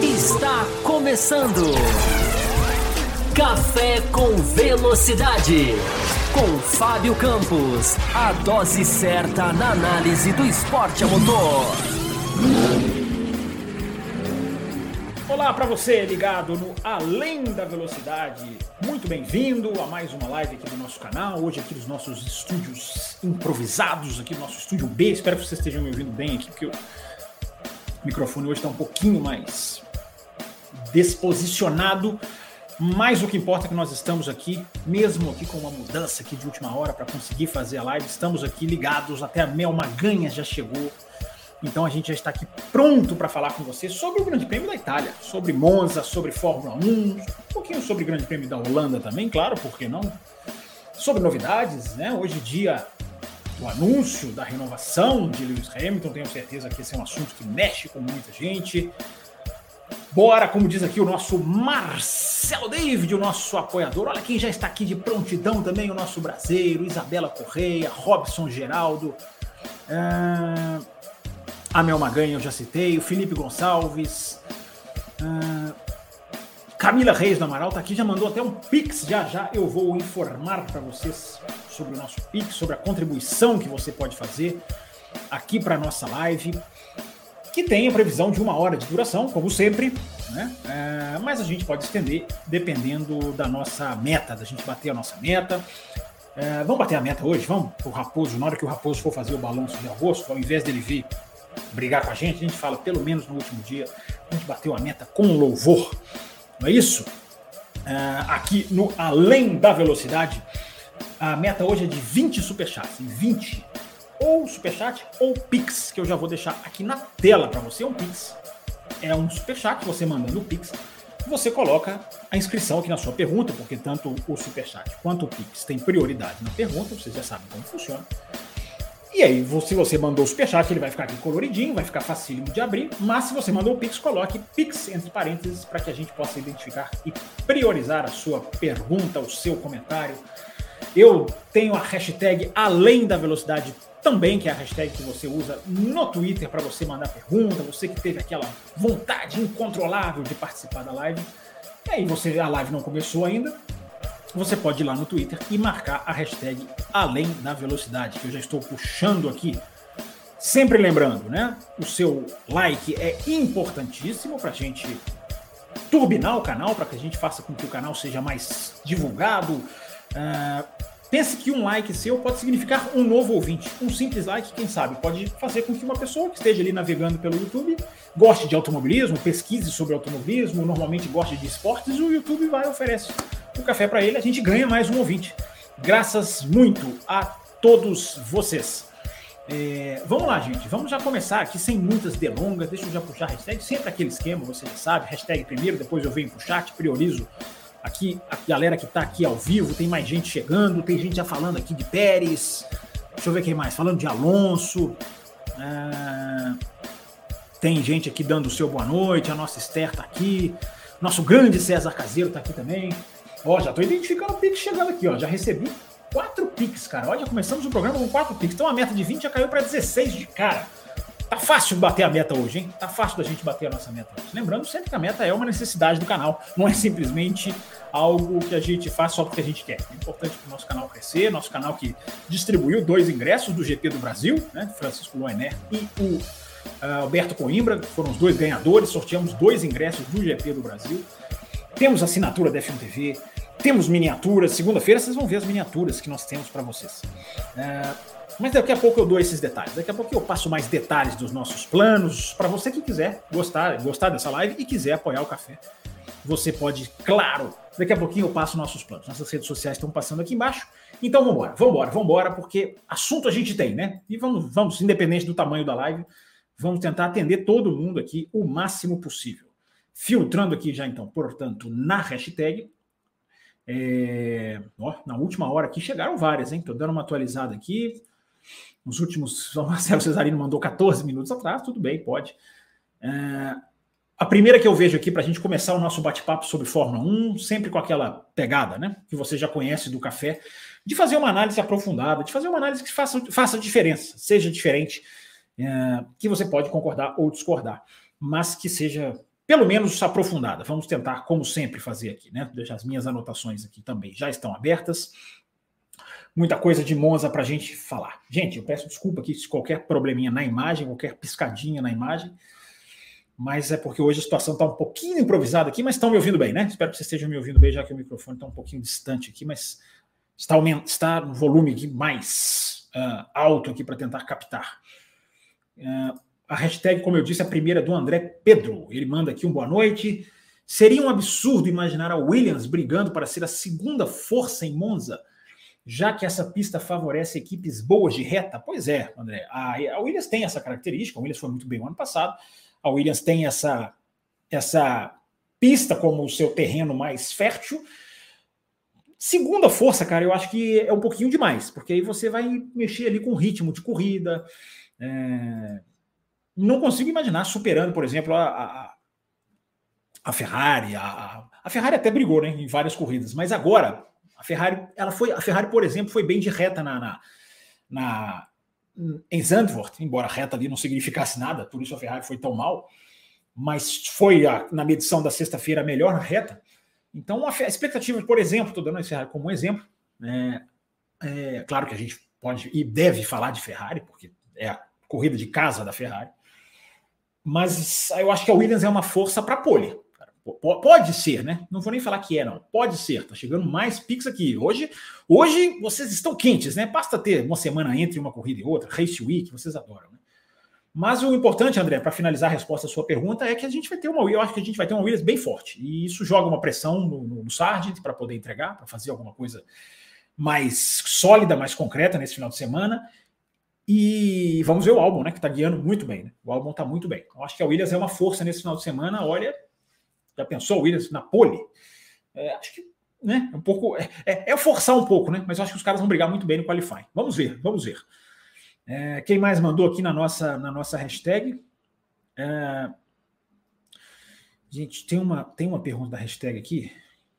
Está começando. Café com Velocidade. Com Fábio Campos. A dose certa na análise do esporte a motor. Olá para você ligado no Além da Velocidade. Muito bem-vindo a mais uma live aqui no nosso canal. Hoje aqui nos nossos estúdios improvisados, aqui no nosso estúdio B. Espero que vocês estejam me ouvindo bem aqui, porque o microfone hoje está um pouquinho mais desposicionado. Mas o que importa é que nós estamos aqui, mesmo aqui com uma mudança aqui de última hora para conseguir fazer a live, estamos aqui ligados, até a Mel Maganha já chegou. Então a gente já está aqui pronto para falar com você sobre o Grande Prêmio da Itália, sobre Monza, sobre Fórmula 1, um pouquinho sobre o Grande Prêmio da Holanda também, claro, por que não? Sobre novidades, né? Hoje dia o anúncio da renovação de Lewis Hamilton, tenho certeza que esse é um assunto que mexe com muita gente. Bora, como diz aqui o nosso Marcelo David, o nosso apoiador. Olha quem já está aqui de prontidão também, o nosso brasileiro, Isabela Correia, Robson Geraldo. Uh, a Mel Maganha eu já citei, o Felipe Gonçalves, uh, Camila Reis do Amaral está aqui, já mandou até um Pix, já já eu vou informar para vocês sobre o nosso Pix, sobre a contribuição que você pode fazer aqui para nossa live, que tem a previsão de uma hora de duração, como sempre, né? Uh, mas a gente pode estender dependendo da nossa meta, da gente bater a nossa meta. Uh, vamos bater a meta hoje? Vamos? O Raposo, na hora que o Raposo for fazer o balanço de agosto, ao invés dele vir brigar com a gente, a gente fala, pelo menos no último dia, a gente bateu a meta com louvor. Não é isso? Uh, aqui no Além da Velocidade, a meta hoje é de 20 superchats. 20. Ou superchat ou Pix, que eu já vou deixar aqui na tela para você. Um Pix é um superchat, você mandando o Pix. Você coloca a inscrição aqui na sua pergunta, porque tanto o superchat quanto o Pix tem prioridade na pergunta, vocês já sabem como funciona. E aí, se você mandou o superchat, ele vai ficar aqui coloridinho, vai ficar facílimo de abrir. Mas se você mandou o Pix, coloque Pix entre parênteses para que a gente possa identificar e priorizar a sua pergunta, o seu comentário. Eu tenho a hashtag Além da Velocidade também, que é a hashtag que você usa no Twitter para você mandar pergunta, você que teve aquela vontade incontrolável de participar da live. E aí, você, a live não começou ainda, você pode ir lá no Twitter e marcar a hashtag Além da Velocidade, que eu já estou puxando aqui. Sempre lembrando, né? O seu like é importantíssimo para a gente turbinar o canal, para que a gente faça com que o canal seja mais divulgado. Uh, pense que um like seu pode significar um novo ouvinte. Um simples like, quem sabe, pode fazer com que uma pessoa que esteja ali navegando pelo YouTube goste de automobilismo, pesquise sobre automobilismo, normalmente goste de esportes, e o YouTube vai oferecer o café para ele, a gente ganha mais um ouvinte. Graças muito a todos vocês. É, vamos lá, gente. Vamos já começar aqui sem muitas delongas. Deixa eu já puxar a hashtag. Sempre aquele esquema, você já sabe. Hashtag primeiro, depois eu venho pro chat, priorizo aqui a galera que está aqui ao vivo. Tem mais gente chegando, tem gente já falando aqui de Pérez. Deixa eu ver quem mais. Falando de Alonso. É, tem gente aqui dando o seu boa noite. A nossa Esther está aqui. Nosso grande César Caseiro está aqui também. Ó, já tô identificando o Pix chegando aqui, ó. Já recebi quatro Pix, cara. Olha, começamos o programa com quatro Pix. Então a meta de 20 já caiu para 16 de cara. Tá fácil bater a meta hoje, hein? Tá fácil da gente bater a nossa meta hoje. Lembrando sempre que a meta é uma necessidade do canal, não é simplesmente algo que a gente faz só porque a gente quer. É importante para o nosso canal crescer, nosso canal que distribuiu dois ingressos do GP do Brasil, né? Francisco Loener e o uh, Alberto Coimbra, foram os dois ganhadores, sorteamos dois ingressos do GP do Brasil. Temos assinatura da F1 TV, temos miniaturas. Segunda-feira vocês vão ver as miniaturas que nós temos para vocês. É, mas daqui a pouco eu dou esses detalhes. Daqui a pouco eu passo mais detalhes dos nossos planos. Para você que quiser gostar, gostar dessa live e quiser apoiar o café, você pode, claro. Daqui a pouquinho eu passo nossos planos. Nossas redes sociais estão passando aqui embaixo. Então vamos embora, vamos embora, vamos embora, porque assunto a gente tem, né? E vamos, vamos, independente do tamanho da live, vamos tentar atender todo mundo aqui o máximo possível filtrando aqui já então, portanto, na hashtag. É, ó, na última hora aqui chegaram várias, hein? Tô dando uma atualizada aqui. Nos últimos, o Marcelo Cesarino mandou 14 minutos atrás, tudo bem, pode. É, a primeira que eu vejo aqui para a gente começar o nosso bate-papo sobre Fórmula 1, sempre com aquela pegada, né? Que você já conhece do café, de fazer uma análise aprofundada, de fazer uma análise que faça, faça diferença, seja diferente, é, que você pode concordar ou discordar, mas que seja pelo menos aprofundada. Vamos tentar, como sempre, fazer aqui, né? As minhas anotações aqui também já estão abertas. Muita coisa de Monza para a gente falar. Gente, eu peço desculpa aqui se qualquer probleminha na imagem, qualquer piscadinha na imagem mas é porque hoje a situação está um pouquinho improvisada aqui, mas estão me ouvindo bem, né? Espero que vocês estejam me ouvindo bem, já que o microfone está um pouquinho distante aqui, mas está, está no volume aqui mais uh, alto aqui para tentar captar. Uh, a hashtag, como eu disse, a primeira é do André Pedro. Ele manda aqui um boa noite. Seria um absurdo imaginar a Williams brigando para ser a segunda força em Monza, já que essa pista favorece equipes boas de reta? Pois é, André. A, Williams tem essa característica. A Williams foi muito bem no ano passado a Williams tem essa, essa pista como o seu terreno mais fértil. Segunda força, cara, eu acho que é um pouquinho demais, porque aí você vai mexer ali com o ritmo de corrida. É... Não consigo imaginar superando, por exemplo, a, a, a Ferrari. A, a, Ferrari até brigou né, em várias corridas, mas agora a Ferrari, ela foi, a Ferrari, por exemplo, foi bem de reta na, na, na em Zandvoort, embora a reta ali não significasse nada, por isso a Ferrari foi tão mal, mas foi a, na medição da sexta-feira melhor na reta. Então, a, a expectativa, por exemplo, estou dando a Ferrari como um exemplo, né, é claro que a gente pode e deve falar de Ferrari, porque é a corrida de casa da Ferrari, mas eu acho que a Williams é uma força para pole. Pode ser, né? Não vou nem falar que é, não. Pode ser. Tá chegando mais Pix aqui. Hoje, hoje vocês estão quentes, né? Basta ter uma semana entre uma corrida e outra, Race Week, vocês adoram, né? Mas o importante, André, para finalizar a resposta à sua pergunta, é que a gente vai ter uma eu acho que a gente vai ter uma Williams bem forte. E isso joga uma pressão no, no, no Sargent para poder entregar, para fazer alguma coisa mais sólida, mais concreta nesse final de semana. E vamos ver o álbum, né? Que está guiando muito bem. Né? O álbum está muito bem. Eu acho que a Williams é uma força nesse final de semana. Olha, já pensou o Williams na pole? É, acho que né, é um pouco. É, é, é, forçar um pouco, né? Mas eu acho que os caras vão brigar muito bem no qualifying. Vamos ver, vamos ver. É, quem mais mandou aqui na nossa, na nossa hashtag? É, gente, tem uma, tem uma pergunta da hashtag aqui,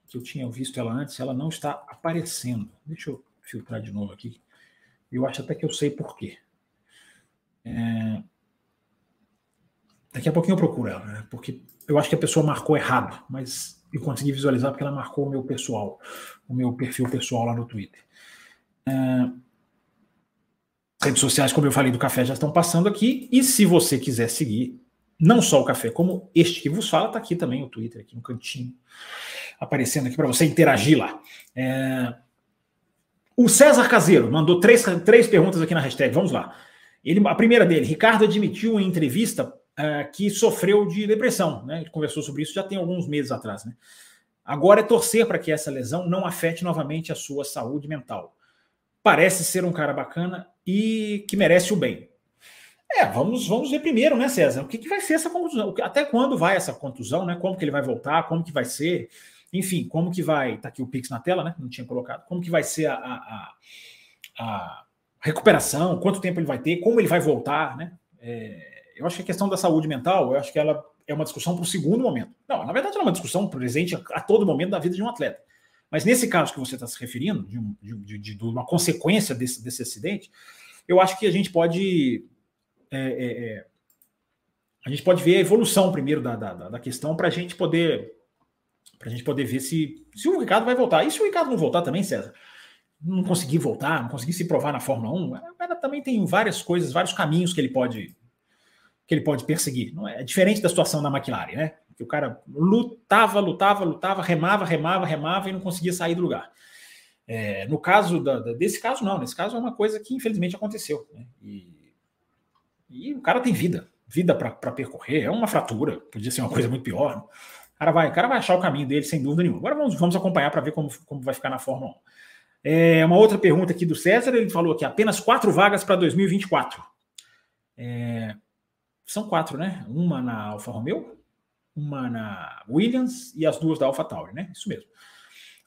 que eu tinha visto ela antes, ela não está aparecendo. Deixa eu filtrar de novo aqui. Eu acho até que eu sei por quê. É, daqui a pouquinho eu procuro ela, né? porque eu acho que a pessoa marcou errado, mas eu consegui visualizar porque ela marcou o meu pessoal, o meu perfil pessoal lá no Twitter. É, redes sociais, como eu falei do café, já estão passando aqui. E se você quiser seguir não só o café, como este que vos fala, está aqui também o Twitter, aqui no cantinho, aparecendo aqui para você interagir lá. É... O César Caseiro mandou três, três perguntas aqui na hashtag. Vamos lá. Ele, a primeira dele, Ricardo admitiu em entrevista uh, que sofreu de depressão, né? Ele conversou sobre isso já tem alguns meses atrás, né? Agora é torcer para que essa lesão não afete novamente a sua saúde mental. Parece ser um cara bacana e que merece o bem. É, vamos, vamos ver primeiro, né, César? O que, que vai ser essa contusão? Até quando vai essa contusão, né? Como que ele vai voltar? Como que vai ser? Enfim, como que vai. Tá aqui o Pix na tela, né? Não tinha colocado. Como que vai ser a, a, a recuperação? Quanto tempo ele vai ter? Como ele vai voltar, né? É, eu acho que a questão da saúde mental, eu acho que ela é uma discussão para o segundo momento. Não, na verdade, ela é uma discussão presente a, a, todo momento da vida de um atleta. Mas nesse caso que você está se referindo, de, um, de, de, de, uma consequência desse, desse acidente, eu acho que a gente pode. É, é, é a gente pode ver a evolução primeiro da, da, da questão para a gente poder para a gente poder ver se, se o Ricardo vai voltar. E se o Ricardo não voltar também, César? Não conseguir voltar, não conseguir se provar na Fórmula 1, ela também tem várias coisas, vários caminhos que ele pode que ele pode perseguir. Não é, é diferente da situação da McLaren, né? Que o cara lutava, lutava, lutava, remava, remava, remava e não conseguia sair do lugar. É, no caso da, da, desse caso, não. Nesse caso é uma coisa que infelizmente aconteceu. Né? E, e, o cara tem vida, vida para percorrer. É uma fratura, podia ser uma coisa muito pior. Cara vai, cara vai achar o caminho dele sem dúvida nenhuma. Agora vamos, vamos acompanhar para ver como, como vai ficar na Fórmula 1. É, uma outra pergunta aqui do César, ele falou aqui apenas quatro vagas para 2024. É, são quatro, né? Uma na Alfa Romeo, uma na Williams e as duas da Alfa Tauri, né? Isso mesmo.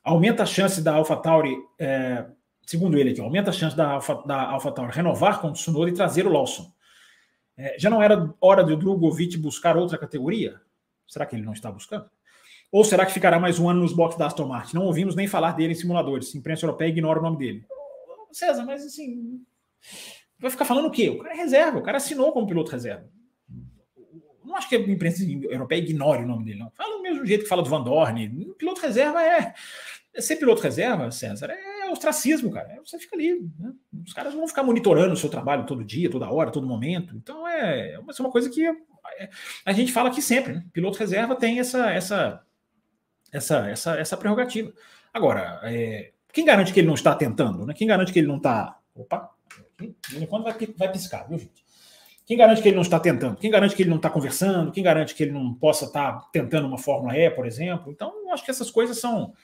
Aumenta a chance da Alfa Tauri, é, segundo ele aqui, aumenta a chance da Alfa, da Alpha Tauri renovar com o Tsunoda e trazer o Lawson. É, já não era hora do Drogovic buscar outra categoria? Será que ele não está buscando? Ou será que ficará mais um ano nos boxes da Aston Martin? Não ouvimos nem falar dele em simuladores. A imprensa europeia ignora o nome dele. César, mas assim. Vai ficar falando o quê? O cara é reserva, o cara assinou como piloto reserva. Não acho que a imprensa europeia ignore o nome dele, não. Fala do mesmo jeito que fala do Van Dorn. Piloto reserva é. é ser piloto reserva, César, é ostracismo, cara. É, você fica ali. Né? Os caras vão ficar monitorando o seu trabalho todo dia, toda hora, todo momento. Então é, é uma coisa que é, a gente fala aqui sempre. Né? Piloto reserva tem essa, essa, essa, essa, essa prerrogativa. Agora, é, quem garante que ele não está tentando? Né? Quem garante que ele não está. Opa, quando vai, vai piscar, viu, gente? Quem garante que ele não está tentando? Quem garante que ele não está conversando? Quem garante que ele não possa estar tá tentando uma Fórmula E, por exemplo? Então, eu acho que essas coisas são.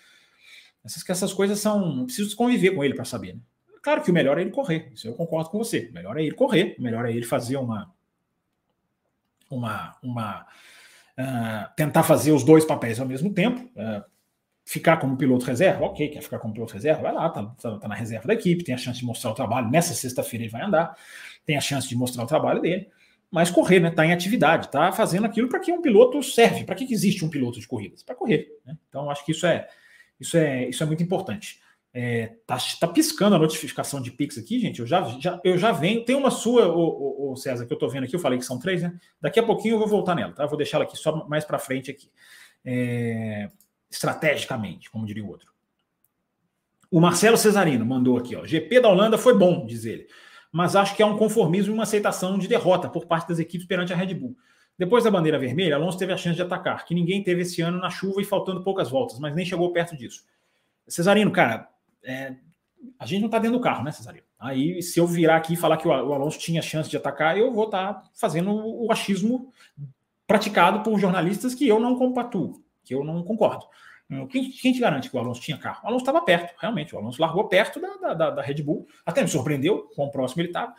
Essas, que essas coisas são. Preciso conviver com ele para saber. Né? Claro que o melhor é ele correr. Isso eu concordo com você. O melhor é ele correr. O melhor é ele fazer uma. Uma. uma uh, tentar fazer os dois papéis ao mesmo tempo. Uh, ficar como piloto reserva, ok, quer ficar como piloto reserva, vai lá, tá, tá, tá, na reserva da equipe, tem a chance de mostrar o trabalho. Nessa sexta-feira ele vai andar, tem a chance de mostrar o trabalho dele, mas correr, né? Tá em atividade, tá fazendo aquilo para que um piloto serve. Para que, que existe um piloto de corridas? Para correr. Né? Então acho que isso é isso é isso é muito importante. É, tá, tá piscando a notificação de Pix aqui, gente. Eu já, já, eu já venho. Tem uma sua, o, César, que eu tô vendo aqui. Eu falei que são três, né? Daqui a pouquinho eu vou voltar nela, tá? Eu vou deixar ela aqui só mais para frente aqui. É, estrategicamente, como diria o outro. O Marcelo Cesarino mandou aqui, ó. GP da Holanda foi bom, diz ele. Mas acho que há um conformismo e uma aceitação de derrota por parte das equipes perante a Red Bull. Depois da bandeira vermelha, Alonso teve a chance de atacar, que ninguém teve esse ano na chuva e faltando poucas voltas, mas nem chegou perto disso. Cesarino, cara, é, a gente não está dentro do carro, né, Cesarino? Aí, se eu virar aqui e falar que o Alonso tinha chance de atacar, eu vou estar tá fazendo o achismo praticado por jornalistas que eu não compatuo que eu não concordo. Quem, quem te garante que o Alonso tinha carro? O Alonso estava perto, realmente. O Alonso largou perto da, da, da Red Bull. Até me surpreendeu quão próximo ele estava.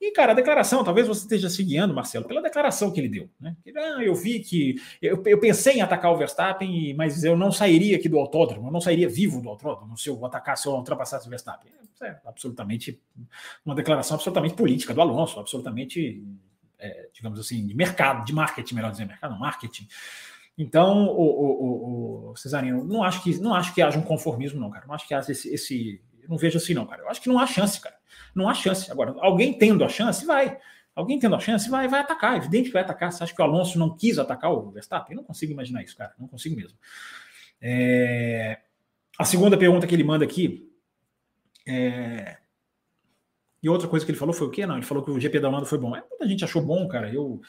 E, cara, a declaração, talvez você esteja se guiando, Marcelo, pela declaração que ele deu. Né? Ah, eu vi que. Eu, eu, pensei em atacar o Verstappen, mas eu não sairia aqui do autódromo, eu não sairia vivo do autódromo se eu atacar, se eu ultrapassasse o Verstappen. É absolutamente. Uma declaração absolutamente política do Alonso, absolutamente, é, digamos assim, de mercado, de marketing, melhor dizer, mercado, marketing. Então, o, o, o, o Cesarino, não acho que não acho que haja um conformismo, não, cara. Não acho que haja esse, esse. não vejo assim, não, cara. Eu acho que não há chance, cara. Não há chance. Agora, alguém tendo a chance, vai. Alguém tendo a chance, vai, vai atacar. É evidente que vai atacar. Você acha que o Alonso não quis atacar o Verstappen? Eu não consigo imaginar isso, cara. Não consigo mesmo. É... A segunda pergunta que ele manda aqui. É... E outra coisa que ele falou foi o quê? Não, ele falou que o GP da Holanda foi bom. É, muita gente achou bom, cara. Eu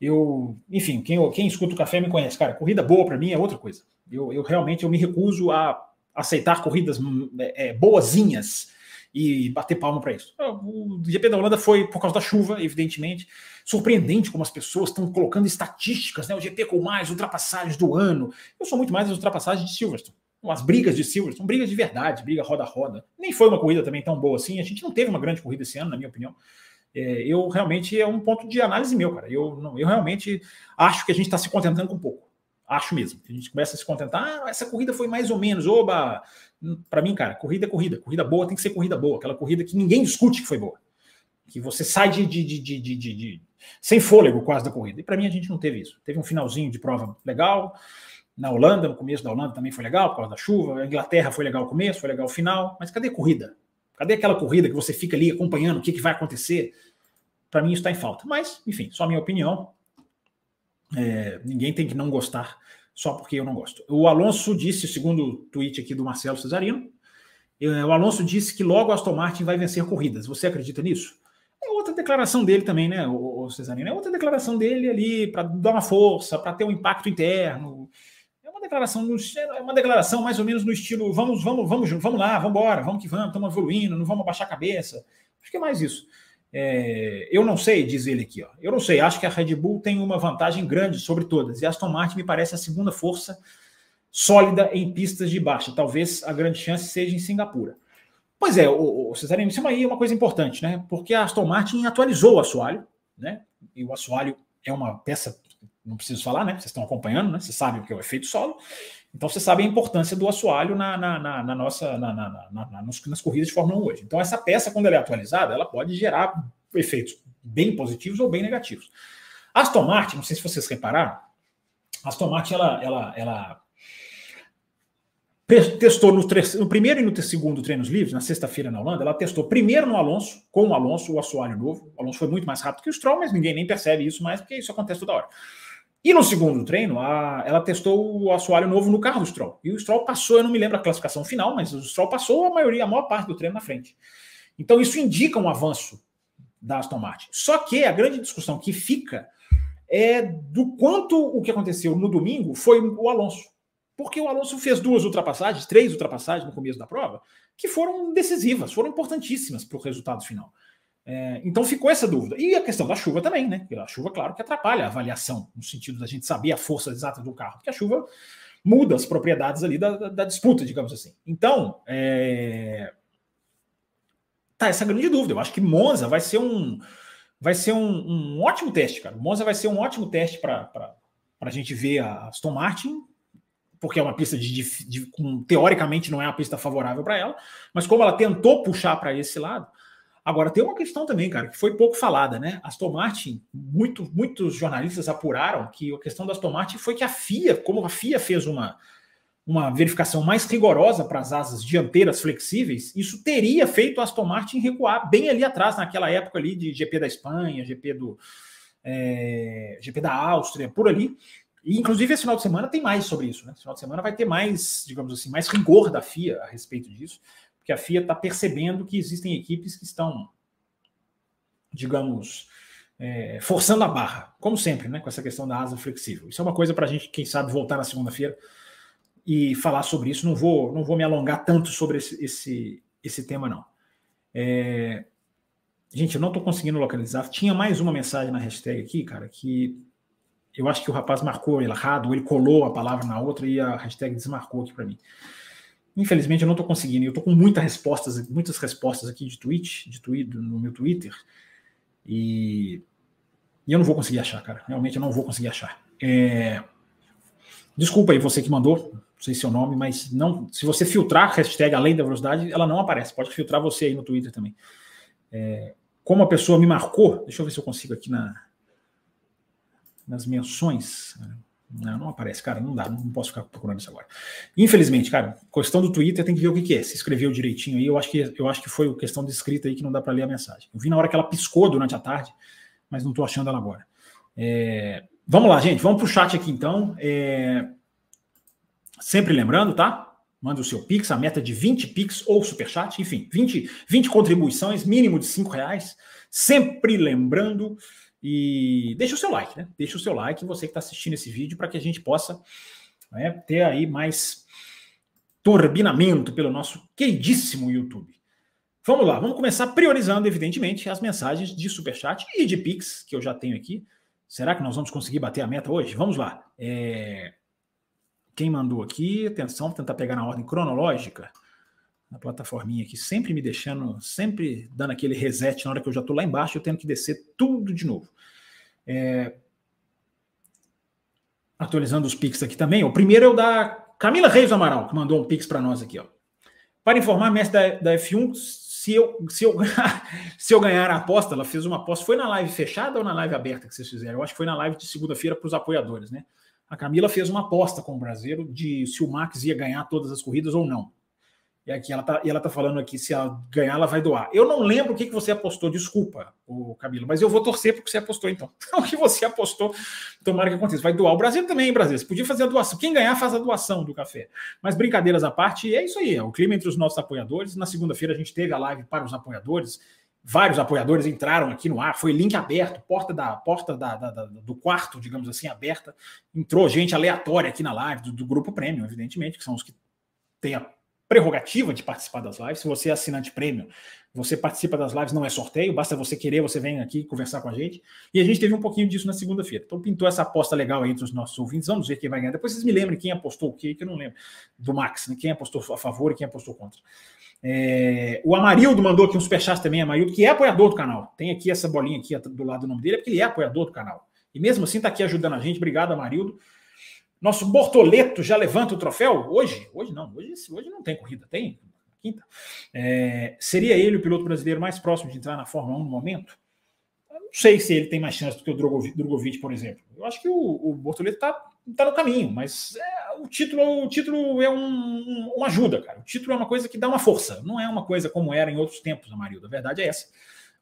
eu, enfim, quem, quem escuta o café me conhece, cara, corrida boa para mim é outra coisa. Eu, eu realmente eu me recuso a aceitar corridas é, é, boazinhas e bater palma para isso. Ah, o GP da Holanda foi por causa da chuva, evidentemente. Surpreendente como as pessoas estão colocando estatísticas, né? O GP com mais ultrapassagens do ano. Eu sou muito mais as ultrapassagens de Silverstone. As brigas de Silverstone, brigas de verdade, briga roda a roda. Nem foi uma corrida também tão boa assim. A gente não teve uma grande corrida esse ano, na minha opinião é, eu realmente é um ponto de análise meu, cara. Eu, não, eu realmente acho que a gente está se contentando com pouco. Acho mesmo. A gente começa a se contentar. Ah, essa corrida foi mais ou menos. Oba! Para mim, cara, corrida é corrida. Corrida boa tem que ser corrida boa. Aquela corrida que ninguém discute que foi boa. Que você sai de, de, de, de, de sem fôlego quase da corrida. E para mim a gente não teve isso. Teve um finalzinho de prova legal. Na Holanda, no começo da Holanda também foi legal por causa da chuva. A Inglaterra foi legal o começo, foi legal o final. Mas cadê a corrida? Cadê aquela corrida que você fica ali acompanhando o que, que vai acontecer? Para mim, isso está em falta. Mas, enfim, só a minha opinião. É, ninguém tem que não gostar só porque eu não gosto. O Alonso disse, segundo o tweet aqui do Marcelo Cesarino, é, o Alonso disse que logo Aston Martin vai vencer corridas. Você acredita nisso? É outra declaração dele também, né, o Cesarino? É outra declaração dele ali para dar uma força, para ter um impacto interno declaração, no, é uma declaração mais ou menos no estilo vamos, vamos, vamos, vamos lá, vamos embora, vamos que vamos, estamos evoluindo, não vamos abaixar a cabeça. Acho que é mais isso. É, eu não sei, diz ele aqui, ó. Eu não sei, acho que a Red Bull tem uma vantagem grande sobre todas. E a Aston Martin me parece a segunda força sólida em pistas de baixa. Talvez a grande chance seja em Singapura. Pois é, o, o Cesarino, isso aí é uma coisa importante, né? Porque a Aston Martin atualizou o assoalho, né? E o assoalho é uma peça não preciso falar, né? Vocês estão acompanhando, né? Vocês sabem o que é o efeito solo. Então, você sabe a importância do assoalho na, na, na, na nossa, na, na, na, nas corridas de Fórmula 1 hoje. Então, essa peça, quando ela é atualizada, ela pode gerar efeitos bem positivos ou bem negativos. Aston Martin, não sei se vocês repararam, Aston Martin, ela, ela, ela testou no, no, primeiro e no segundo treinos livres, na sexta-feira na Holanda, ela testou primeiro no Alonso, com o Alonso, o assoalho novo. O Alonso foi muito mais rápido que o Stroll, mas ninguém nem percebe isso mais, porque isso acontece toda hora. E no segundo treino, a, ela testou o assoalho novo no carro do Stroll. E o Stroll passou, eu não me lembro a classificação final, mas o Stroll passou a maioria, a maior parte do treino na frente. Então isso indica um avanço da Aston Martin. Só que a grande discussão que fica é do quanto o que aconteceu no domingo foi o Alonso. Porque o Alonso fez duas ultrapassagens, três ultrapassagens no começo da prova, que foram decisivas, foram importantíssimas para o resultado final. É, então ficou essa dúvida. E a questão da chuva também, né? A chuva, claro, que atrapalha a avaliação, no sentido da gente saber a força exata do carro, porque a chuva muda as propriedades ali da, da, da disputa, digamos assim. Então, é... tá essa grande dúvida. Eu acho que Monza vai ser um vai ser um, um ótimo teste, cara. Monza vai ser um ótimo teste para a gente ver a Aston Martin porque é uma pista de, de, de teoricamente não é uma pista favorável para ela, mas como ela tentou puxar para esse lado. Agora tem uma questão também, cara, que foi pouco falada, né? Aston Martin, muito, muitos jornalistas apuraram que a questão da Aston Martin foi que a FIA, como a FIA fez uma, uma verificação mais rigorosa para as asas dianteiras flexíveis, isso teria feito a Aston Martin recuar bem ali atrás, naquela época ali de GP da Espanha, GP do é, GP da Áustria, por ali. E, inclusive, esse final de semana tem mais sobre isso. Né? Esse final de semana vai ter mais, digamos assim, mais rigor da FIA a respeito disso, porque a FIA está percebendo que existem equipes que estão, digamos, é, forçando a barra, como sempre, né? com essa questão da asa flexível. Isso é uma coisa para a gente, quem sabe, voltar na segunda-feira e falar sobre isso. Não vou, não vou me alongar tanto sobre esse, esse, esse tema, não. É... Gente, eu não estou conseguindo localizar. Tinha mais uma mensagem na hashtag aqui, cara, que eu acho que o rapaz marcou errado, ele colou a palavra na outra e a hashtag desmarcou aqui para mim. Infelizmente eu não estou conseguindo. Eu estou com muitas respostas, muitas respostas aqui de tweet, de tweet no meu Twitter e, e eu não vou conseguir achar, cara. Realmente eu não vou conseguir achar. É... Desculpa aí você que mandou, não sei seu nome, mas não. Se você filtrar a hashtag além da velocidade, ela não aparece. Pode filtrar você aí no Twitter também. É... Como a pessoa me marcou, deixa eu ver se eu consigo aqui na, nas menções. Não, não aparece, cara, não dá, não posso ficar procurando isso agora. Infelizmente, cara, questão do Twitter tem que ver o que, que é. Se escreveu direitinho aí, eu acho que eu acho que foi questão de escrita aí que não dá para ler a mensagem. Eu vi na hora que ela piscou durante a tarde, mas não estou achando ela agora. É, vamos lá, gente, vamos para o chat aqui então. É, sempre lembrando, tá? Manda o seu Pix, a meta de 20 Pix ou Superchat, enfim, 20, 20 contribuições, mínimo de 5 reais. Sempre lembrando e deixa o seu like, né? Deixa o seu like, você que está assistindo esse vídeo, para que a gente possa né, ter aí mais turbinamento pelo nosso queridíssimo YouTube. Vamos lá, vamos começar priorizando, evidentemente, as mensagens de Superchat e de Pix, que eu já tenho aqui. Será que nós vamos conseguir bater a meta hoje? Vamos lá. É... Quem mandou aqui? Atenção, vou tentar pegar na ordem cronológica na plataforminha aqui, sempre me deixando, sempre dando aquele reset na hora que eu já estou lá embaixo, eu tenho que descer tudo de novo. É... Atualizando os Pix aqui também. O primeiro é o da Camila Reis Amaral, que mandou um Pix para nós aqui. Ó. Para informar, mestre da, da F1, se eu, se, eu, se eu ganhar a aposta, ela fez uma aposta. Foi na live fechada ou na live aberta que vocês fizeram? Eu acho que foi na live de segunda-feira para os apoiadores, né? A Camila fez uma aposta com o brasileiro de se o Max ia ganhar todas as corridas ou não. E aqui ela tá, e ela tá falando aqui, se ela ganhar, ela vai doar. Eu não lembro o que, que você apostou, desculpa, o Camilo, mas eu vou torcer porque você apostou, então. o que você apostou, tomara que aconteça. Vai doar. O Brasil também, hein, Brasil? Você podia fazer a doação. Quem ganhar, faz a doação do café. Mas brincadeiras à parte, é isso aí, é o clima entre os nossos apoiadores. Na segunda-feira a gente teve a live para os apoiadores. Vários apoiadores entraram aqui no ar, foi link aberto, porta da porta da, da, da do quarto, digamos assim, aberta. Entrou gente aleatória aqui na live, do, do grupo Premium, evidentemente, que são os que têm a prerrogativa de participar das lives. Se você é assinante prêmio, você participa das lives, não é sorteio, basta você querer, você vem aqui conversar com a gente. E a gente teve um pouquinho disso na segunda-feira. Então pintou essa aposta legal aí entre os nossos ouvintes. Vamos ver quem vai ganhar. Depois vocês me lembrem quem apostou o quê, que eu não lembro. Do Max, né? quem apostou a favor e quem apostou contra. É... o Amarildo mandou aqui um superchat também, Amarildo, que é apoiador do canal. Tem aqui essa bolinha aqui do lado do nome dele, é porque ele é apoiador do canal. E mesmo assim está aqui ajudando a gente. Obrigado, Amarildo. Nosso Bortoleto já levanta o troféu? Hoje? Hoje não. Hoje, hoje não tem corrida. Tem? Quinta. É, seria ele o piloto brasileiro mais próximo de entrar na Fórmula 1 no momento? sei se ele tem mais chance do que o Drogovic, por exemplo. Eu acho que o, o Bortoleto está tá no caminho, mas é, o título o título é um, uma ajuda, cara. O título é uma coisa que dá uma força, não é uma coisa como era em outros tempos, Amarildo. A verdade é essa.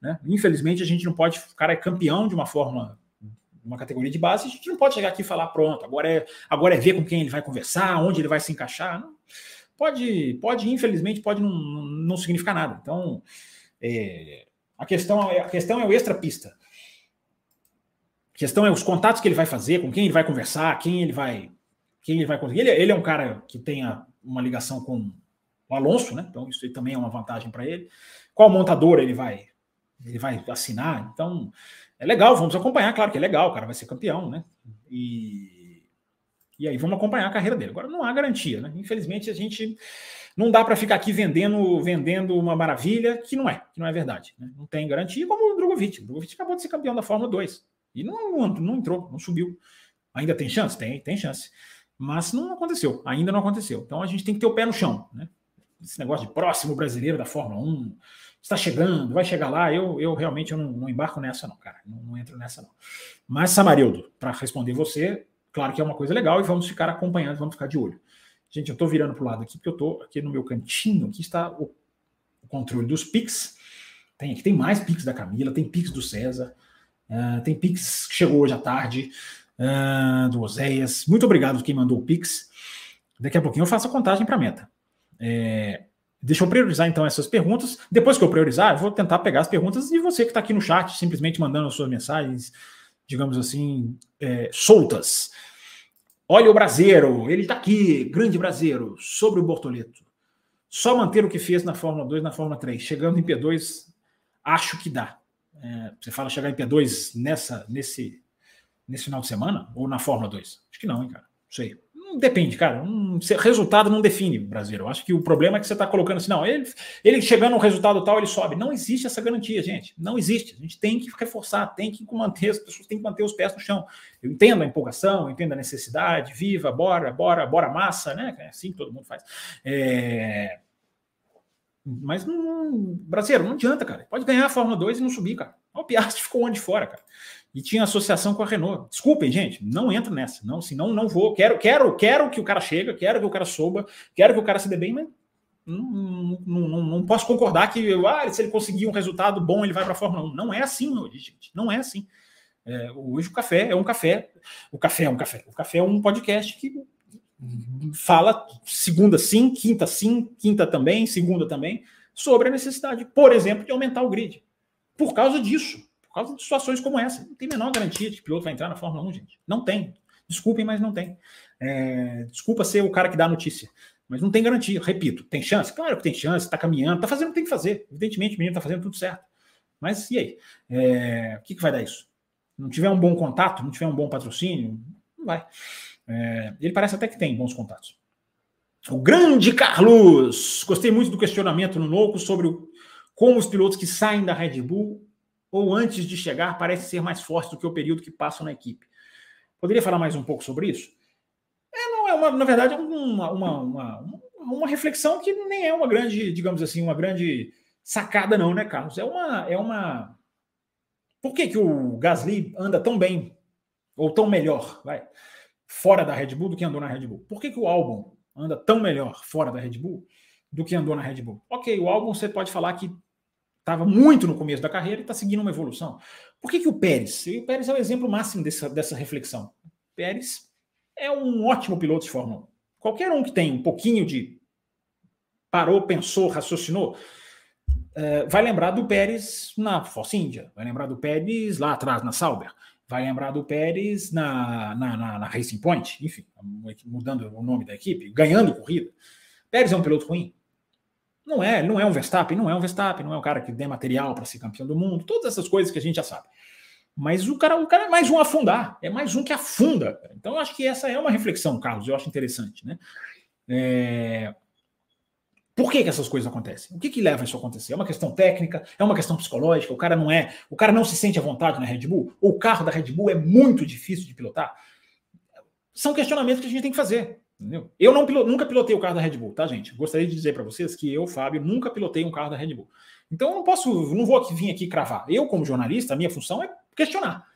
Né? Infelizmente, a gente não pode. O cara é campeão de uma forma uma categoria de base, a gente não pode chegar aqui e falar, pronto, agora é, agora é ver com quem ele vai conversar, onde ele vai se encaixar. Não. Pode, pode, infelizmente, pode não, não significar nada. Então, é, a, questão, é, a questão é o extra-pista. A questão é os contatos que ele vai fazer, com quem ele vai conversar, quem ele vai. Quem ele vai conseguir. Ele, ele é um cara que tenha uma ligação com o Alonso, né? Então, isso também é uma vantagem para ele. Qual montadora ele vai, ele vai assinar? Então, é legal, vamos acompanhar, claro que é legal, o cara vai ser campeão, né? E, e aí vamos acompanhar a carreira dele. Agora não há garantia, né? Infelizmente a gente não dá para ficar aqui vendendo vendendo uma maravilha que não é, que não é verdade. Né? Não tem garantia, como o Drogovic. O Drogovic acabou de ser campeão da Fórmula 2 e não, não, não entrou, não subiu. Ainda tem chance? Tem, tem chance. Mas não aconteceu, ainda não aconteceu. Então a gente tem que ter o pé no chão, né? Esse negócio de próximo brasileiro da Fórmula 1, está chegando, vai chegar lá. Eu, eu realmente eu não, não embarco nessa, não, cara. Não, não entro nessa, não. Mas, Samarildo, para responder você, claro que é uma coisa legal e vamos ficar acompanhando, vamos ficar de olho. Gente, eu estou virando para o lado aqui, porque eu estou aqui no meu cantinho, aqui está o, o controle dos Pix. Tem aqui, tem mais Pix da Camila, tem Pix do César, uh, tem Pix que chegou hoje à tarde, uh, do Oséias. Muito obrigado quem mandou o Pix. Daqui a pouquinho eu faço a contagem para a meta. É, Deixa eu priorizar então essas perguntas. Depois que eu priorizar, eu vou tentar pegar as perguntas de você que está aqui no chat, simplesmente mandando as suas mensagens, digamos assim, é, soltas. Olha o Brasileiro, ele está aqui, grande Brasileiro, sobre o Bortoleto. Só manter o que fez na Fórmula 2, na Fórmula 3. Chegando em P2, acho que dá. É, você fala chegar em P2 nessa, nesse, nesse final de semana? Ou na Fórmula 2? Acho que não, hein, cara. Não sei. Depende, cara. Um, resultado não define o brasileiro. Eu acho que o problema é que você está colocando assim, não, ele, ele chegando a um resultado tal, ele sobe. Não existe essa garantia, gente. Não existe. A gente tem que reforçar, tem que manter, as pessoas têm que manter os pés no chão. Eu entendo a empolgação, entendo a necessidade, viva, bora, bora, bora massa, né? É assim que todo mundo faz. É... Mas não, brasileiro, não adianta, cara. Pode ganhar a Fórmula 2 e não subir, cara. O Piastri ficou onde fora, cara e tinha associação com a Renault. Desculpem, gente, não entro nessa. Não, senão não vou. Quero, quero, quero que o cara chegue, quero que o cara suba, quero que o cara se dê bem, mas não, não, não, não posso concordar que ah, se ele conseguir um resultado bom, ele vai para a Fórmula 1. Não é assim hoje, gente. Não é assim. É, hoje o café é um café. O café é um café. O café é um podcast que fala segunda sim, quinta sim, quinta também, segunda também, sobre a necessidade, por exemplo, de aumentar o grid. Por causa disso por causa de situações como essa. Não tem menor garantia de que o piloto vai entrar na Fórmula 1, gente. Não tem. Desculpem, mas não tem. É, desculpa ser o cara que dá a notícia. Mas não tem garantia. Repito, tem chance? Claro que tem chance, está caminhando, está fazendo o que tem que fazer. Evidentemente, o menino está fazendo tudo certo. Mas e aí? É, o que, que vai dar isso? Não tiver um bom contato, não tiver um bom patrocínio, não vai. É, ele parece até que tem bons contatos. O grande Carlos! Gostei muito do questionamento no Louco sobre como os pilotos que saem da Red Bull ou antes de chegar parece ser mais forte do que o período que passam na equipe. Poderia falar mais um pouco sobre isso? É, não, é uma, na verdade, é uma, uma, uma, uma, reflexão que nem é uma grande, digamos assim, uma grande sacada, não, né, Carlos? É uma. É uma... Por que, que o Gasly anda tão bem, ou tão melhor, vai, fora da Red Bull do que andou na Red Bull? Por que, que o Albon anda tão melhor fora da Red Bull do que andou na Red Bull? Ok, o Albon você pode falar que estava muito no começo da carreira e está seguindo uma evolução. Por que, que o Pérez? O Pérez é o exemplo máximo dessa, dessa reflexão. O Pérez é um ótimo piloto de Fórmula 1. Qualquer um que tem um pouquinho de parou, pensou, raciocinou, é, vai lembrar do Pérez na Force India, vai lembrar do Pérez lá atrás na Sauber, vai lembrar do Pérez na, na, na, na Racing Point, enfim, mudando o nome da equipe, ganhando corrida. Pérez é um piloto ruim? Não é, não é um Verstappen, não é um Verstappen, não é um cara que dê material para ser campeão do mundo, todas essas coisas que a gente já sabe. Mas o cara, o cara é mais um afundar, é mais um que afunda. Então, eu acho que essa é uma reflexão, Carlos, eu acho interessante, né? É... Por que, que essas coisas acontecem? O que, que leva isso a acontecer? É uma questão técnica, é uma questão psicológica, o cara não é, o cara não se sente à vontade na Red Bull, ou o carro da Red Bull é muito difícil de pilotar. São questionamentos que a gente tem que fazer. Entendeu? Eu não nunca pilotei o carro da Red Bull, tá, gente? Gostaria de dizer para vocês que eu, Fábio, nunca pilotei um carro da Red Bull. Então eu não posso, não vou aqui, vir aqui cravar. Eu, como jornalista, a minha função é questionar,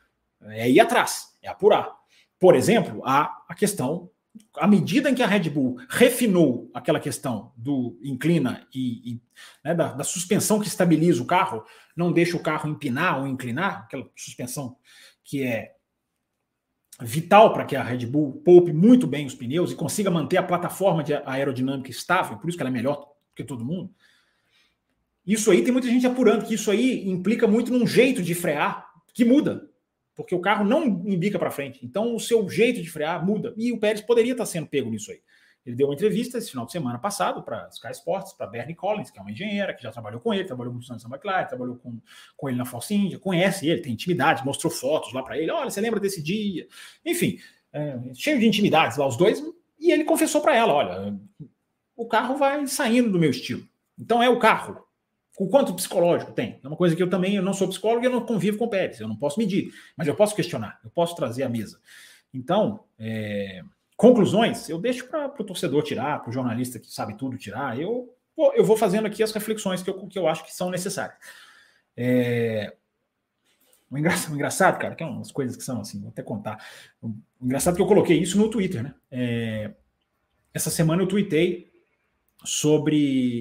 é ir atrás, é apurar. Por exemplo, a, a questão, à medida em que a Red Bull refinou aquela questão do inclina e, e né, da, da, suspensão que estabiliza o carro, não deixa o carro empinar ou inclinar, aquela suspensão que é vital para que a Red Bull poupe muito bem os pneus e consiga manter a plataforma de aerodinâmica estável, por isso que ela é melhor que todo mundo. Isso aí tem muita gente apurando que isso aí implica muito num jeito de frear que muda, porque o carro não embica para frente. Então o seu jeito de frear muda. E o Pérez poderia estar sendo pego nisso aí. Ele deu uma entrevista esse final de semana passado para Sky Sports, para Bernie Collins, que é uma engenheira que já trabalhou com ele, trabalhou com o Santos McLaren, trabalhou com, com ele na Force conhece ele, tem intimidade, mostrou fotos lá para ele. Olha, você lembra desse dia? Enfim, é, cheio de intimidades lá os dois. E ele confessou para ela: olha, o carro vai saindo do meu estilo. Então é o carro. O quanto psicológico tem? É uma coisa que eu também eu não sou psicólogo e eu não convivo com o Pérez. Eu não posso medir, mas eu posso questionar, eu posso trazer à mesa. Então, é, conclusões eu deixo para o torcedor tirar, para o jornalista que sabe tudo tirar. Eu, eu vou fazendo aqui as reflexões que eu, que eu acho que são necessárias. É, o engraçado, o engraçado, cara, que é umas coisas que são assim, vou até contar. O engraçado é que eu coloquei isso no Twitter, né? É, essa semana eu tuitei sobre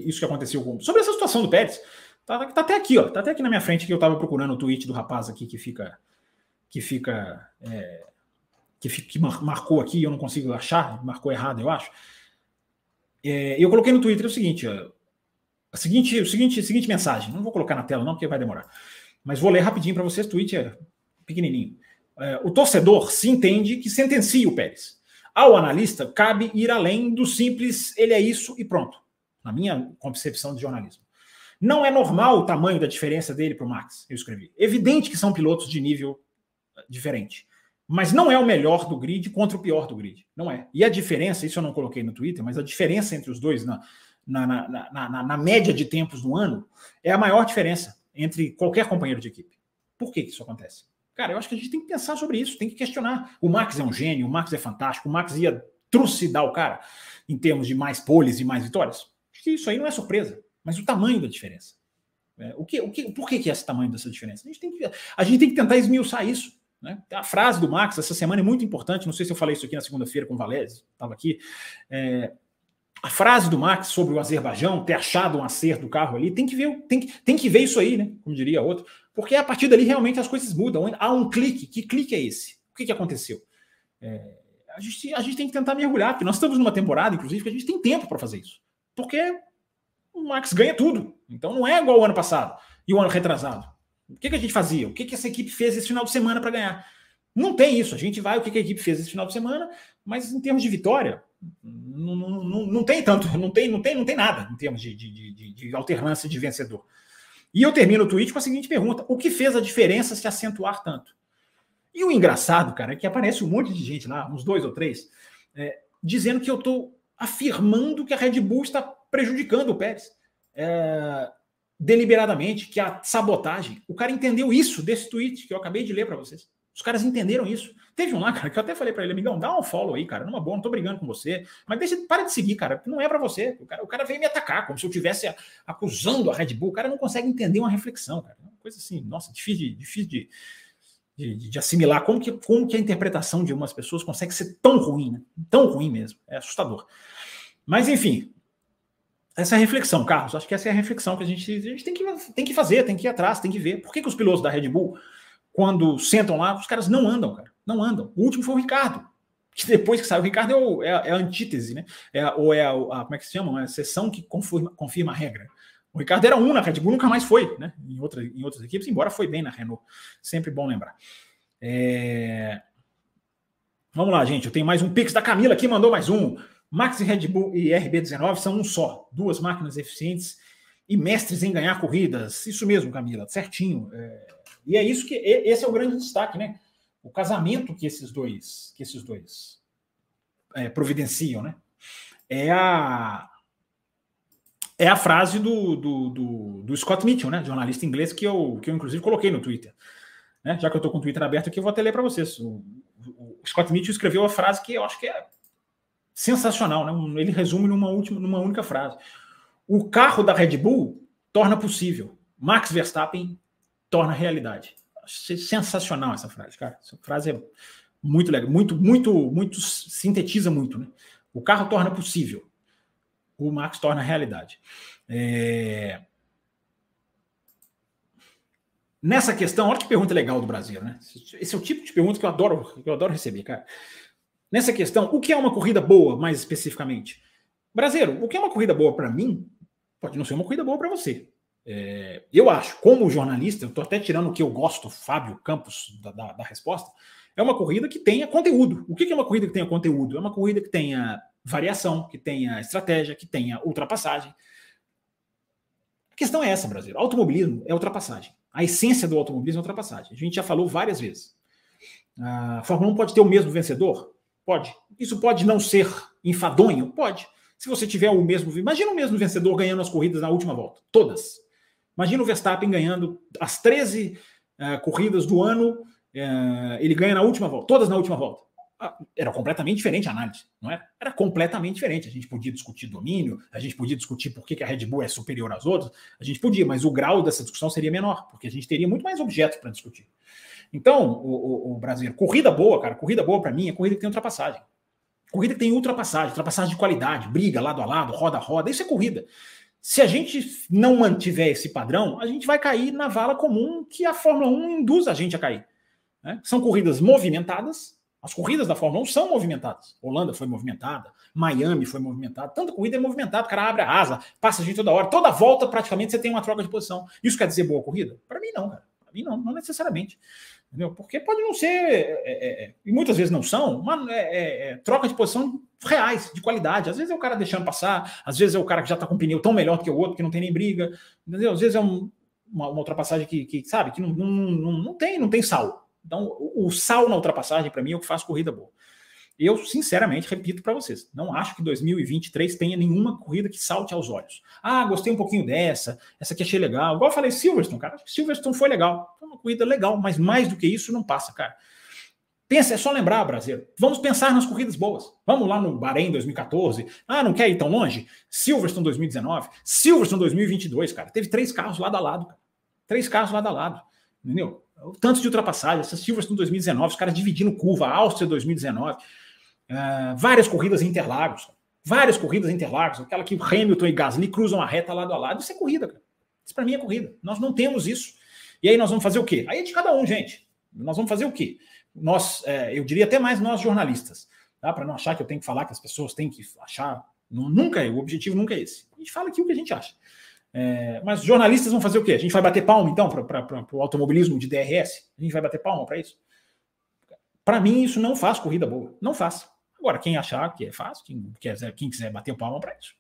isso que aconteceu com. Sobre essa situação do Pérez. Tá, tá até aqui, ó. Tá até aqui na minha frente que eu tava procurando o tweet do rapaz aqui que fica. Que fica. É, que, que marcou aqui, eu não consigo achar, marcou errado, eu acho. É, eu coloquei no Twitter o seguinte, a seguinte, o seguinte, a seguinte mensagem. Não vou colocar na tela, não, porque vai demorar. Mas vou ler rapidinho para vocês. Tweet é pequenininho. É, o torcedor se entende que sentencia o Pérez. Ao analista, cabe ir além do simples ele é isso e pronto, na minha concepção de jornalismo. Não é normal o tamanho da diferença dele para o Max, eu escrevi. Evidente que são pilotos de nível eh, diferente. Mas não é o melhor do grid contra o pior do grid. Não é. E a diferença, isso eu não coloquei no Twitter, mas a diferença entre os dois na, na, na, na, na média de tempos do ano é a maior diferença entre qualquer companheiro de equipe. Por que, que isso acontece? Cara, eu acho que a gente tem que pensar sobre isso, tem que questionar. O Max é um gênio, o Max é fantástico, o Max ia trucidar o cara em termos de mais poles e mais vitórias. Acho que isso aí não é surpresa, mas o tamanho da diferença. É, o que, o que, por que, que é esse tamanho dessa diferença? A gente tem que, a gente tem que tentar esmiuçar isso. Né? A frase do Max essa semana é muito importante. Não sei se eu falei isso aqui na segunda-feira com o Valese, estava aqui. É, a frase do Max sobre o Azerbaijão ter achado um acerto do carro ali, tem que ver, tem que, tem que ver isso aí, né? Como diria outro. Porque a partir dali realmente as coisas mudam. Há um clique. Que clique é esse? O que, que aconteceu? É, a, gente, a gente tem que tentar mergulhar, porque nós estamos numa temporada, inclusive, que a gente tem tempo para fazer isso. Porque o Max ganha tudo. Então não é igual o ano passado e o ano retrasado. O que, que a gente fazia? O que, que essa equipe fez esse final de semana para ganhar? Não tem isso. A gente vai, o que, que a equipe fez esse final de semana, mas em termos de vitória, não, não, não, não tem tanto, não tem, não tem, não tem nada em termos de, de, de, de alternância de vencedor. E eu termino o tweet com a seguinte pergunta: o que fez a diferença se acentuar tanto? E o engraçado, cara, é que aparece um monte de gente lá, uns dois ou três, é, dizendo que eu estou afirmando que a Red Bull está prejudicando o Pérez. É, deliberadamente, que a sabotagem. O cara entendeu isso desse tweet que eu acabei de ler para vocês. Os caras entenderam isso. Teve um lá, cara, que eu até falei para ele, amigão, dá um follow aí, cara, numa boa, não tô brigando com você, mas deixa, para de seguir, cara, não é para você. O cara, o cara veio me atacar, como se eu estivesse acusando a Red Bull. O cara não consegue entender uma reflexão, cara. Uma coisa assim, nossa, difícil de, difícil de, de, de, assimilar. Como que, como que a interpretação de umas pessoas consegue ser tão ruim, né? Tão ruim mesmo. É assustador. Mas, enfim, essa é a reflexão, Carlos. Acho que essa é a reflexão que a gente, a gente tem, que, tem que fazer, tem que ir atrás, tem que ver. Por que, que os pilotos da Red Bull quando sentam lá, os caras não andam, cara. Não andam. O último foi o Ricardo. Que depois que saiu o Ricardo é, o, é, é a antítese, né? É, ou é a, a, Como é que se chama? É a sessão que confirma, confirma a regra. O Ricardo era um na Red Bull, nunca mais foi, né? Em, outra, em outras equipes, embora foi bem na Renault. Sempre bom lembrar. É... Vamos lá, gente. Eu tenho mais um Pix da Camila aqui, mandou mais um. Max Red Bull e RB19 são um só. Duas máquinas eficientes e mestres em ganhar corridas. Isso mesmo, Camila, certinho. É... E é isso que esse é o grande destaque, né? O casamento que esses dois, que esses dois é, providenciam, né? É a é a frase do, do, do, do, Scott Mitchell, né? Jornalista inglês que eu, que eu inclusive coloquei no Twitter. Né? Já que eu estou com o Twitter aberto aqui, eu vou até ler para vocês. O, o, Scott Mitchell escreveu a frase que eu acho que é sensacional, né? Ele resume numa última, numa única frase. O carro da Red Bull torna possível. Max Verstappen torna realidade. sensacional essa frase, cara. Essa frase é muito legal, muito, muito, muito sintetiza muito, né? O carro torna possível, o Max torna realidade. É... Nessa questão, olha que pergunta legal do Brasil, né? Esse é o tipo de pergunta que eu adoro, que eu adoro receber, cara. Nessa questão, o que é uma corrida boa, mais especificamente? Brasileiro, o que é uma corrida boa para mim, pode não ser uma corrida boa para você. É, eu acho, como jornalista, eu estou até tirando o que eu gosto, Fábio Campos, da, da, da, resposta, é uma corrida que tenha conteúdo. O que é uma corrida que tenha conteúdo? É uma corrida que tenha variação, que tenha estratégia, que tenha ultrapassagem. A questão é essa, Brasil. Automobilismo é ultrapassagem. A essência do automobilismo é ultrapassagem. A gente já falou várias vezes. A Fórmula 1 pode ter o mesmo vencedor? Pode. Isso pode não ser enfadonho? Pode. Se você tiver o mesmo. Imagina o mesmo vencedor ganhando as corridas na última volta. Todas. Imagina o Verstappen ganhando as 13 uh, eh, corridas do ano. Uh, ele ganha na última volta. Todas na última volta. Ah, era completamente diferente a análise, não é? Era completamente diferente. A gente podia discutir domínio, a gente podia discutir por que a Red Bull é superior às outras, a gente podia, mas o grau dessa discussão seria menor, porque a gente teria muito mais objetos para discutir. Então, o, o, o Brasil, corrida boa, cara, corrida boa para mim é corrida que tem ultrapassagem. Corrida que tem ultrapassagem, ultrapassagem de qualidade, briga lado a lado, roda a roda, isso é corrida. Se a gente não mantiver esse padrão, a gente vai cair na vala comum que a Fórmula 1 induz a gente a cair. Né? São corridas movimentadas, as corridas da Fórmula 1 são movimentadas. Holanda foi movimentada, Miami foi movimentada, tanta corrida é movimentada, o cara abre a asa, passa gente toda hora, toda volta praticamente você tem uma troca de posição. Isso quer dizer boa corrida? Para mim não, cara. Mim não, não necessariamente. Entendeu? Porque pode não ser, é, é, é, e muitas vezes não são, uma é, é, é, troca de posição reais, de qualidade. Às vezes é o cara deixando passar, às vezes é o cara que já está com o pneu tão melhor do que o outro, que não tem nem briga, entendeu? Às vezes é um, uma, uma, ultrapassagem que, que, sabe, que não, não, não, não, tem, não tem sal. Então, o, o sal na ultrapassagem, para mim, é o que faz corrida boa. Eu, sinceramente, repito para vocês, não acho que 2023 tenha nenhuma corrida que salte aos olhos. Ah, gostei um pouquinho dessa, essa aqui achei legal. Igual eu falei, Silverstone, cara, Silverstone foi legal. Foi uma corrida legal, mas mais do que isso não passa, cara. Pensa, é só lembrar, brasileiro. Vamos pensar nas corridas boas. Vamos lá no Bahrein 2014. Ah, não quer ir tão longe? Silverstone 2019, Silverstone 2022, cara. Teve três carros lado a lado. Cara. Três carros lado a lado. Entendeu? Tanto de ultrapassagem, essa Silverstone 2019, os caras dividindo curva, Áustria 2019. Uh, várias corridas em Interlagos, várias corridas em Interlagos, aquela que Hamilton e Gasly cruzam a reta lado a lado, isso é corrida, cara. Isso para mim é corrida. Nós não temos isso. E aí nós vamos fazer o quê? Aí é de cada um, gente. Nós vamos fazer o quê? Nós, é, eu diria até mais nós jornalistas, tá? Para não achar que eu tenho que falar que as pessoas têm que achar. Nunca é, o objetivo nunca é esse. A gente fala aqui o que a gente acha. É, mas jornalistas vão fazer o quê? A gente vai bater palma, então, para o automobilismo de DRS? A gente vai bater palma para isso? Para mim, isso não faz corrida boa. Não faz. Agora, quem achar que é fácil, quem quiser, quem quiser bater palma para isso.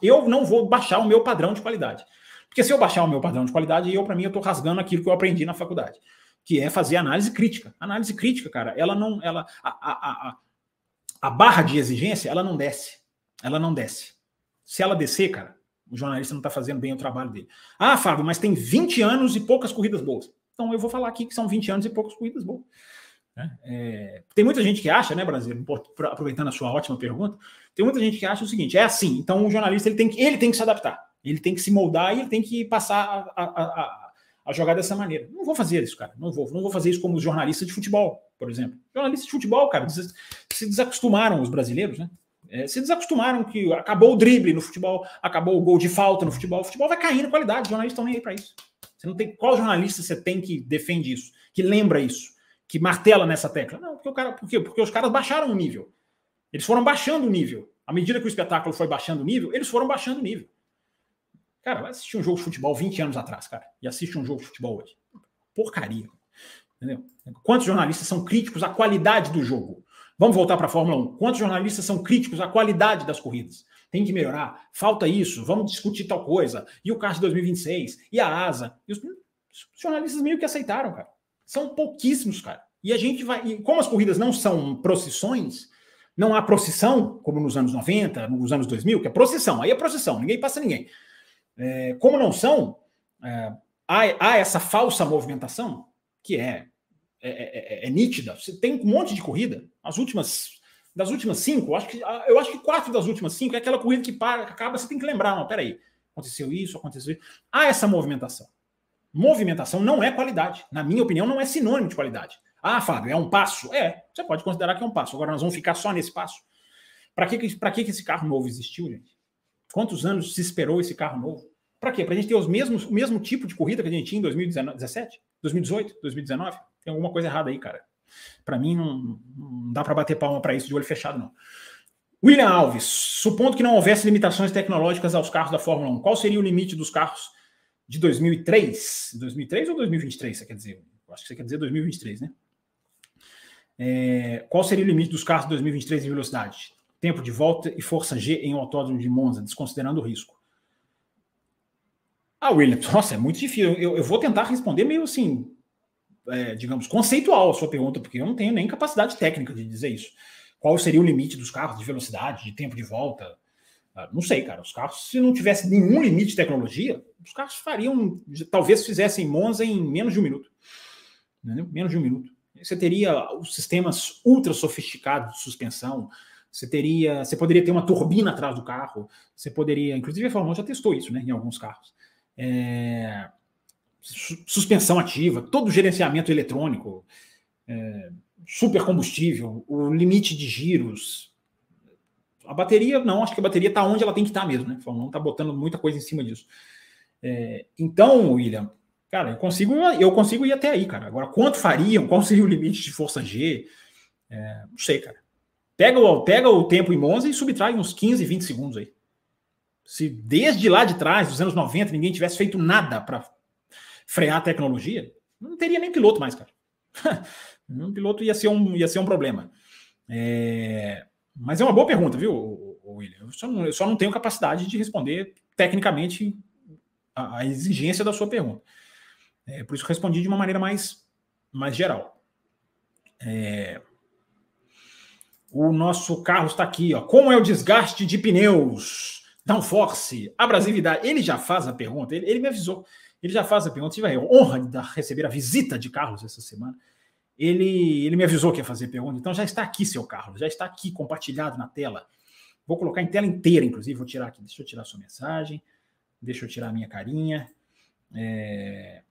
Eu não vou baixar o meu padrão de qualidade. Porque se eu baixar o meu padrão de qualidade, eu, para mim, eu estou rasgando aquilo que eu aprendi na faculdade, que é fazer análise crítica. Análise crítica, cara, ela não. Ela, a, a, a, a barra de exigência, ela não desce. Ela não desce. Se ela descer, cara, o jornalista não está fazendo bem o trabalho dele. Ah, Fábio, mas tem 20 anos e poucas corridas boas. Então eu vou falar aqui que são 20 anos e poucas corridas boas. Né? É, tem muita gente que acha, né, Brasil, aproveitando a sua ótima pergunta, tem muita gente que acha o seguinte: é assim, então o jornalista ele tem que, ele tem que se adaptar, ele tem que se moldar e ele tem que passar a, a, a, a jogar dessa maneira. Não vou fazer isso, cara. Não vou, não vou fazer isso como os jornalistas de futebol, por exemplo. Jornalistas de futebol, cara, se desacostumaram os brasileiros, né? É, se desacostumaram que acabou o drible no futebol, acabou o gol de falta no futebol, o futebol vai cair na qualidade, os jornalistas estão nem aí para isso. Você não tem qual jornalista você tem que defende isso, que lembra isso? Que martela nessa tecla. Não, porque o cara, por quê? Porque os caras baixaram o nível. Eles foram baixando o nível. À medida que o espetáculo foi baixando o nível, eles foram baixando o nível. Cara, vai assistir um jogo de futebol 20 anos atrás, cara, e assiste um jogo de futebol hoje. Porcaria. Entendeu? Quantos jornalistas são críticos à qualidade do jogo? Vamos voltar para a Fórmula 1. Quantos jornalistas são críticos à qualidade das corridas? Tem que melhorar. Falta isso. Vamos discutir tal coisa. E o carro de 2026? E a asa? E os, os jornalistas meio que aceitaram, cara. São pouquíssimos, cara. E a gente vai. E como as corridas não são procissões, não há procissão, como nos anos 90, nos anos 2000, que é procissão, aí é procissão, ninguém passa ninguém. É, como não são, é, há, há, essa falsa movimentação, que é, é, é, é, nítida. Você tem um monte de corrida, as últimas. Das últimas cinco, eu acho, que, eu acho que quatro das últimas cinco é aquela corrida que para, que acaba, você tem que lembrar, não, peraí, aconteceu isso, aconteceu isso. Há essa movimentação. Movimentação não é qualidade. Na minha opinião, não é sinônimo de qualidade. Ah, Fábio, é um passo? É, você pode considerar que é um passo. Agora nós vamos ficar só nesse passo. Para que, que, que esse carro novo existiu, gente? Quantos anos se esperou esse carro novo? Para quê? Para a gente ter os mesmos, o mesmo tipo de corrida que a gente tinha em 2017, 2018, 2019? Tem alguma coisa errada aí, cara. Para mim, não, não dá para bater palma para isso de olho fechado, não. William Alves, supondo que não houvesse limitações tecnológicas aos carros da Fórmula 1, qual seria o limite dos carros de 2003? 2003 ou 2023, você quer dizer? Eu acho que você quer dizer 2023, né? É, qual seria o limite dos carros de 2023 em velocidade? Tempo de volta e força G em autódromo de Monza, desconsiderando o risco. Ah, William, nossa, é muito difícil. Eu, eu vou tentar responder meio assim, é, digamos, conceitual a sua pergunta, porque eu não tenho nem capacidade técnica de dizer isso. Qual seria o limite dos carros de velocidade, de tempo de volta? Ah, não sei, cara. Os carros, se não tivesse nenhum limite de tecnologia, os carros fariam, talvez fizessem Monza em menos de um minuto. Entendeu? Menos de um minuto. Você teria os sistemas ultra sofisticados de suspensão, você teria, você poderia ter uma turbina atrás do carro, você poderia, inclusive a Fórmula 1 já testou isso, né, em alguns carros. É, suspensão ativa, todo o gerenciamento eletrônico, é, super combustível, o limite de giros. A bateria, não, acho que a bateria está onde ela tem que estar tá mesmo, né? A Fórmula 1 está botando muita coisa em cima disso. É, então, William, cara, eu consigo, eu consigo ir até aí, cara. Agora, quanto fariam? Qual seria o limite de força G? É, não sei, cara. Pega o, pega o tempo em Monza e subtrai uns 15, 20 segundos aí. Se desde lá de trás, dos anos 90, ninguém tivesse feito nada para frear a tecnologia, não teria nem piloto mais, cara. um piloto ia ser um, ia ser um problema. É... Mas é uma boa pergunta, viu, William? Eu só, não, eu só não tenho capacidade de responder tecnicamente a, a exigência da sua pergunta. É, por isso respondi de uma maneira mais, mais geral. É... O nosso Carlos está aqui, ó. Como é o desgaste de pneus? Downforce, abrasividade. Ele já faz a pergunta, ele, ele me avisou. Ele já faz a pergunta. Tive a honra de receber a visita de Carlos essa semana. Ele, ele me avisou que ia fazer pergunta, então já está aqui, seu Carlos, já está aqui compartilhado na tela. Vou colocar em tela inteira, inclusive. Vou tirar aqui. Deixa eu tirar a sua mensagem. Deixa eu tirar a minha carinha. É...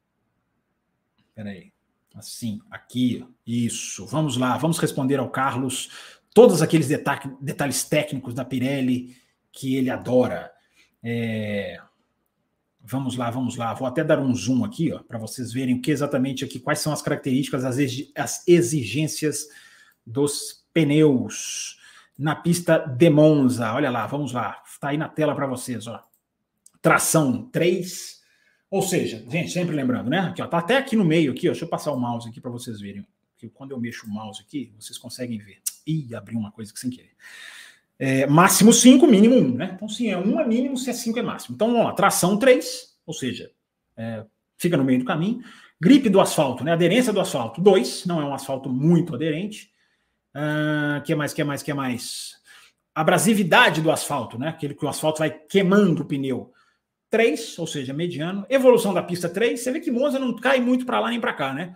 Peraí. Assim, aqui. Isso. Vamos lá. Vamos responder ao Carlos todos aqueles detalhes técnicos da Pirelli que ele adora. É... Vamos lá, vamos lá. Vou até dar um zoom aqui, ó, para vocês verem o que exatamente aqui, quais são as características, as exigências dos pneus na pista de Monza. Olha lá, vamos lá. Está aí na tela para vocês, ó. Tração 3. Ou seja, gente, sempre lembrando, né? Aqui, ó, tá até aqui no meio aqui, ó. Deixa eu passar o mouse aqui para vocês verem. Que quando eu mexo o mouse aqui, vocês conseguem ver. Ih, abri uma coisa que sem querer. É, máximo 5, mínimo 1, um, né? Então, se é 1 um é mínimo, se é 5 é máximo. Então, vamos lá, tração 3, ou seja, é, fica no meio do caminho. Gripe do asfalto, né? Aderência do asfalto, 2, não é um asfalto muito aderente. Uh, que mais, que mais, que mais? Abrasividade do asfalto, né? Aquele que o asfalto vai queimando o pneu. 3, ou seja, mediano. Evolução da pista 3, você vê que Monza não cai muito para lá nem para cá, né?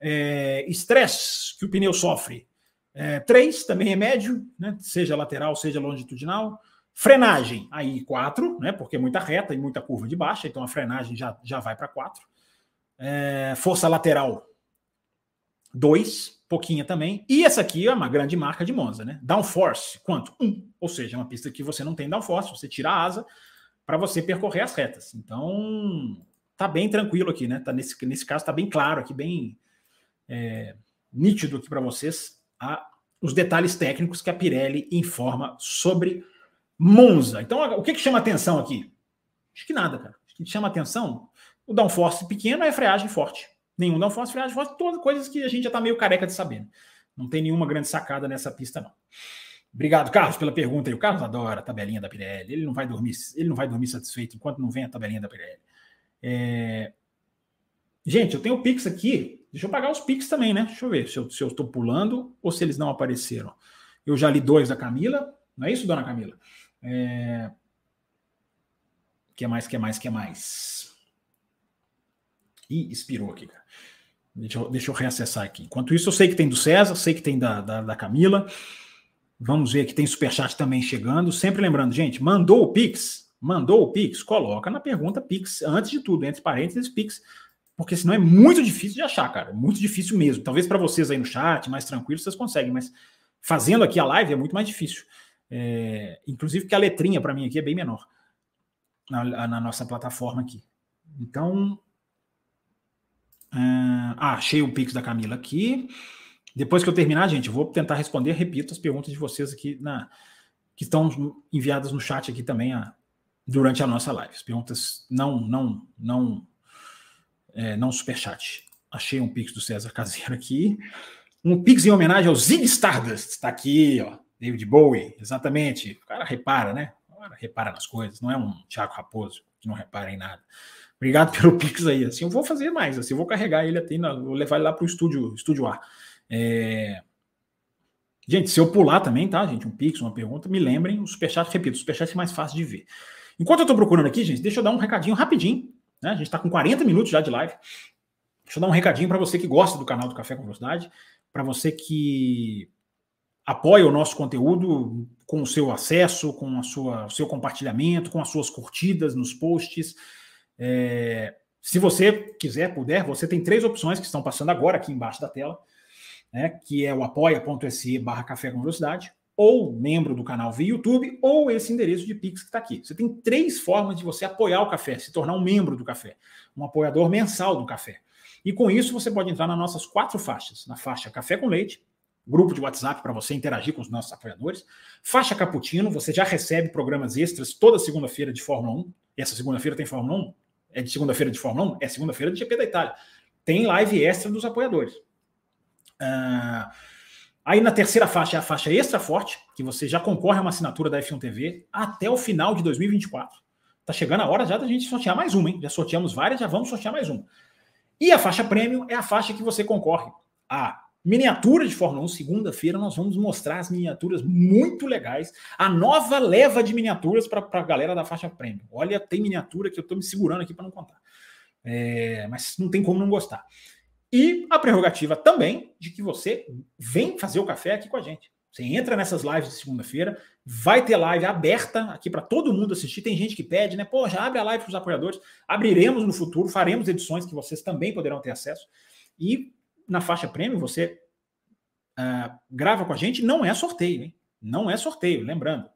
É, estresse que o pneu sofre, é, três também é médio, né? seja lateral, seja longitudinal. Frenagem, aí quatro, né? porque é muita reta e muita curva de baixa, então a frenagem já, já vai para quatro. É, força lateral, dois, pouquinha também. E essa aqui é uma grande marca de Monza, né? Downforce, quanto? Um. Ou seja, é uma pista que você não tem downforce, você tira a asa para você percorrer as retas. Então, tá bem tranquilo aqui, né? Tá nesse, nesse caso, tá bem claro aqui, bem é, nítido aqui para vocês a, os detalhes técnicos que a Pirelli informa sobre Monza. Então, o que, que chama atenção aqui? Acho que nada, cara. O que chama atenção, o downforce pequeno é freagem forte. Nenhum downforce, freagem forte, todas coisas que a gente já está meio careca de saber. Não tem nenhuma grande sacada nessa pista, não. Obrigado, Carlos, pela pergunta. E o Carlos adora a tabelinha da Pirelli. Ele não vai dormir, ele não vai dormir satisfeito enquanto não vem a tabelinha da Pirelli. É... Gente, eu tenho o Pix aqui Deixa eu pagar os Pix também, né? Deixa eu ver se eu estou pulando ou se eles não apareceram. Eu já li dois da Camila, não é isso, dona Camila? É... Que mais, que mais, que mais? Ih, expirou aqui, cara. Deixa eu, deixa eu reacessar aqui. Enquanto isso, eu sei que tem do César, sei que tem da, da, da Camila. Vamos ver que tem superchat também chegando. Sempre lembrando, gente, mandou o Pix, mandou o Pix, coloca na pergunta Pix, antes de tudo, entre parênteses, Pix porque senão é muito difícil de achar, cara. Muito difícil mesmo. Talvez para vocês aí no chat, mais tranquilo, vocês conseguem, mas fazendo aqui a live é muito mais difícil. É, inclusive que a letrinha para mim aqui é bem menor na, na nossa plataforma aqui. Então, uh, ah, achei o Pix da Camila aqui. Depois que eu terminar, gente, eu vou tentar responder, repito, as perguntas de vocês aqui na que estão enviadas no chat aqui também a, durante a nossa live. As perguntas não, não, não, é, não superchat. Achei um Pix do César Caseiro aqui. Um Pix em homenagem ao Zig Stardust. Está aqui, ó. David Bowie, exatamente. O cara repara, né? O cara repara nas coisas. Não é um Thiago Raposo que não repara em nada. Obrigado pelo Pix aí. Assim, eu vou fazer mais. Assim, eu vou carregar ele até, vou levar ele lá para o estúdio, estúdio A. É... Gente, se eu pular também, tá, gente? Um Pix, uma pergunta, me lembrem. O Superchat, repito, o Superchat é mais fácil de ver. Enquanto eu estou procurando aqui, gente, deixa eu dar um recadinho rapidinho. Né? A gente está com 40 minutos já de live. Deixa eu dar um recadinho para você que gosta do canal do Café com Velocidade, para você que apoia o nosso conteúdo com o seu acesso, com a sua, o seu compartilhamento, com as suas curtidas nos posts. É, se você quiser, puder, você tem três opções que estão passando agora aqui embaixo da tela, né, que é o apoia.se barra café com velocidade, ou membro do canal via YouTube, ou esse endereço de Pix que está aqui. Você tem três formas de você apoiar o café, se tornar um membro do café, um apoiador mensal do café. E com isso você pode entrar nas nossas quatro faixas, na faixa Café com Leite, grupo de WhatsApp para você interagir com os nossos apoiadores. Faixa Caputino, você já recebe programas extras toda segunda-feira de Fórmula 1. E essa segunda-feira tem Fórmula 1? É de segunda-feira de Fórmula 1? É segunda-feira de GP da Itália. Tem live extra dos apoiadores. Uh, aí na terceira faixa é a faixa extra forte, que você já concorre a uma assinatura da F1 TV até o final de 2024. Tá chegando a hora já da gente sortear mais uma, hein? Já sorteamos várias, já vamos sortear mais uma. E a faixa premium é a faixa que você concorre a Miniatura de Fórmula 1, segunda-feira, nós vamos mostrar as miniaturas muito legais. A nova leva de miniaturas para a galera da faixa premium. Olha, tem miniatura que eu estou me segurando aqui para não contar. É, mas não tem como não gostar. E a prerrogativa também de que você vem fazer o café aqui com a gente. Você entra nessas lives de segunda-feira, vai ter live aberta aqui para todo mundo assistir. Tem gente que pede, né? Pô, já abre a live para os apoiadores. Abriremos no futuro, faremos edições que vocês também poderão ter acesso. E na faixa prêmio, você uh, grava com a gente, não é sorteio, hein? Não é sorteio, lembrando.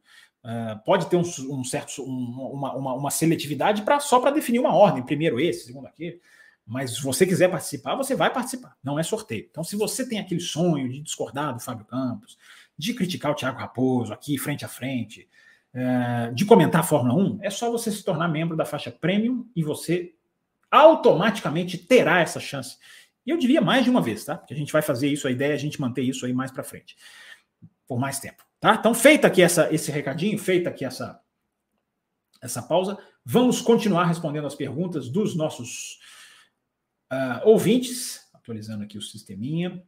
Uh, pode ter um, um certo, um, uma, uma, uma, seletividade para só para definir uma ordem, primeiro esse, segundo aquele. Mas se você quiser participar, você vai participar. Não é sorteio. Então, se você tem aquele sonho de discordar do Fábio Campos, de criticar o Thiago Raposo aqui frente a frente, uh, de comentar a Fórmula 1, é só você se tornar membro da faixa Premium e você automaticamente terá essa chance e eu diria mais de uma vez, tá? Que a gente vai fazer isso, a ideia é a gente manter isso aí mais para frente, por mais tempo, tá? Então, feita aqui essa, esse recadinho, feita aqui essa, essa pausa, vamos continuar respondendo as perguntas dos nossos uh, ouvintes, atualizando aqui o sisteminha.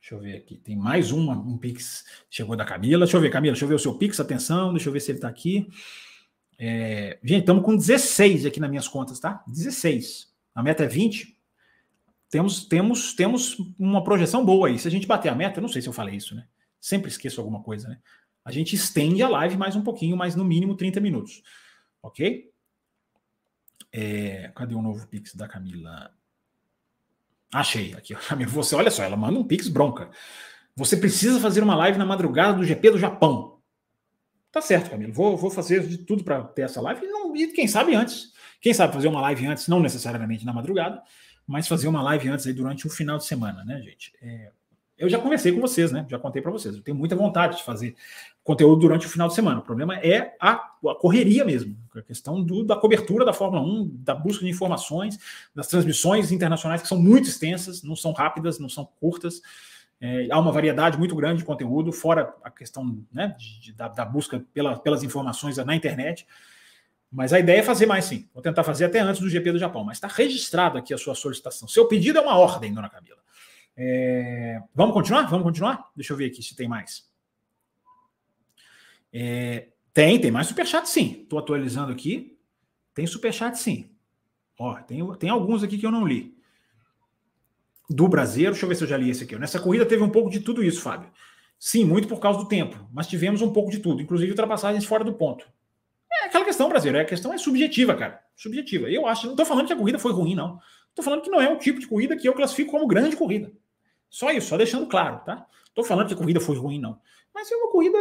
Deixa eu ver aqui, tem mais uma, um Pix chegou da Camila. Deixa eu ver, Camila, deixa eu ver o seu Pix, atenção, deixa eu ver se ele está aqui. É, gente, estamos com 16 aqui nas minhas contas, tá? 16. A meta é 20, temos, temos, temos uma projeção boa aí. Se a gente bater a meta, eu não sei se eu falei isso, né? Sempre esqueço alguma coisa, né? A gente estende a live mais um pouquinho, mais no mínimo 30 minutos. Ok? É, cadê o novo Pix da Camila? Achei aqui. Você, olha só, ela manda um Pix bronca. Você precisa fazer uma live na madrugada do GP do Japão. Tá certo, Camila. Vou, vou fazer de tudo para ter essa live. E, não, e quem sabe antes. Quem sabe fazer uma live antes, não necessariamente na madrugada mas fazer uma live antes aí durante o final de semana, né, gente? É, eu já conversei com vocês, né? Já contei para vocês. Eu tenho muita vontade de fazer conteúdo durante o final de semana. O problema é a, a correria mesmo, a questão do, da cobertura da Fórmula 1, da busca de informações, das transmissões internacionais que são muito extensas, não são rápidas, não são curtas. É, há uma variedade muito grande de conteúdo, fora a questão né, de, de, da, da, busca pela, pelas informações na internet. Mas a ideia é fazer mais sim. Vou tentar fazer até antes do GP do Japão. Mas está registrado aqui a sua solicitação. Seu pedido é uma ordem, dona Camila. É... Vamos continuar? Vamos continuar? Deixa eu ver aqui se tem mais. É... Tem, tem mais superchat sim. Estou atualizando aqui. Tem superchat sim. Ó, tem, tem alguns aqui que eu não li. Do Brasileiro, deixa eu ver se eu já li esse aqui. Nessa corrida teve um pouco de tudo isso, Fábio. Sim, muito por causa do tempo, mas tivemos um pouco de tudo, inclusive ultrapassagens fora do ponto. É aquela questão, brasileiro. A questão é subjetiva, cara. Subjetiva. Eu acho. Não estou falando que a corrida foi ruim, não. Estou falando que não é um tipo de corrida que eu classifico como grande corrida. Só isso, só deixando claro, tá? Estou falando que a corrida foi ruim, não. Mas é uma corrida,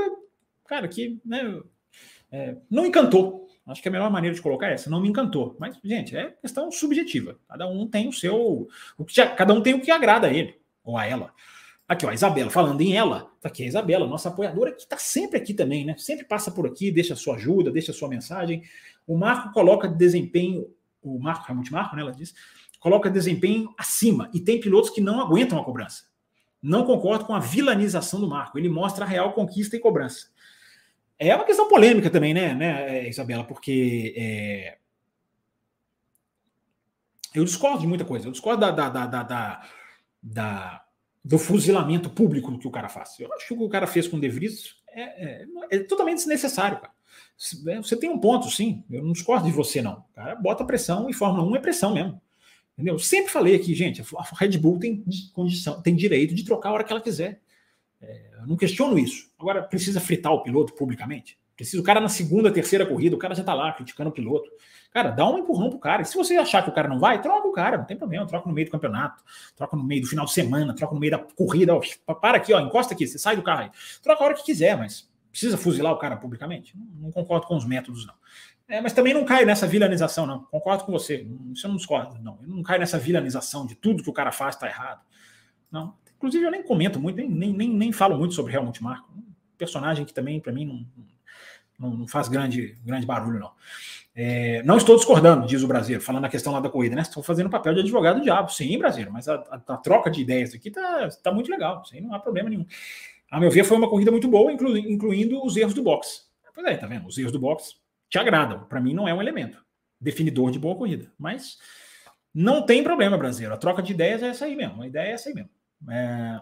cara, que né, é, não encantou. Acho que a melhor maneira de colocar é essa, não me encantou. Mas, gente, é questão subjetiva. Cada um tem o seu. O que, cada um tem o que agrada a ele ou a ela. Aqui, ó, a Isabela, falando em ela, tá aqui a Isabela, nossa apoiadora, que está sempre aqui também, né? Sempre passa por aqui, deixa a sua ajuda, deixa a sua mensagem. O Marco coloca desempenho, o Marco, Ramute Marco, né? Ela diz, coloca desempenho acima. E tem pilotos que não aguentam a cobrança. Não concordo com a vilanização do Marco. Ele mostra a real conquista e cobrança. É uma questão polêmica também, né, né Isabela? Porque é... eu discordo de muita coisa. Eu discordo da, da, da, da, da do fuzilamento público que o cara faz. Eu acho que o que o cara fez com o De Vries é, é, é, totalmente desnecessário, cara. É, você tem um ponto, sim. Eu não discordo de você, não. O cara bota pressão e Fórmula 1 é pressão mesmo. Entendeu? Eu sempre falei aqui, gente, a Red Bull tem condição, tem direito de trocar a hora que ela quiser. É, eu não questiono isso. Agora, precisa fritar o piloto publicamente? Precisa o cara na segunda, terceira corrida, o cara já tá lá criticando o piloto. Cara, dá um empurrão pro cara. E se você achar que o cara não vai, troca o cara, não tem problema. Troca no meio do campeonato, troca no meio do final de semana, troca no meio da corrida. Ó, para aqui, ó, encosta aqui, você sai do carro aí. Troca a hora que quiser, mas precisa fuzilar o cara publicamente? Não, não concordo com os métodos, não. É, mas também não cai nessa vilanização, não. Concordo com você. Isso eu não discordo, não. Eu não caio nessa vilanização de tudo que o cara faz está errado. Não. Inclusive, eu nem comento muito, nem, nem, nem, nem falo muito sobre Helmut Marko. Um personagem que também, para mim, não, não, não, faz grande, grande barulho, não. É, não estou discordando, diz o brasileiro, falando a questão lá da corrida, né? Estou fazendo papel de advogado diabo. Sim, brasileiro, mas a, a, a, troca de ideias aqui tá, tá muito legal. Isso não há problema nenhum. A meu ver, foi uma corrida muito boa, inclu, incluindo os erros do boxe. Pois é, tá vendo? Os erros do boxe te agradam. Para mim, não é um elemento definidor de boa corrida. Mas não tem problema, brasileiro. A troca de ideias é essa aí mesmo. A ideia é essa aí mesmo. É...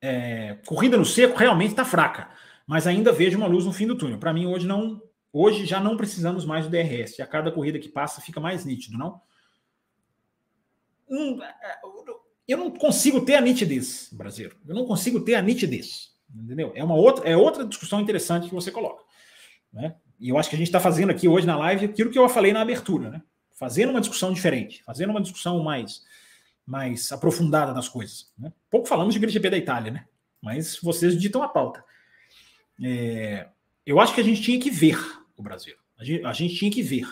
É... Corrida no seco realmente está fraca, mas ainda vejo uma luz no fim do túnel. Para mim, hoje não. Hoje já não precisamos mais do DRS. A cada corrida que passa fica mais nítido, não? Hum, eu não consigo ter a nitidez, brasileiro. Eu não consigo ter a nitidez. Entendeu? É uma outra, é outra discussão interessante que você coloca. Né? E eu acho que a gente está fazendo aqui hoje na live aquilo que eu falei na abertura, né? Fazendo uma discussão diferente, fazendo uma discussão mais, mais aprofundada das coisas. Né? Pouco falamos de GP da Itália, né? Mas vocês ditam a pauta. É, eu acho que a gente tinha que ver o Brasil. A gente, a gente tinha que ver.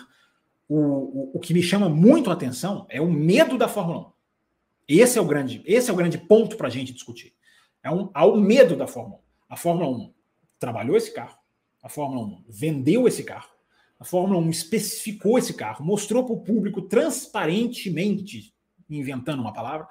O, o, o, que me chama muito a atenção é o medo da Fórmula 1. Esse é o grande, esse é o grande ponto para a gente discutir. É um, há o medo da Fórmula 1. A Fórmula 1 trabalhou esse carro, a Fórmula 1 vendeu esse carro, a Fórmula 1 especificou esse carro, mostrou para o público transparentemente, inventando uma palavra,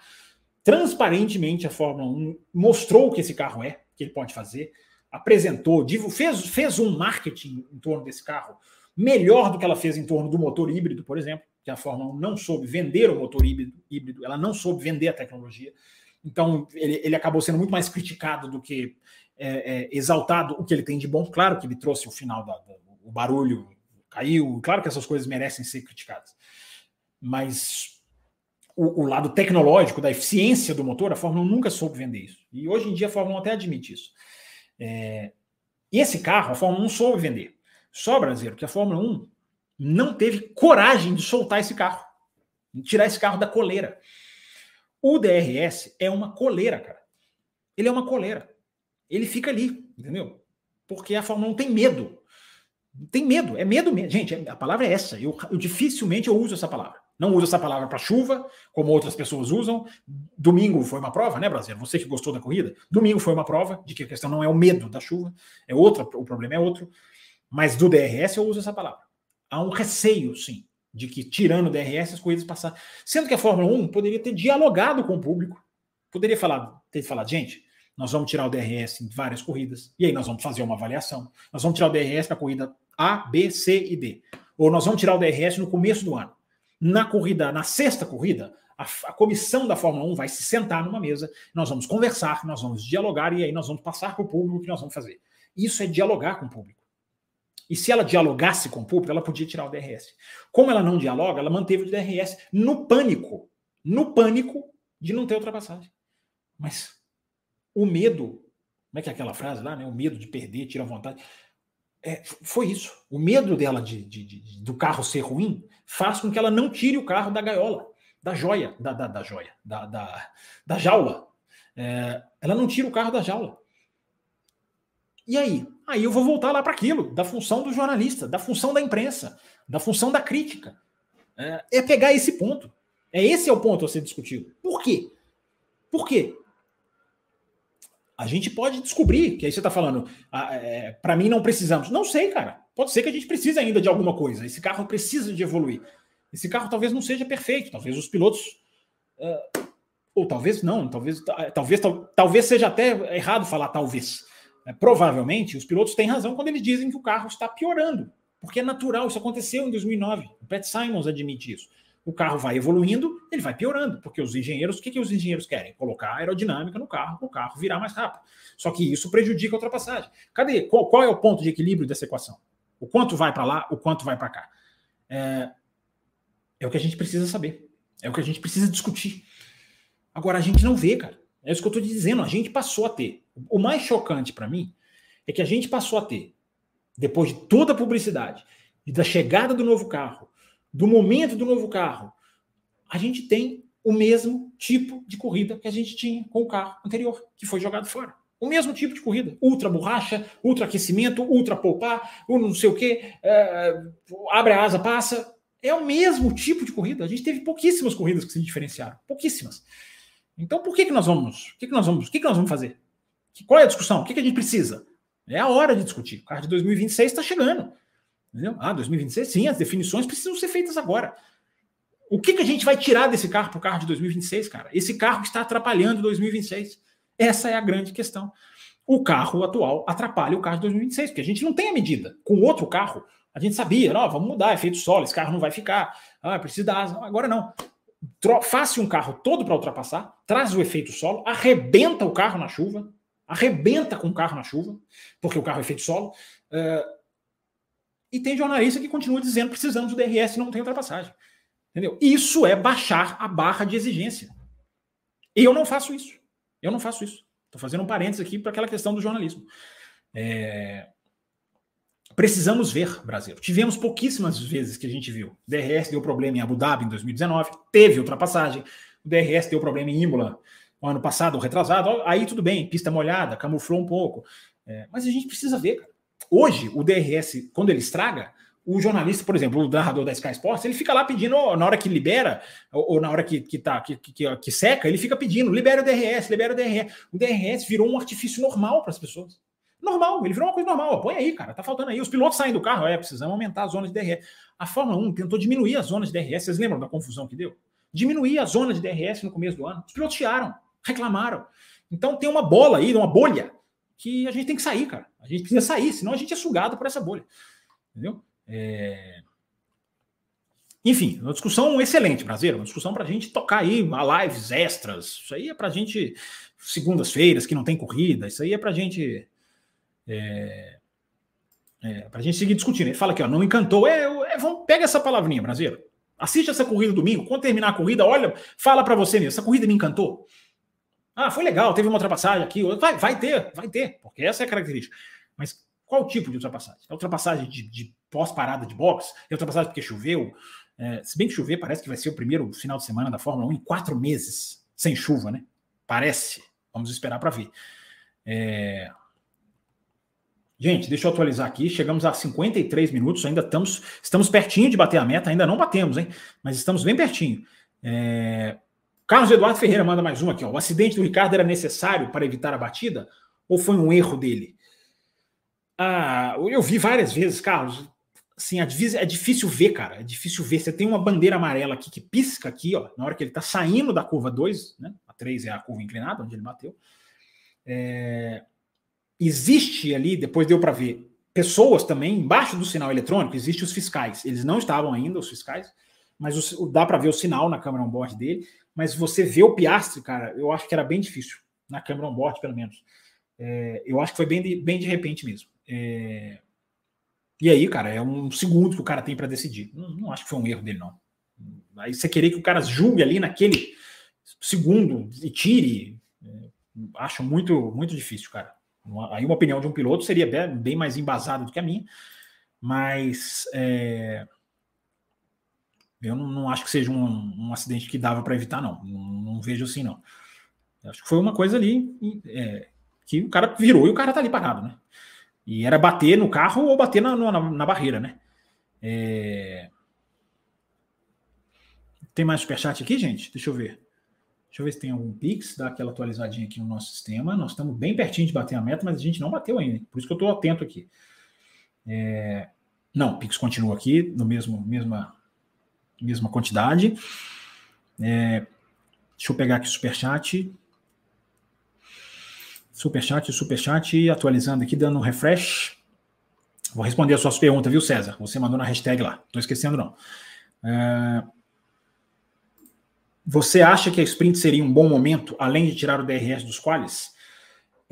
transparentemente a Fórmula 1 mostrou o que esse carro é, que ele pode fazer, apresentou, fez, fez um marketing em torno desse carro melhor do que ela fez em torno do motor híbrido, por exemplo, que a Fórmula 1 não soube vender o motor híbrido, híbrido ela não soube vender a tecnologia. Então, ele, ele acabou sendo muito mais criticado do que é, é, exaltado o que ele tem de bom. Claro que ele trouxe o final da, o barulho caiu. Claro que essas coisas merecem ser criticadas, mas o, o, lado tecnológico da eficiência do motor, a Fórmula 1 nunca soube vender isso. E hoje em dia a Fórmula 1 até admite isso. É, esse carro a Fórmula 1 soube vender. Só, brasileiro, que a Fórmula 1 não teve coragem de soltar esse carro, de tirar esse carro da coleira. O DRS é uma coleira, cara. Ele é uma coleira ele fica ali, entendeu? Porque a Fórmula 1 tem medo. Tem medo, é medo mesmo. Gente, a palavra é essa. Eu, eu dificilmente eu uso essa palavra. Não uso essa palavra para chuva, como outras pessoas usam. Domingo foi uma prova, né, Brasil? Você que gostou da corrida. Domingo foi uma prova de que a questão não é o medo da chuva, é outra, o problema é outro. Mas do DRS eu uso essa palavra. Há um receio, sim, de que tirando o DRS as corridas passar. Sendo que a Fórmula 1 poderia ter dialogado com o público. Poderia falar, ter falado, gente, nós vamos tirar o DRS em várias corridas, e aí nós vamos fazer uma avaliação. Nós vamos tirar o DRS para a corrida A, B, C e D. Ou nós vamos tirar o DRS no começo do ano. Na corrida, na sexta corrida, a, a, comissão da Fórmula 1 vai se sentar numa mesa, nós vamos conversar, nós vamos dialogar e aí nós vamos passar para o público o que nós vamos fazer. Isso é dialogar com o público. E se ela dialogasse com o público, como podia tirar o DRS. Como ela não dialoga, ela manteve o DRS no pânico, no pânico de não ter ultrapassagem. Mas o medo, como é que é aquela frase lá, né? O medo de perder, tira a vontade. É, foi isso. O medo dela de, de, de, do carro ser ruim faz com que ela não tire o carro da gaiola. da joia, da, da, da joia, da, da, da jaula. É, ela não tira o carro da jaula. E aí? Aí eu vou voltar lá para aquilo, da função do jornalista, da função da imprensa, da função da crítica. É, é, pegar esse ponto. É esse é o ponto a ser discutido. Por quê? Por quê? A gente pode descobrir, que aí você está falando, ah, é, para mim não precisamos. Não sei, cara. Pode ser que a gente precise ainda de alguma coisa. Esse carro precisa de evoluir. Esse carro talvez não seja perfeito. Talvez os pilotos. Uh, ou talvez não, talvez, talvez, talvez seja até errado falar talvez. É, provavelmente, os pilotos têm razão quando eles dizem que o carro está piorando, porque é natural, isso aconteceu em 2009. O Pat Simons admite isso. O carro vai evoluindo, ele vai piorando, porque os engenheiros, o que, que os engenheiros querem? Colocar aerodinâmica no carro, para o carro virar mais rápido. Só que isso prejudica a ultrapassagem. Cadê? Qual, qual é o ponto de equilíbrio dessa equação? O quanto vai para lá, o quanto vai para cá? É, é o que a gente precisa saber. É o que a gente precisa discutir. Agora, a gente não vê, cara. É isso que eu estou dizendo. A gente passou a ter. O mais chocante para mim é que a gente passou a ter, depois de toda a publicidade e da chegada do novo carro, do momento do novo carro, a gente tem o mesmo tipo de corrida que a gente tinha com o carro anterior, que foi jogado fora. O mesmo tipo de corrida. Ultra borracha, ultra aquecimento, ultra poupar, ou não sei o quê, é, abre a asa, passa. É o mesmo tipo de corrida. A gente teve pouquíssimas corridas que se diferenciaram. Pouquíssimas. Então, por que, que nós vamos? O que, que nós vamos? O que, que nós vamos fazer? Qual é a discussão? O que, que a gente precisa? É a hora de discutir. O carro de 2026 está chegando. Entendeu? Ah, 2026, sim, as definições precisam ser feitas agora. O que, que a gente vai tirar desse carro para o carro de 2026, cara? Esse carro está atrapalhando 2026. Essa é a grande questão. O carro atual atrapalha o carro de 2026, porque a gente não tem a medida. Com outro carro, a gente sabia, não, vamos mudar, efeito solo, esse carro não vai ficar, ah, precisa da asa. Agora não faça um carro todo para ultrapassar, traz o efeito solo, arrebenta o carro na chuva, arrebenta com o carro na chuva, porque o carro é efeito solo. Uh, e tem jornalista que continua dizendo precisamos do DRS não tem ultrapassagem. Entendeu? Isso é baixar a barra de exigência. E eu não faço isso. Eu não faço isso. Estou fazendo um parênteses aqui para aquela questão do jornalismo. É... Precisamos ver, Brasil. Tivemos pouquíssimas vezes que a gente viu. O DRS deu problema em Abu Dhabi em 2019, teve ultrapassagem. O DRS deu problema em Imola no ano passado, retrasado. Aí tudo bem, pista molhada, camuflou um pouco. É, mas a gente precisa ver, cara. Hoje, o DRS, quando ele estraga, o jornalista, por exemplo, o narrador da Sky Sports, ele fica lá pedindo, na hora que libera, ou, ou na hora que, que, tá, que, que, que, seca, ele fica pedindo, libera o DRS, libera o DRS. O DRS virou um artifício normal para as pessoas. Normal, ele virou uma coisa normal. Põe aí, cara, tá faltando aí. Os pilotos saem do carro, é, precisamos aumentar as zonas de DRS. A Fórmula 1 tentou diminuir as zonas de DRS. Vocês lembram da confusão que deu? Diminuir a zona de DRS no começo do ano. Os pilotos chiaram, reclamaram. Então tem uma bola aí, uma bolha, que a gente tem que sair, cara. A gente precisa sair, senão a gente é sugado por essa bolha. Entendeu? É... Enfim, uma discussão excelente, Brasileiro. Uma discussão para a gente tocar aí lives extras. Isso aí é para a gente, segundas-feiras que não tem corrida. Isso aí é para a gente é, é, para a gente seguir discutindo. Ele fala aqui, ó, não encantou. É, é, vamos, pega essa palavrinha, brasileiro. Assiste essa corrida domingo. Quando terminar a corrida, olha, fala para você mesmo. Essa corrida me encantou. Ah, foi legal, teve uma ultrapassagem aqui. Vai, vai ter, vai ter, porque essa é a característica. Mas qual tipo de ultrapassagem? É ultrapassagem de, de pós-parada de boxe? É ultrapassagem porque choveu? É, se bem que chover, parece que vai ser o primeiro final de semana da Fórmula 1 em quatro meses sem chuva, né? Parece. Vamos esperar para ver. É, Gente, deixa eu atualizar aqui. Chegamos a 53 minutos, ainda estamos, estamos pertinho de bater a meta, ainda não batemos, hein? Mas estamos bem pertinho. É... Carlos Eduardo Ferreira manda mais uma aqui. Ó. O acidente do Ricardo era necessário para evitar a batida ou foi um erro dele? Ah, eu vi várias vezes, Carlos. Assim, é difícil ver, cara. É difícil ver. Você tem uma bandeira amarela aqui que pisca aqui, ó, na hora que ele está saindo da curva 2, né? A 3 é a curva inclinada, onde ele bateu. É existe ali, depois deu para ver, pessoas também embaixo do sinal eletrônico, existe os fiscais. Eles não estavam ainda, os fiscais, mas o, dá para ver o sinal na câmera on-board dele. Mas você vê o Piastre, cara, eu acho que era bem difícil, na câmera on-board, pelo menos. É, eu acho que foi bem de, bem de repente mesmo. É, e aí, cara, é um segundo que o cara tem para decidir. Não, não, acho que foi um erro dele, não. Aí você querer que o cara julgue ali naquele segundo e tire, é, acho muito, muito difícil, cara. Aí uma opinião de um piloto seria bem, bem mais embasada do que a minha, mas é, Eu não, não acho que seja um, um acidente que dava para evitar, não. não. não. vejo assim, não. Acho que foi uma coisa ali é, que o cara virou e o cara tá ali parado, né? E era bater no carro ou bater na, na, na barreira, né? É... Tem mais superchat aqui, gente? Deixa eu ver. Deixa eu ver se tem algum Pix, dá aquela atualizadinha aqui no nosso sistema. Nós estamos bem pertinho de bater a meta, mas a gente não bateu ainda. Por isso que eu estou atento aqui. É... Não, Pix continua aqui, no mesmo mesma, mesma quantidade. É... Deixa eu pegar aqui o superchat. Superchat, superchat, atualizando aqui, dando um refresh. Vou responder a suas perguntas, viu, César? Você mandou na hashtag lá. Estou esquecendo, não. É... Você acha que a sprint seria um bom momento, além de tirar o DRS dos quales?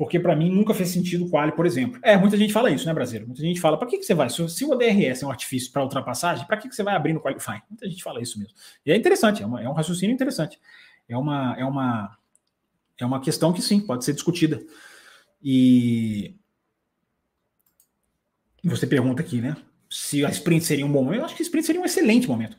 Porque para mim nunca fez sentido o quali, por exemplo. É, muita gente fala isso, né, brasileiro? Muita gente fala, para que, que você vai? Se, se o DRS é um artifício para ultrapassagem, para que, que você vai abrir no qualifying? Muita gente fala isso mesmo. E é interessante, é, uma, é um raciocínio interessante. É uma, é, uma, é uma questão que sim, pode ser discutida. E você pergunta aqui, né? Se a sprint seria um bom momento, eu acho que a sprint seria um excelente momento.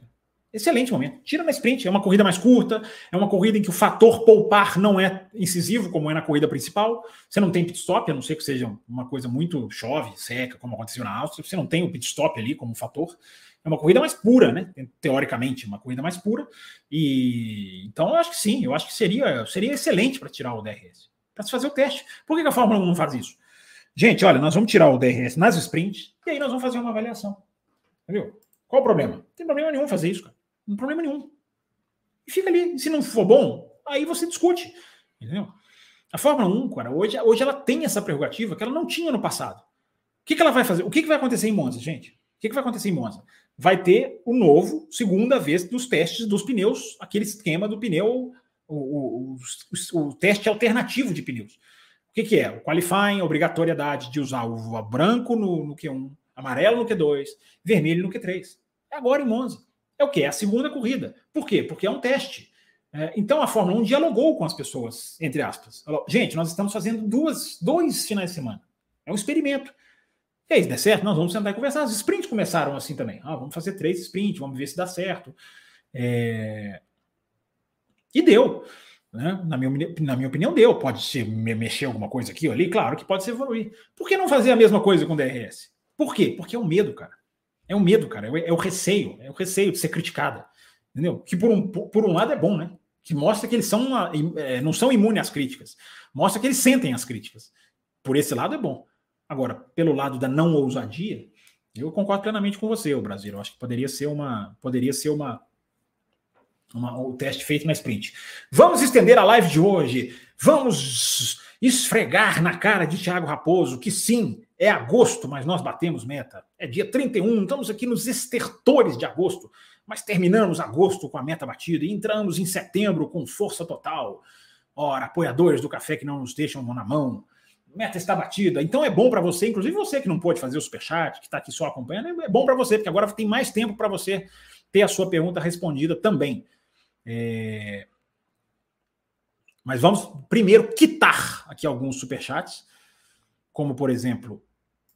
Excelente momento. Tira na sprint. É uma corrida mais curta, é uma corrida em que o fator poupar não é incisivo, como é na corrida principal. Você não tem pit stop, a não ser que seja uma coisa muito chove, seca, como aconteceu na Áustria. Você não tem o pit stop ali como fator. É uma corrida mais pura, né? Teoricamente, uma corrida mais pura. E então eu acho que sim, eu acho que seria, seria excelente para tirar o DRS, para se fazer o teste. Por que a Fórmula 1 não faz isso? Gente, olha, nós vamos tirar o DRS nas sprints e aí nós vamos fazer uma avaliação. Entendeu? Qual o problema? Não tem problema nenhum fazer isso, cara. Não problema nenhum. E fica ali. Se não for bom, aí você discute. Entendeu? A Fórmula 1, cara, hoje, hoje ela tem essa prerrogativa que ela não tinha no passado. O que, que ela vai fazer? O que, que vai acontecer em Monza, gente? O que, que vai acontecer em Monza? Vai ter o novo, segunda vez dos testes dos pneus, aquele esquema do pneu, o, o, o, o teste alternativo de pneus. O que, que, é? O qualifying, obrigatoriedade de usar o branco no, no Q1, amarelo no Q2, vermelho no Q3. É agora em Monza. É o que? É a segunda corrida. Por quê? Porque é um teste. É, então a Fórmula 1 dialogou com as pessoas, entre aspas. Falou, gente, nós estamos fazendo duas, dois finais de semana. É um experimento. E aí, se der certo, nós vamos sentar e conversar. As sprints começaram assim também. Ah, vamos fazer três sprints, vamos ver se dá certo. É... E deu. Né? Na, minha, na minha opinião, deu. Pode ser mexer alguma coisa aqui ou ali? Claro que pode se evoluir. Por que não fazer a mesma coisa com o DRS? Por quê? Porque é o medo, cara. É o medo, cara. É, é o receio. É o receio de ser criticada. Entendeu? Que por um, por um lado é bom, né? Que mostra que eles são uma, é, não são imunes às críticas. Mostra que eles sentem as críticas. Por esse lado é bom. Agora, pelo lado da não ousadia, eu concordo plenamente com você, o Brasil. Eu acho que poderia ser uma, poderia ser uma, uma, o teste feito na sprint. Vamos estender a live de hoje. Vamos esfregar na cara de Thiago Raposo que sim, é agosto, mas nós batemos meta. É dia 31, estamos aqui nos estertores de agosto, mas terminamos agosto com a meta batida e entramos em setembro com força total. Ora, apoiadores do café que não nos deixam na mão. Meta está batida. Então é bom para você, inclusive você que não pôde fazer o superchat, que está aqui só acompanhando, é bom para você, porque agora tem mais tempo para você ter a sua pergunta respondida também. É... Mas vamos primeiro quitar aqui alguns superchats, como por exemplo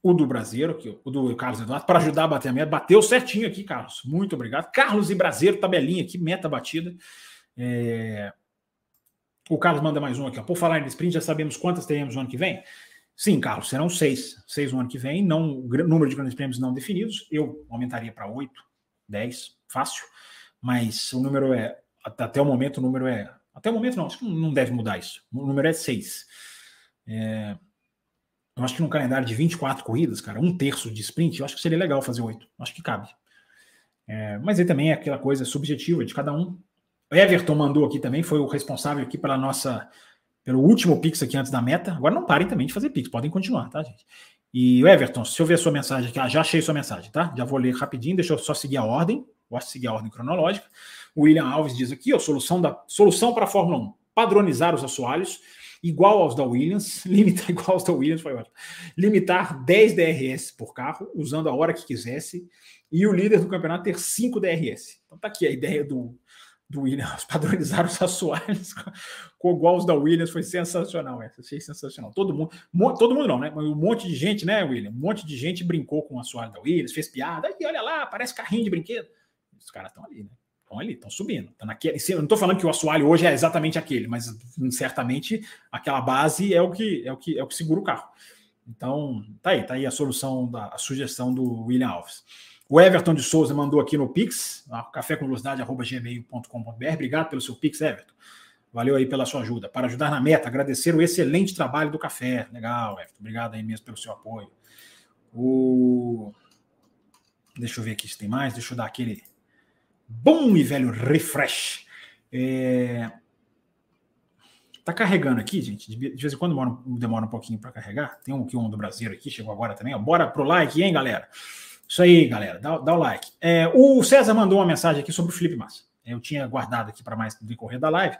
o do Brasileiro, aqui, o do Carlos Eduardo, para ajudar a bater a meta. Bateu certinho aqui, Carlos. Muito obrigado. Carlos e Brasileiro, tabelinha aqui, meta batida. É... O Carlos manda mais um aqui. Ó. Por falar em sprint, já sabemos quantas teremos no ano que vem? Sim, Carlos, serão seis. Seis no ano que vem, não número de grandes prêmios não definidos. Eu aumentaria para oito, dez, fácil. Mas o número é, até o momento, o número é. Até o momento não, acho que não deve mudar isso. O número é seis. É, eu acho que num calendário de 24 corridas, cara, um terço de sprint, eu acho que seria legal fazer oito. Acho que cabe. É, mas aí também é aquela coisa subjetiva de cada um. O Everton mandou aqui também, foi o responsável aqui pela nossa. pelo último Pix aqui antes da meta. Agora não parem também de fazer Pix, podem continuar, tá, gente? E o Everton, se eu ver a sua mensagem aqui, ah, já achei sua mensagem, tá? Já vou ler rapidinho, deixa eu só seguir a ordem. Gosto de seguir a ordem cronológica. O William Alves diz aqui, ó, solução, da, solução para a Fórmula 1: padronizar os assoalhos igual aos da Williams, limitar igual aos da Williams foi ótimo. Limitar 10 DRS por carro, usando a hora que quisesse, e o líder do campeonato ter 5 DRS. Então tá aqui a ideia do, do Williams, padronizar os assoalhos com igual os da Williams, foi sensacional essa, achei sensacional. Todo mundo, todo mundo não, né? Um monte de gente, né, William? Um monte de gente brincou com o assoalho da Williams, fez piada, e olha lá, parece carrinho de brinquedo. Os caras estão ali, né? Estão ali, estão subindo. Tá naquele, eu não estou falando que o assoalho hoje é exatamente aquele, mas certamente aquela base é o que é o que é o que segura o carro. Então, tá aí, tá aí a solução da a sugestão do William Alves. O Everton de Souza mandou aqui no Pix, cafécomvelocidade.gmail.com.br. Obrigado pelo seu Pix, Everton. Valeu aí pela sua ajuda. Para ajudar na meta, agradecer o excelente trabalho do café. Legal, Everton. Obrigado aí mesmo pelo seu apoio. O... Deixa eu ver aqui se tem mais. Deixa eu dar aquele bom e velho refresh. É... Tá carregando aqui, gente. De vez em quando demora, demora um pouquinho para carregar. Tem um aqui, um do Brasil aqui, chegou agora também. Bora pro like, hein, galera? Isso aí, galera. Dá, dá o like. É, o César mandou uma mensagem aqui sobre o Felipe Massa. Eu tinha guardado aqui para mais decorrer da live.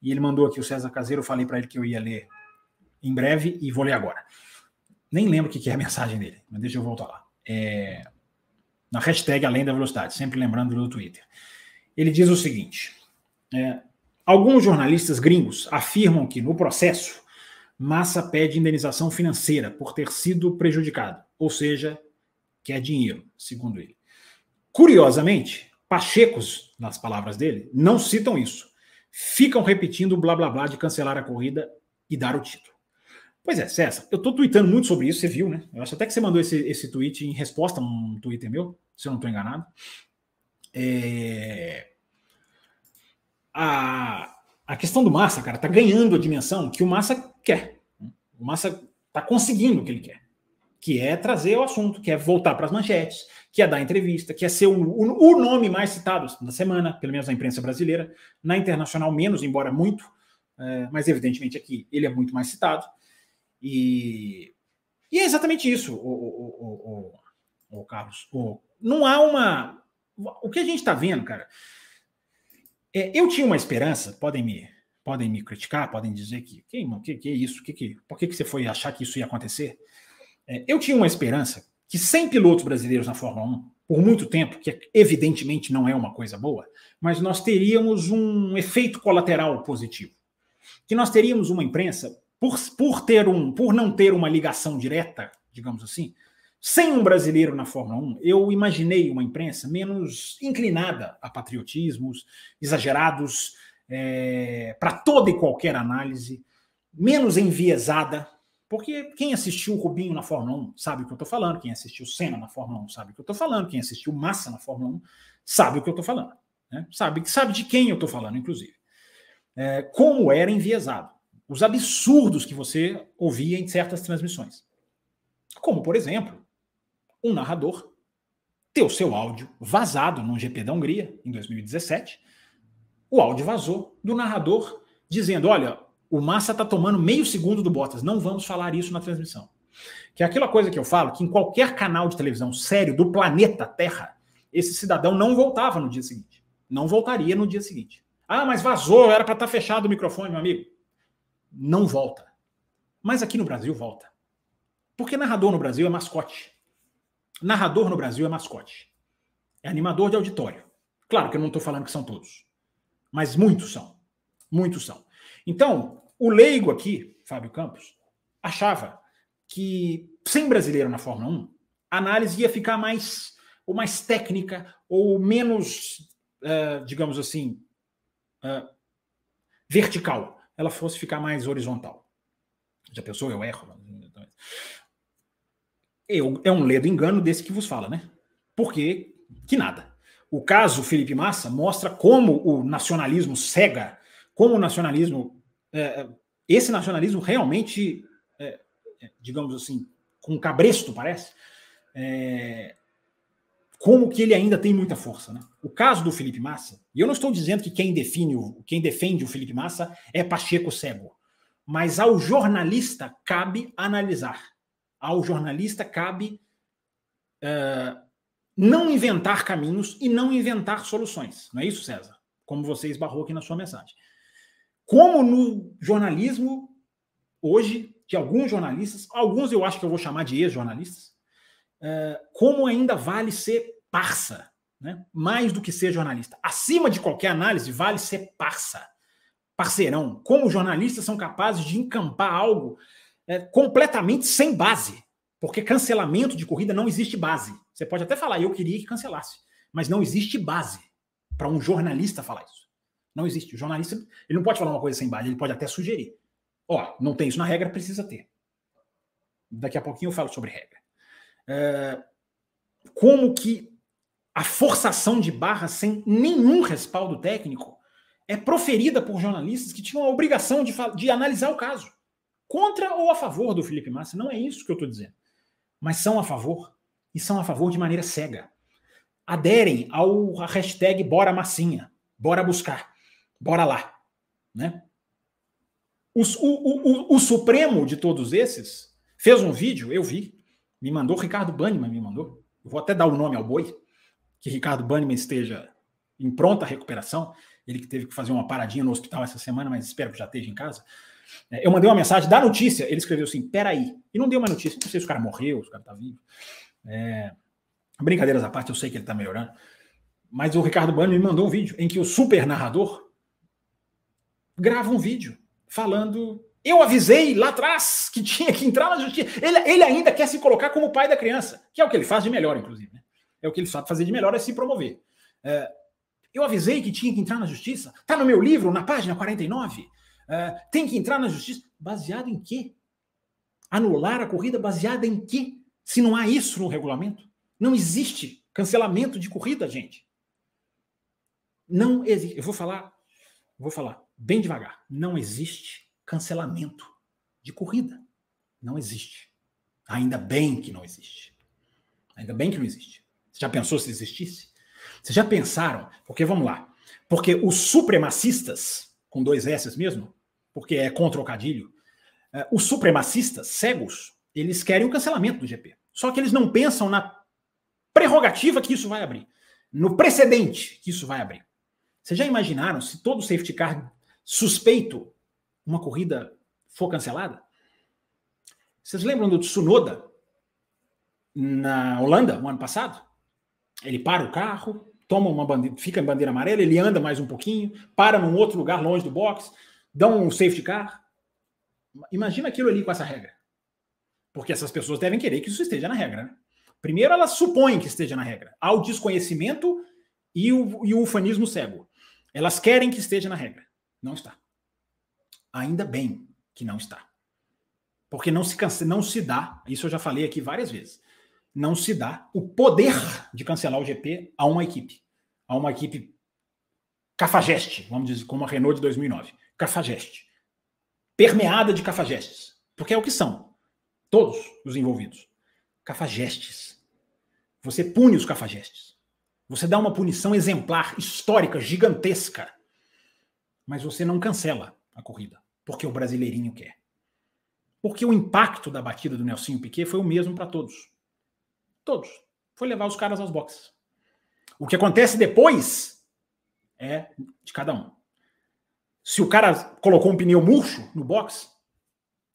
E ele mandou aqui o César Caseiro. Eu falei para ele que eu ia ler em breve e vou ler agora. Nem lembro o que é a mensagem dele, mas deixa eu voltar lá. É, na hashtag Além da Velocidade, sempre lembrando do Twitter. Ele diz o seguinte: é, alguns jornalistas gringos afirmam que no processo Massa pede indenização financeira por ter sido prejudicado, ou seja, quer dinheiro, segundo ele. Curiosamente, Pachecos, nas palavras dele, não citam isso. Ficam repetindo blá blá blá de cancelar a corrida e dar o título. Pois é, César, eu estou tweetando muito sobre isso, você viu, né? Eu acho até que você mandou esse, esse tweet em resposta a um Twitter meu, se eu não estou enganado. É... A, a questão do Massa, cara, tá ganhando a dimensão que o Massa quer. O Massa tá conseguindo o que ele quer. Que é trazer o assunto, que é voltar para as manchetes, que é dar entrevista, que é ser o, o, o, nome mais citado da semana, pelo menos na imprensa brasileira, na internacional menos, embora muito, é, mas evidentemente aqui ele é muito mais citado. E, e é exatamente isso, o, o, o, o Carlos. O, não há uma. O que a gente está vendo, cara. É, eu tinha uma esperança, podem me, podem me criticar, podem dizer que que, que, que é isso, que, que, por que, que você foi achar que isso ia acontecer? É, eu tinha uma esperança que 100 pilotos brasileiros na Fórmula 1, por muito tempo, que evidentemente não é uma coisa boa, mas nós teríamos um efeito colateral positivo. Que nós teríamos uma imprensa por, por, ter um, por não ter uma ligação direta, digamos assim, sem um brasileiro na Fórmula 1, eu imaginei uma imprensa menos inclinada a patriotismos exagerados é, para toda e qualquer análise, menos enviesada, porque quem assistiu o Rubinho na Fórmula 1 sabe o que eu estou falando, quem assistiu Senna na Fórmula 1 sabe o que eu estou falando, quem assistiu Massa na Fórmula 1 sabe o que eu estou falando, né? sabe, sabe de quem eu estou falando, inclusive. É, como era enviesado os absurdos que você ouvia em certas transmissões. Como, por exemplo, um narrador ter o seu áudio vazado num GP da Hungria, em 2017. O áudio vazou do narrador dizendo: olha, o Massa está tomando meio segundo do Bottas, não vamos falar isso na transmissão. Que é aquela coisa que eu falo, que em qualquer canal de televisão sério do planeta Terra, esse cidadão não voltava no dia seguinte. Não voltaria no dia seguinte. Ah, mas vazou, era para estar tá fechado o microfone, meu amigo não volta. Mas aqui no Brasil volta. Porque narrador no Brasil é mascote. Narrador no Brasil é mascote. É animador de auditório. Claro que eu não estou falando que são todos. Mas muitos são. Muitos são. Então, o leigo aqui, Fábio Campos, achava que sem brasileiro na Fórmula 1, a análise ia ficar mais ou mais técnica ou menos, uh, digamos assim, uh, vertical ela fosse ficar mais horizontal. Já pensou? Eu erro. Eu, é um ledo engano desse que vos fala, né? Porque que nada. O caso Felipe Massa mostra como o nacionalismo cega, como o nacionalismo, é, é esse nacionalismo realmente, é, é, digamos assim, com cabresto, parece, é, como que ele ainda tem muita força. Né? O caso do Felipe Massa, e eu não estou dizendo que quem, define quem defende o Felipe Massa é Pacheco cego, mas ao jornalista cabe analisar. Ao jornalista cabe uh, não inventar caminhos e não inventar soluções. Não é isso, César? Como você esbarrou aqui na sua mensagem. Como no jornalismo, hoje, de alguns jornalistas, alguns eu acho que eu vou chamar de ex-jornalistas, uh, como ainda vale ser parça, né? mais do que ser jornalista. Acima de qualquer análise, vale ser parça, parceirão. Como jornalistas são capazes de encampar algo é, completamente sem base. Porque cancelamento de corrida não existe base. Você pode até falar, eu queria que cancelasse, mas não existe base. para um jornalista falar isso. Não existe. O jornalista ele não pode falar uma coisa sem base, ele pode até sugerir. Ó, não tem isso na regra, precisa ter. Daqui a pouquinho eu falo sobre regra. É, como que a forçação de barra sem nenhum respaldo técnico é proferida por jornalistas que tinham a obrigação de, de analisar o caso. Contra ou a favor do Felipe Massa, não é isso que eu estou dizendo. Mas são a favor, e são a favor de maneira cega. Aderem ao hashtag Bora Massinha, bora buscar, bora lá. Né? O, o, o, o Supremo de todos esses fez um vídeo, eu vi, me mandou, Ricardo Banniman me mandou. Eu vou até dar o nome ao boi, que Ricardo Banniman esteja em pronta recuperação. Ele que teve que fazer uma paradinha no hospital essa semana, mas espero que já esteja em casa. É, eu mandei uma mensagem da notícia, ele escreveu assim: peraí. E não deu uma notícia, não sei se o cara morreu, se o cara tá vivo. É, brincadeiras à parte, eu sei que ele tá melhorando. Mas o Ricardo Banniman me mandou um vídeo em que o super narrador grava um vídeo falando. Eu avisei lá atrás que tinha que entrar na justiça. Ele, ele ainda quer se colocar como pai da criança, que é o que ele faz de melhor, inclusive. Né? É o que ele sabe fazer de melhor, é se promover. É, eu avisei que tinha que entrar na justiça. Está no meu livro, na página 49. É, tem que entrar na justiça. Baseado em quê? Anular a corrida baseada em quê? Se não há isso no regulamento. Não existe cancelamento de corrida, gente. Não existe. Eu vou falar, vou falar bem devagar. Não existe cancelamento de corrida. Não existe. Ainda bem que não existe. Ainda bem que não existe. Você já pensou se existisse? Vocês já pensaram? Porque vamos lá. Porque os supremacistas, com dois S mesmo, porque é contra o cadilho, uh, os supremacistas cegos, eles querem o cancelamento do GP. Só que eles não pensam na prerrogativa que isso vai abrir, no precedente que isso vai abrir. Vocês já imaginaram se todo safety car suspeito uma corrida for cancelada? Vocês lembram do Tsunoda na Holanda, no ano passado? Ele para o carro, toma uma bandeira, fica em bandeira amarela, ele anda mais um pouquinho, para num outro lugar longe do box, dá um safety car. Imagina aquilo ali com essa regra. Porque essas pessoas devem querer que isso esteja na regra. Né? Primeiro, elas supõem que esteja na regra. Há o desconhecimento e o, e o ufanismo cego. Elas querem que esteja na regra. Não está. Ainda bem que não está. Porque não se, não se dá, isso eu já falei aqui várias vezes, não se dá o poder de cancelar o GP a uma equipe. A uma equipe cafajeste, vamos dizer, como a Renault de 2009. Cafajeste. Permeada de cafajestes. Porque é o que são. Todos os envolvidos. Cafajestes. Você pune os cafajestes. Você dá uma punição exemplar, histórica, gigantesca. Mas você não cancela a corrida. Porque o brasileirinho quer. Porque o impacto da batida do Nelsinho Piquet foi o mesmo para todos. Todos. Foi levar os caras aos boxes. O que acontece depois é de cada um. Se o cara colocou um pneu murcho no box,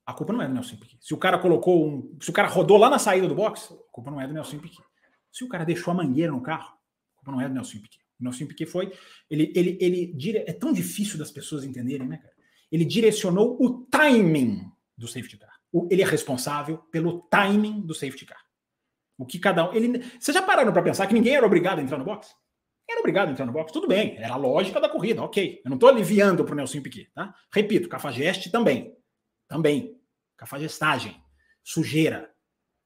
a culpa não é do Nelson Piquet. Se o cara colocou um. Se o cara rodou lá na saída do box, a culpa não é do Nelson Piquet. Se o cara deixou a mangueira no carro, a culpa não é do Nelson Piquet. O Nelson Piquet foi. Ele, ele, ele dire... É tão difícil das pessoas entenderem, né, cara? Ele direcionou o timing do safety car. Ele é responsável pelo timing do safety car. O que cada um. Ele, vocês já pararam para pensar que ninguém era obrigado a entrar no box? Era obrigado a entrar no box, tudo bem, era a lógica da corrida, ok. Eu não estou aliviando para o Nelson Piquet, tá? Repito, cafajeste também. Também. Cafagestagem. Sujeira.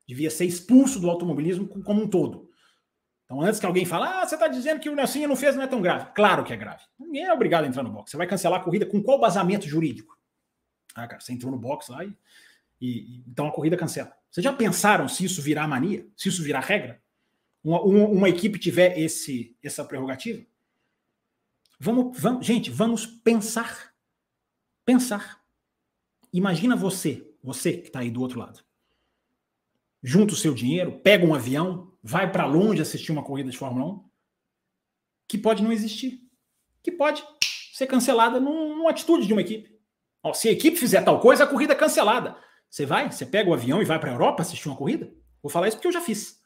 Devia ser expulso do automobilismo como um todo. Então, antes que alguém fale, ah, você está dizendo que o Nelson não fez, não é tão grave. Claro que é grave. Ninguém é obrigado a entrar no box. Você vai cancelar a corrida com qual basamento jurídico? Ah, cara, você entrou no box lá e, e então a corrida cancela. Vocês já pensaram se isso virar mania? Se isso virar regra? Uma, uma, equipe tiver esse, essa prerrogativa? Vamos, vamos, gente, vamos pensar. Pensar. Imagina você, você que está aí do outro lado. Junta o seu dinheiro, pega um avião, vai para longe assistir uma corrida de Fórmula 1, que pode não existir. Que pode ser cancelada num, numa atitude de uma equipe. Ó, se a equipe fizer tal coisa, a corrida é cancelada. Você vai? Você pega o avião e vai para a Europa assistir uma corrida? Vou falar isso porque eu já fiz.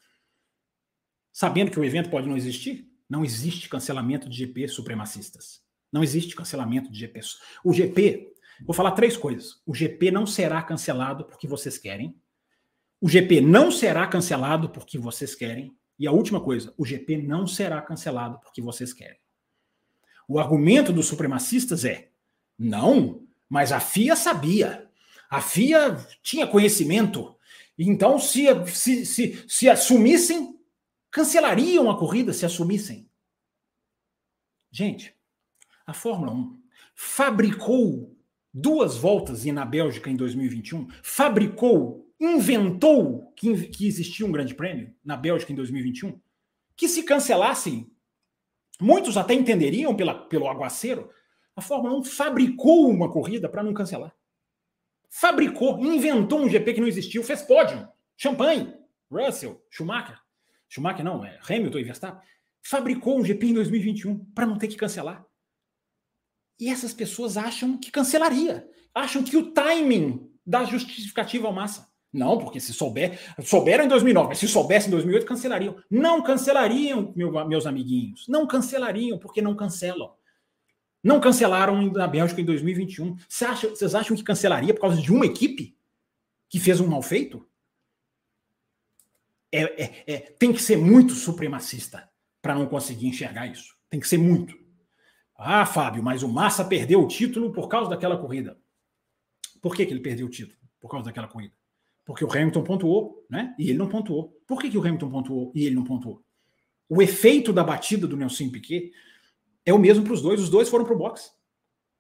Sabendo que o evento pode não existir, não existe cancelamento de GP supremacistas. Não existe cancelamento de GP. O GP, vou falar três coisas. O GP não será cancelado porque vocês querem. O GP não será cancelado porque vocês querem. E a última coisa, o GP não será cancelado porque vocês querem. O argumento dos supremacistas é: não, mas a FIA sabia. A FIA tinha conhecimento. Então, se, se, se, se assumissem, cancelariam a corrida se assumissem. Gente, a Fórmula 1 fabricou duas voltas na Bélgica em 2021, fabricou, inventou que, que existia um grande prêmio na Bélgica em 2021, que se cancelassem, muitos até entenderiam pela, pelo aguaceiro, a Fórmula 1 fabricou uma corrida para não cancelar. Fabricou, inventou um GP que não existiu, fez pódio. Champagne, Russell, Schumacher. Schumacher não, é Hamilton e Verstappen. Fabricou um GP em 2021 para não ter que cancelar. E essas pessoas acham que cancelaria. Acham que o timing dá justificativa ao Massa. Não, porque se souber, souberam em 2009, mas se soubessem em 2008, cancelariam. Não cancelariam, meu, meus amiguinhos. Não cancelariam, porque não cancelam. Não cancelaram na Bélgica em 2021. Você acha, vocês acham que cancelaria por causa de uma equipe que fez um mal feito? É, é, é tem que ser muito supremacista para não conseguir enxergar isso. Tem que ser muito. Ah, Fábio, mas o Massa perdeu o título por causa daquela corrida. Por que, que ele perdeu o título? Por causa daquela corrida. Porque o Hamilton pontuou, né? E ele não pontuou. Por que, que o Hamilton pontuou e ele não pontuou? O efeito da batida do Nelson Piquet é o mesmo para os dois. Os dois foram para o box.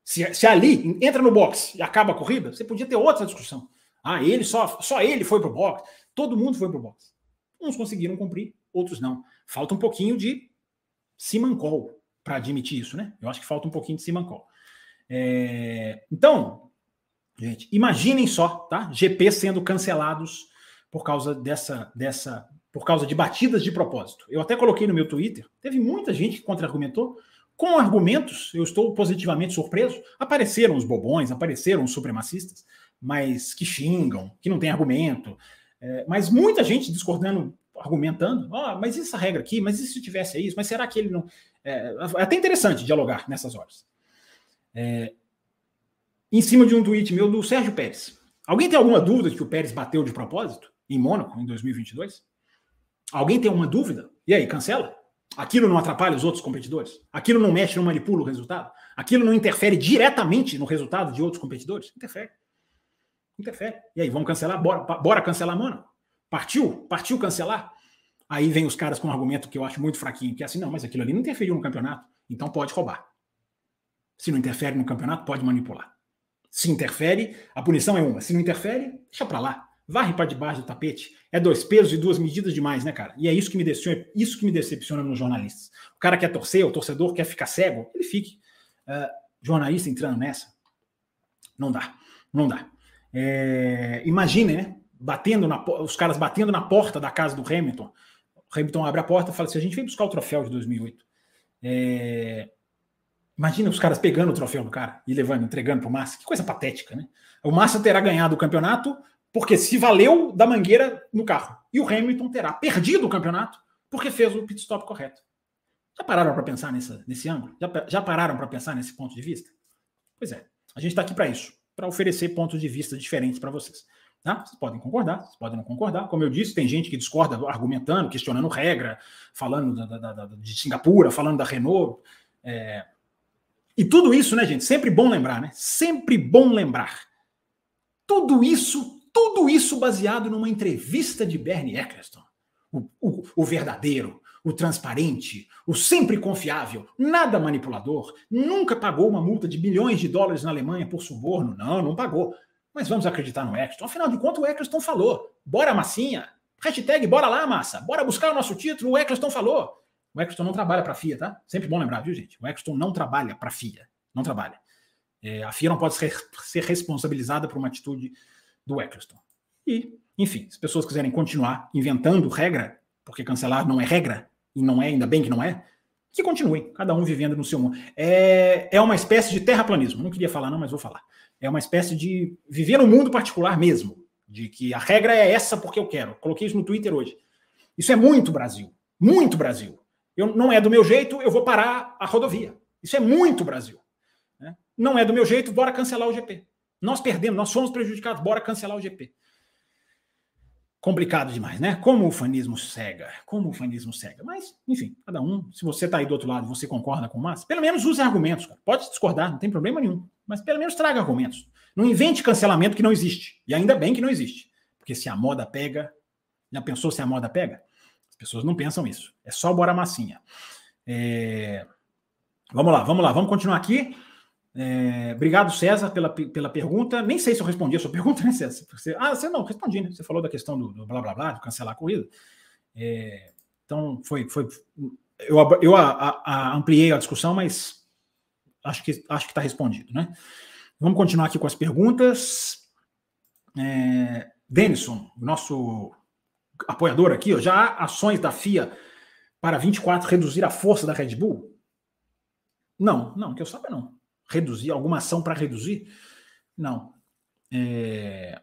Se, se ali entra no box e acaba a corrida, você podia ter outra discussão. Ah, ele só, só ele foi para o box. Todo mundo foi para o box. Uns conseguiram cumprir, outros não. Falta um pouquinho de Simancol para admitir isso, né? Eu acho que falta um pouquinho de Simancol. É... Então, gente, imaginem só, tá? GP sendo cancelados por causa dessa, dessa, por causa de batidas de propósito. Eu até coloquei no meu Twitter, teve muita gente que contra-argumentou, com argumentos, eu estou positivamente surpreso. Apareceram os bobões, apareceram os supremacistas, mas que xingam, que não tem argumento. É, mas muita gente discordando, argumentando, oh, mas essa regra aqui, mas e se tivesse isso? Mas será que ele não. É, é até interessante dialogar nessas horas. É, em cima de um tweet meu do Sérgio Pérez. Alguém tem alguma dúvida de que o Pérez bateu de propósito em Mônaco em 2022? Alguém tem uma dúvida? E aí, cancela? Aquilo não atrapalha os outros competidores? Aquilo não mexe, não manipula o resultado? Aquilo não interfere diretamente no resultado de outros competidores? Interfere. Interfere. E aí, vamos cancelar? Bora, bora cancelar, mano? Partiu? Partiu cancelar? Aí vem os caras com um argumento que eu acho muito fraquinho, que é assim, não, mas aquilo ali não interferiu no campeonato, então pode roubar. Se não interfere no campeonato, pode manipular. Se interfere, a punição é uma. Se não interfere, deixa pra lá varre para debaixo do tapete. É dois pesos e duas medidas demais, né, cara? E é isso que me decepciona, isso que me decepciona nos jornalistas. O cara quer torcer, o torcedor quer ficar cego, ele fique. Uh, jornalista entrando nessa, não dá, não dá. É, imagine, né? Batendo na, os caras batendo na porta da casa do Hamilton. O Hamilton abre a porta e fala assim: a gente vem buscar o troféu de 2008. É, Imagina os caras pegando o troféu do cara e levando, entregando para o Massa. Que coisa patética, né? O Massa terá ganhado o campeonato porque se valeu da mangueira no carro. E o Hamilton terá perdido o campeonato porque fez o pit stop correto. Já pararam para pensar nessa, nesse ângulo? Já, já pararam para pensar nesse ponto de vista? Pois é, a gente está aqui para isso, para oferecer pontos de vista diferentes para vocês. Tá? Vocês podem concordar, vocês podem não concordar. Como eu disse, tem gente que discorda argumentando, questionando regra, falando da, da, da, de Singapura, falando da Renault. É... E tudo isso, né, gente? Sempre bom lembrar, né? Sempre bom lembrar. Tudo isso tudo isso baseado numa entrevista de Bernie Eccleston. O, o, o, verdadeiro, o transparente, o sempre confiável, nada manipulador, nunca pagou uma multa de bilhões de dólares na Alemanha por suborno. Não, não pagou. Mas vamos acreditar no Eccleston. Afinal de contas, o Eccleston falou. Bora, massinha. Hashtag bora lá, massa. Bora buscar o nosso título. O Eccleston falou. O Eccleston não trabalha para a FIA, tá? Sempre bom lembrar, viu, gente? O Eccleston não trabalha para a FIA. Não trabalha. É, a FIA não pode ser, ser responsabilizada por uma atitude do Eccleston. E, enfim, se pessoas quiserem continuar inventando regra, porque cancelar não é regra, e não é, ainda bem que não é, que continuem, cada um vivendo no seu mundo. É, é uma espécie de terraplanismo, não queria falar não, mas vou falar. É uma espécie de viver no mundo particular mesmo, de que a regra é essa porque eu quero. Coloquei isso no Twitter hoje. Isso é muito Brasil, muito Brasil. Eu, não é do meu jeito, eu vou parar a rodovia. Isso é muito Brasil. Né? Não é do meu jeito, bora cancelar o GP. Nós perdemos, nós fomos prejudicados, bora cancelar o GP. Complicado demais, né? Como o fanismo cega, como o fanismo cega. Mas, enfim, cada um, se você está aí do outro lado, você concorda com o Massa, pelo menos use argumentos, cara. Pode discordar, não tem problema nenhum, mas pelo menos traga argumentos. Não invente cancelamento que não existe. E ainda bem que não existe. Porque se a moda pega, já pensou se a moda pega? As pessoas não pensam isso. É só bora massinha. É... Vamos lá, vamos lá, vamos continuar aqui. É, obrigado, César, pela, pela pergunta. Nem sei se eu respondi a sua pergunta, né, César? Você, ah, você não, respondi, né? Você falou da questão do, do blá blá blá, de cancelar a corrida. É, então, foi. foi eu eu a, a, a ampliei a discussão, mas acho que acho que está respondido, né? Vamos continuar aqui com as perguntas. É, Denison, nosso apoiador aqui, ó, já há ações da FIA para 24 reduzir a força da Red Bull? Não, não, que eu saiba não reduzir, alguma ação para reduzir? Não. É...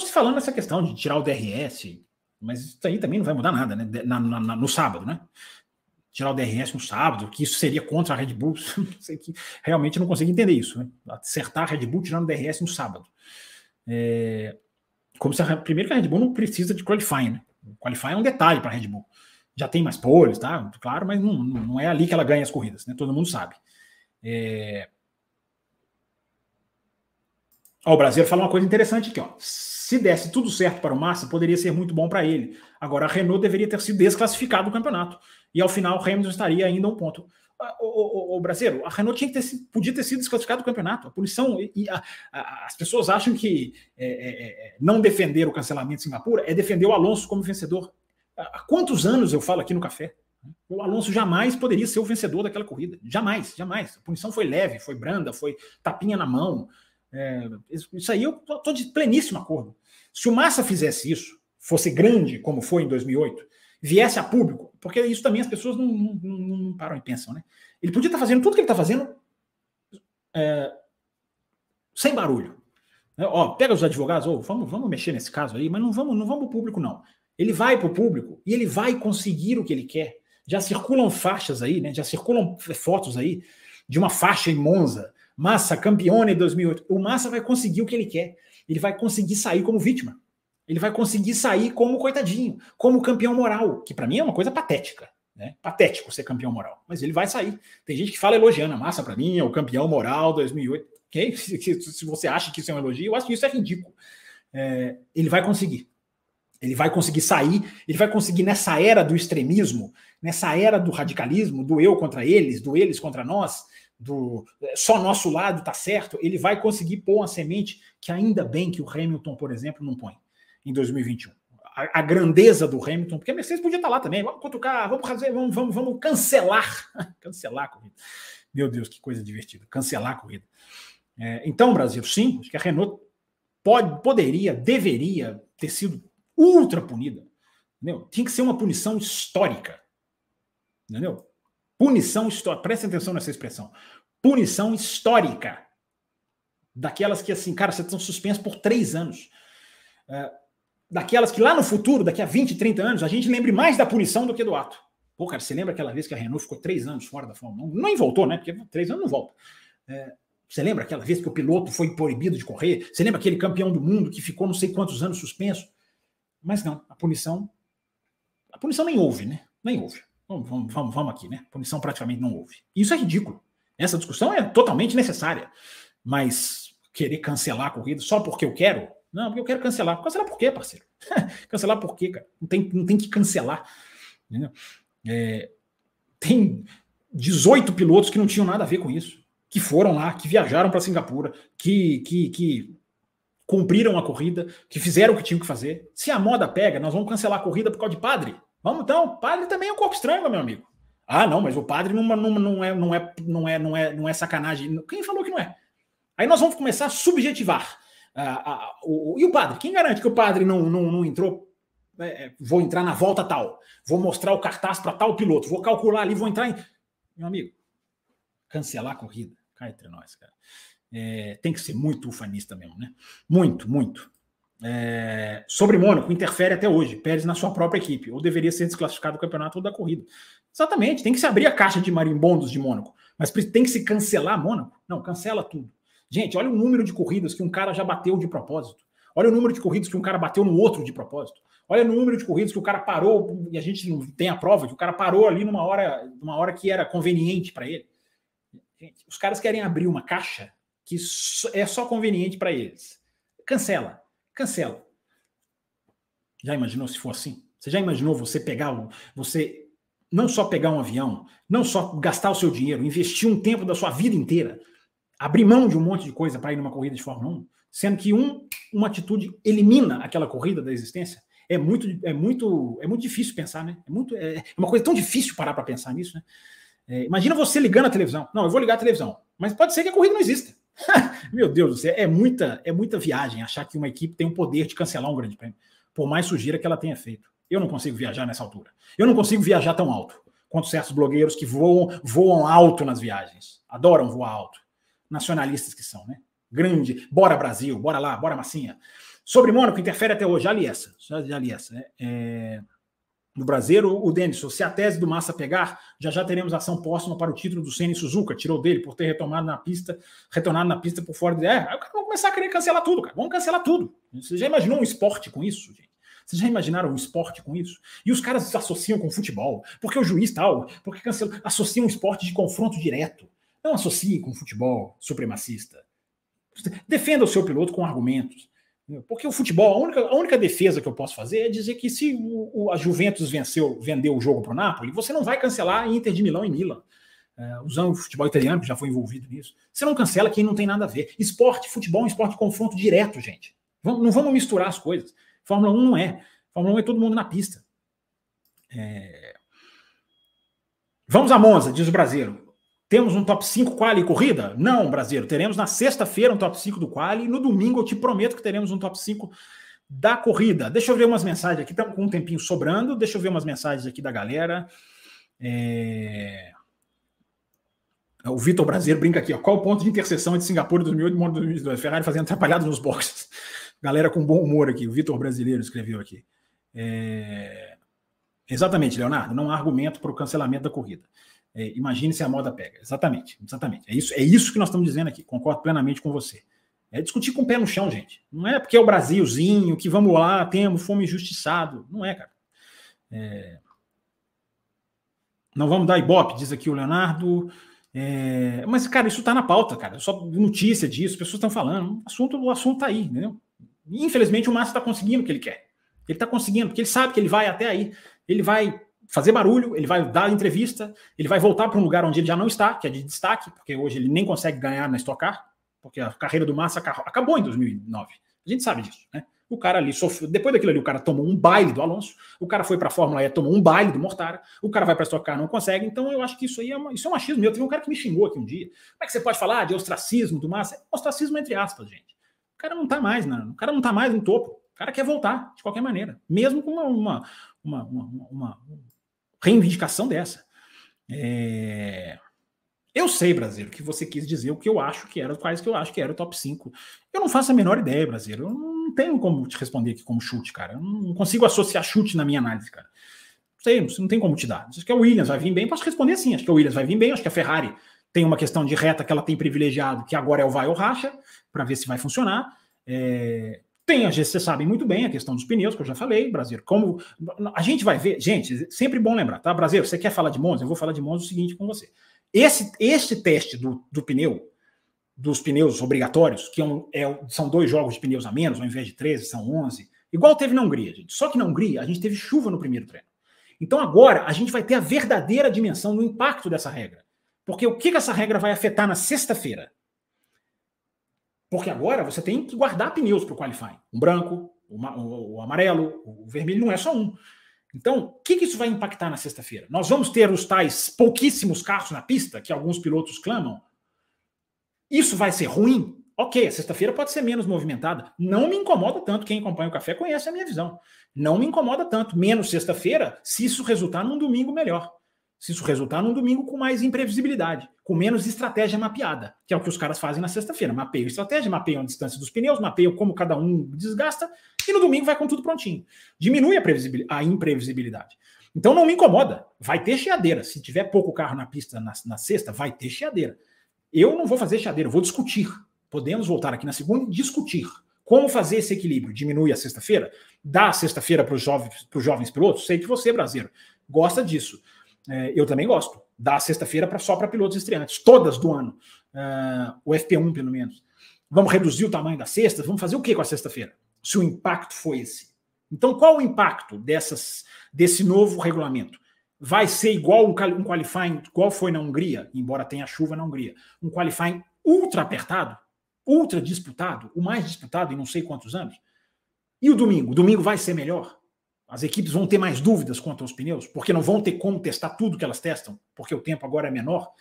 Se falando essa questão de tirar o DRS, mas isso aí também não vai mudar nada, né? Na, na, no sábado, né? Tirar o DRS no sábado, que isso seria contra a Red Bull. que realmente não consigo entender isso, né? Acertar a Red Bull tirando o DRS no sábado. É... Como se a, primeiro que a Red Bull não precisa de qualifying, né? Qualifying é um detalhe para a Red Bull. Já tem mais poles, tá? Claro, mas não, não é ali que ela ganha as corridas, né? Todo mundo sabe. É... Ó, o Brasil fala uma coisa interessante aqui, ó. Se desse tudo certo para o Massa, poderia ser muito bom para ele. Agora, a Renault deveria ter sido desclassificado do campeonato. E ao final, o Hamilton estaria ainda um ponto. O, o, Brasileiro, a Renault tinha que ter, podia ter sido desclassificado do campeonato. A punição, e a, a, as pessoas acham que é, é, é, não defender o cancelamento de Singapura é defender o Alonso como vencedor. Há quantos anos eu falo aqui no café? O Alonso jamais poderia ser o vencedor daquela corrida. Jamais, jamais. A punição foi leve, foi branda, foi tapinha na mão. É, isso aí eu estou de pleníssimo acordo. Se o Massa fizesse isso, fosse grande, como foi em 2008, viesse a público, porque isso também as pessoas não, não, não, não param e pensam, né? Ele podia estar tá fazendo tudo que ele está fazendo é, sem barulho. É, ó, pega os advogados, oh, vamos, vamos mexer nesse caso aí, mas não vamos, não vamos para o público, não. Ele vai para o público e ele vai conseguir o que ele quer. Já circulam faixas aí, né? Já circulam fotos aí de uma faixa em Monza Massa, campeão em 2008. O Massa vai conseguir o que ele quer. Ele vai conseguir sair como vítima. Ele vai conseguir sair como coitadinho, como campeão moral, que para mim é uma coisa patética. Né? Patético ser campeão moral. Mas ele vai sair. Tem gente que fala elogiando a Massa para mim, é o campeão moral 2008. Okay? Se você acha que isso é um elogio, eu acho que isso é ridículo. É, ele vai conseguir. Ele vai conseguir sair, ele vai conseguir nessa era do extremismo, nessa era do radicalismo, do eu contra eles, do eles contra nós, do só nosso lado tá certo, ele vai conseguir pôr uma semente que ainda bem que o Hamilton, por exemplo, não põe em 2021. A, a grandeza do Hamilton, porque a Mercedes podia estar tá lá também. Vamos cutucar, vamos fazer, vamos, vamos, vamos cancelar, cancelar a corrida. Meu Deus, que coisa divertida, cancelar a corrida. É, então, Brasil, sim, acho que a Renault pode, poderia, deveria ter sido ultra punida. Entendeu? Tinha que ser uma punição histórica. Entendeu? Punição histórica. Presta atenção nessa expressão. Punição histórica. Daquelas que, assim, cara, você está suspenso por três anos. É, daquelas que lá no futuro, daqui a 20, 30 anos, a gente lembre mais da punição do que do ato. Pô, cara, você lembra aquela vez que a Renault ficou três anos fora da Fórmula 1? Nem voltou, né? Porque três anos não volta. É, você lembra aquela vez que o piloto foi proibido de correr? Você lembra aquele campeão do mundo que ficou não sei quantos anos suspenso? Mas não, a punição. A punição nem houve, né? Nem houve. Vamos, vamos, vamos, vamos aqui, né? Punição praticamente não houve. Isso é ridículo. Essa discussão é totalmente necessária. Mas querer cancelar a corrida só porque eu quero? Não, porque eu quero cancelar. Cancelar por quê, parceiro? cancelar por quê, cara? Não tem, não tem que cancelar. É, tem 18 pilotos que não tinham nada a ver com isso. Que foram lá, que viajaram para Singapura, que, que, que cumpriram a corrida, que fizeram o que tinham que fazer. Se a moda pega, nós vamos cancelar a corrida por causa de padre. Vamos então, padre também é um corpo estranho, meu amigo. Ah, não, mas o padre não, não, não, é, não, é, não, é, não, é, não é sacanagem. Quem falou que não é? Aí nós vamos começar a subjetivar. Ah, ah, o, e o padre? Quem garante que o padre não, não, não entrou? É, é vou entrar na volta tal, vou mostrar o cartaz para tal piloto, vou calcular ali, vou entrar em. Meu amigo, cancelar a corrida. Cá entre nós, cara. É, tem que ser muito ufanista mesmo, né? Muito, muito. É, sobre Mônaco, interfere até hoje. Pérez na sua própria equipe, ou deveria ser desclassificado do campeonato ou da corrida. Exatamente, tem que se abrir a caixa de marimbondos de Mônaco, mas tem que se cancelar Mônaco? Não, cancela tudo. Gente, olha o número de corridas que um cara já bateu de propósito. Olha o número de corridas que um cara bateu no outro de propósito. Olha no número de corridas que o cara parou, e a gente não tem a prova, que o cara parou ali numa hora, numa hora que era conveniente para ele. Gente, os caras querem abrir uma caixa que é só conveniente para eles. Cancela, cancela. Já imaginou se for assim? Você já imaginou você pegar você não só pegar um avião, não só gastar o seu dinheiro, investir um tempo da sua vida inteira, abrir mão de um monte de coisa para ir numa corrida de Fórmula 1, sendo que um, uma atitude elimina aquela corrida da existência? É muito, é muito, é muito difícil pensar, né? É, muito, é, é uma coisa tão difícil parar para pensar nisso, né? É, imagina você ligando a televisão. Não, eu vou ligar a televisão. Mas pode ser que a corrida não exista. Meu Deus do céu, é muita, é muita viagem achar que uma equipe tem o poder de cancelar um grande prêmio, por mais sujeira que ela tenha feito. Eu não consigo viajar nessa altura. Eu não consigo viajar tão alto quanto certos blogueiros que voam, voam alto nas viagens. Adoram voar alto. Nacionalistas que são, né? Grande. Bora Brasil, bora lá, bora massinha. Sobre Mônaco, interfere até hoje. Já li essa. Já, já li essa. Né? É... No Brasil, o Denison, se a tese do Massa pegar, já já teremos ação póstuma para o título do Senna Suzuka. Tirou dele por ter retomado na pista, retornado na pista por fora de. É, vamos começar a querer cancelar tudo, cara. Vamos cancelar tudo. Você já imaginou um esporte com isso, gente? Vocês já imaginaram um esporte com isso? E os caras associam com futebol, porque o juiz tal, porque cancelam, associam um esporte de confronto direto. Não associe com futebol supremacista. Defenda o seu piloto com argumentos. Porque o futebol, a única, a única defesa que eu posso fazer é dizer que se o, o, a Juventus venceu, vendeu o jogo para o Napoli, você não vai cancelar Inter de Milão e Milan. É, usando o futebol italiano, que já foi envolvido nisso. Você não cancela quem não tem nada a ver. Esporte, futebol é um esporte de confronto direto, gente. Vamos, não vamos misturar as coisas. Fórmula 1 não é. Fórmula 1 é todo mundo na pista. É... Vamos a Monza, diz o brasileiro. Temos um top 5 quali corrida? Não, brasileiro. Teremos na sexta-feira um top 5 do quali e no domingo eu te prometo que teremos um top 5 da corrida. Deixa eu ver umas mensagens aqui, estamos com um tempinho sobrando. Deixa eu ver umas mensagens aqui da galera. É... O Vitor Brasileiro brinca aqui, ó. Qual o ponto de interseção entre Singapura 2008 e 2022? Ferrari fazendo atrapalhados nos boxes. Galera com bom humor aqui. O Vitor Brasileiro escreveu aqui. É... Exatamente, Leonardo. Não há argumento para o cancelamento da corrida. É, imagine se a moda pega. Exatamente, exatamente. É isso, é isso que nós estamos dizendo aqui. Concordo plenamente com você. É discutir com o pé no chão, gente. Não é porque é o Brasilzinho, que vamos lá, temos, fomos injustiçados. Não é, cara. É... Não vamos dar ibope, diz aqui o Leonardo. É... Mas, cara, isso está na pauta, cara. Só notícia disso, pessoas estão falando. O assunto, o assunto está aí, entendeu? Infelizmente, o Márcio está conseguindo o que ele quer. Ele está conseguindo, porque ele sabe que ele vai até aí. Ele vai fazer barulho, ele vai dar entrevista, ele vai voltar para um lugar onde ele já não está, que é de destaque, porque hoje ele nem consegue ganhar na Stock Car, porque a carreira do Massa acabou em 2009. A gente sabe disso, né? O cara ali sofreu, depois daquilo ali, o cara tomou um baile do Alonso, o cara foi para a Fórmula E, tomou um baile do Mortara, o cara vai para a Stock Car, não consegue, então eu acho que isso aí é, uma, isso é um machismo meu. Teve um cara que me xingou aqui um dia. Como é que você pode falar de ostracismo do Massa? É ostracismo entre aspas, gente. O cara não tá mais, não. o cara não tá mais no topo. O cara quer voltar, de qualquer maneira. Mesmo com uma, uma, uma, uma, uma reivindicação dessa. É... Eu sei, brasileiro, que você quis dizer o que eu acho que era, quais que eu acho que era o top 5. Eu não faço a menor ideia, brasileiro. Eu não tenho como te responder aqui como chute, cara. Eu não consigo associar chute na minha análise, cara. Não sei, não tem como te dar. Acho que a Williams vai vir bem, posso responder assim. Acho que a Williams vai vir bem, acho que a Ferrari tem uma questão de reta que ela tem privilegiado, que agora é o vai ou racha, para ver se vai funcionar. É... Tem, vocês sabem muito bem a questão dos pneus, que eu já falei, Brasil. Como a gente vai ver, gente, sempre bom lembrar, tá? Brasil, você quer falar de Monza? Eu vou falar de Monza o seguinte com você. Esse, este teste do, do pneu, dos pneus obrigatórios, que é um, é, são dois jogos de pneus a menos, ao invés de 13, são 11, igual teve na Hungria, gente. Só que na Hungria a gente teve chuva no primeiro treino. Então agora a gente vai ter a verdadeira dimensão do impacto dessa regra. Porque o que, que essa regra vai afetar na sexta-feira? Porque agora você tem que guardar pneus para o qualifying. Um branco, o, o, amarelo, o vermelho não é só um. Então, o que, que isso vai impactar na sexta-feira? Nós vamos ter os tais pouquíssimos carros na pista, que alguns pilotos clamam. Isso vai ser ruim? Ok, a sexta-feira pode ser menos movimentada. Não me incomoda tanto. Quem acompanha o café conhece a minha visão. Não me incomoda tanto. Menos sexta-feira, se isso resultar num domingo melhor se isso resultar num domingo com mais imprevisibilidade, com menos estratégia mapeada, que é o que os caras fazem na sexta-feira. Mapeiam estratégia, mapeiam a distância dos pneus, mapeiam como cada um desgasta, e no domingo vai com tudo prontinho. Diminui a, a imprevisibilidade. Então não me incomoda. Vai ter chiadeira. Se tiver pouco carro na pista na, na sexta, vai ter chiadeira. Eu não vou fazer chiadeira, eu vou discutir. Podemos voltar aqui na segunda e discutir Como fazer esse equilíbrio? Diminui a sexta-feira? Dá a sexta-feira para os jovens, jovens pilotos? Sei que você, brasileiro, gosta disso. É, eu também gosto. Dá a sexta-feira pra, só para pilotos estreantes, todas do ano. Uh, o FP1, pelo menos. Vamos reduzir o tamanho da sexta? Vamos fazer o que com a sexta-feira? Se o impacto foi esse. Então, qual o impacto dessas, desse novo regulamento? Vai ser igual um qualifying, igual foi na Hungria, embora tenha chuva na Hungria, um qualifying ultra apertado, ultra disputado, o mais disputado em não sei quantos anos. E o domingo? O domingo vai ser melhor? As equipes vão ter mais dúvidas quanto aos pneus, porque não vão ter como testar tudo que elas testam, porque o tempo agora é menor.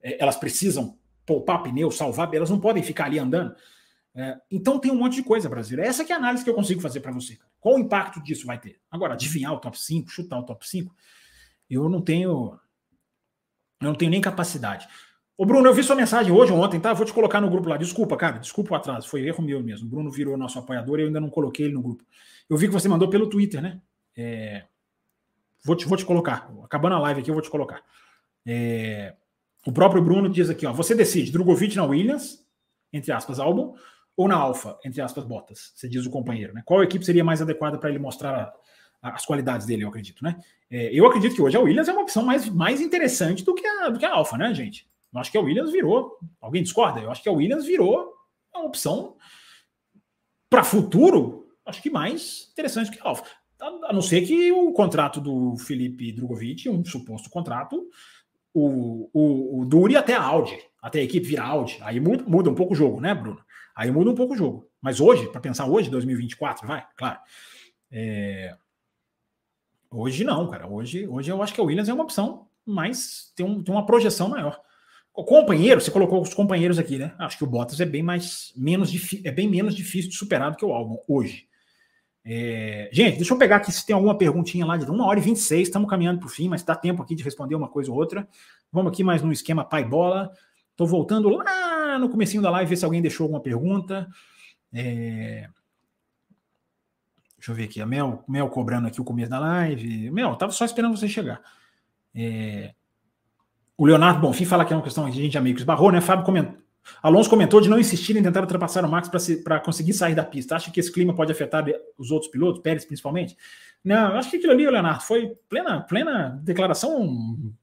É, elas precisam poupar pneu, salvar, elas não podem ficar ali andando. É, então tem um monte de coisa, Brasil. Essa é a análise que eu consigo fazer para você. Qual o impacto disso vai ter? Agora, adivinhar o top 5, chutar o top 5, eu não tenho. Eu não tenho nem capacidade. Ô, Bruno, eu vi sua mensagem hoje ou ontem, tá? Vou te colocar no grupo lá. Desculpa, cara. Desculpa o atraso. Foi erro meu mesmo. O Bruno virou nosso apoiador e eu ainda não coloquei ele no grupo. Eu vi que você mandou pelo Twitter, né? É... Vou, te, vou te colocar. Acabando a live aqui, eu vou te colocar. É... O próprio Bruno diz aqui, ó. Você decide Drogovic na Williams, entre aspas, álbum, ou na Alfa, entre aspas, Bottas. Você diz o companheiro, né? Qual equipe seria mais adequada para ele mostrar a, as qualidades dele, eu acredito, né? É, eu acredito que hoje a Williams é uma opção mais, mais interessante do que a, do que a Alfa, né, gente? Eu acho que a Williams virou. Alguém discorda? Eu acho que a Williams virou uma opção para futuro, acho que mais interessante que a Alfa. A não ser que o contrato do Felipe Drogovic, um suposto contrato, o, o, o dure até a Audi, até a equipe virar Audi. Aí muda, muda um pouco o jogo, né, Bruno? Aí muda um pouco o jogo. Mas hoje, para pensar hoje, 2024, vai, claro. É... Hoje não, cara. Hoje, hoje eu acho que a Williams é uma opção, mas tem, um, tem uma projeção maior. O companheiro, você colocou os companheiros aqui, né? Acho que o Bottas é bem mais menos é bem menos difícil de superar do que o Albon hoje. É... Gente, deixa eu pegar aqui se tem alguma perguntinha lá de 1 hora e 26, estamos caminhando para o fim, mas dá tempo aqui de responder uma coisa ou outra. Vamos aqui mais no esquema pai bola. Estou voltando lá no comecinho da live, ver se alguém deixou alguma pergunta. É... Deixa eu ver aqui, a Mel, Mel cobrando aqui o começo da live. Mel, estava só esperando você chegar. É... O Leonardo Bonfim fala que é uma questão de gente amigo esbarrou, né? Fábio comentou. Alonso comentou de não insistir em tentar ultrapassar o Max para conseguir sair da pista. Acha que esse clima pode afetar os outros pilotos, Pérez principalmente? Não, acho que aquilo ali, Leonardo, foi plena, plena declaração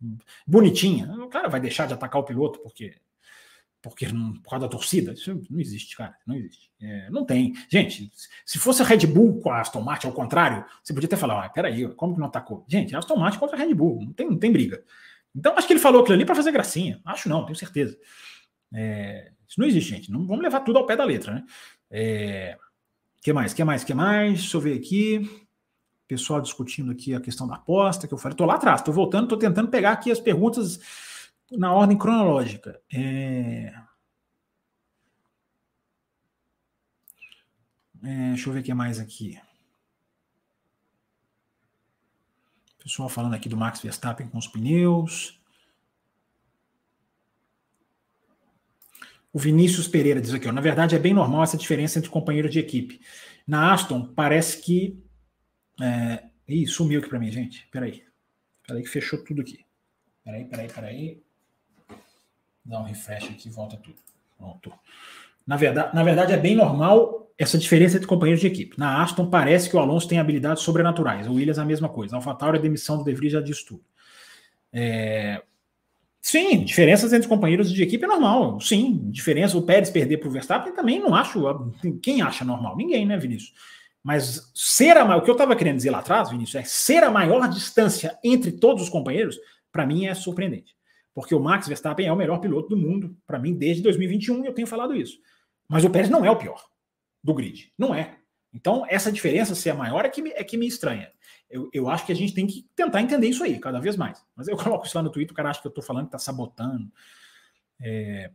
bonitinha. O cara vai deixar de atacar o piloto porque porque por causa da torcida. Isso não existe, cara. Não existe. É, não tem. Gente, se fosse a Red Bull com a Aston Martin, ao contrário, você podia até falar, ah, peraí, como que não atacou? Gente, Aston Martin contra a Red Bull, não tem, não tem briga. Então, acho que ele falou aquilo ali para fazer gracinha. Acho não, tenho certeza. É, isso não existe, gente. Não vamos levar tudo ao pé da letra, né? É, que mais? Que mais? Que mais? Deixa eu ver aqui. Pessoal discutindo aqui a questão da aposta que eu falei. Estou lá atrás, estou voltando, estou tentando pegar aqui as perguntas na ordem cronológica. É... É, deixa eu ver o que mais aqui. Pessoal falando aqui do Max Verstappen com os pneus. O Vinícius Pereira diz aqui, ó, na verdade é bem normal essa diferença entre companheiros de equipe. Na Aston, parece que. É... Ih, sumiu aqui para mim, gente. Peraí. Peraí que fechou tudo aqui. Peraí, peraí, peraí. Dá um refresh aqui, volta tudo. Pronto. Na verdade, na verdade, é bem normal essa diferença entre companheiros de equipe. Na Aston, parece que o Alonso tem habilidades sobrenaturais. O Williams, a mesma coisa. A AlphaTauri, a demissão do De Vries já diz tudo. É... Sim, diferenças entre companheiros de equipe é normal. Sim, diferença. O Pérez perder para o Verstappen também não acho. Quem acha normal? Ninguém, né, Vinícius? Mas ser a, o que eu estava querendo dizer lá atrás, Vinícius, é ser a maior distância entre todos os companheiros, para mim é surpreendente. Porque o Max Verstappen é o melhor piloto do mundo, para mim, desde 2021, e eu tenho falado isso. Mas o Pérez não é o pior do grid. Não é. Então, essa diferença ser a maior é que me, é que me estranha. Eu, eu acho que a gente tem que tentar entender isso aí, cada vez mais. Mas eu coloco isso lá no Twitter, o cara acha que eu estou falando que está sabotando. É,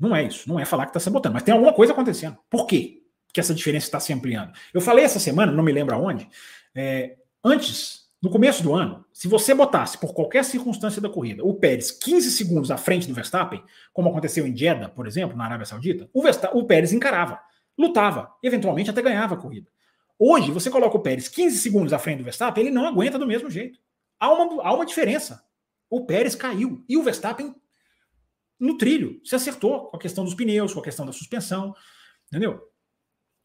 não é isso, não é falar que está sabotando, mas tem alguma coisa acontecendo. Por quê que essa diferença está se ampliando? Eu falei essa semana, não me lembro aonde, é, antes no começo do ano, se você botasse por qualquer circunstância da corrida o Pérez 15 segundos à frente do Verstappen, como aconteceu em Jeddah, por exemplo, na Arábia Saudita, o, o Pérez encarava, lutava, eventualmente até ganhava a corrida. Hoje, você coloca o Pérez 15 segundos à frente do Verstappen, ele não aguenta do mesmo jeito. Há uma, há uma diferença. O Pérez caiu e o Verstappen no trilho se acertou com a questão dos pneus, com a questão da suspensão, entendeu?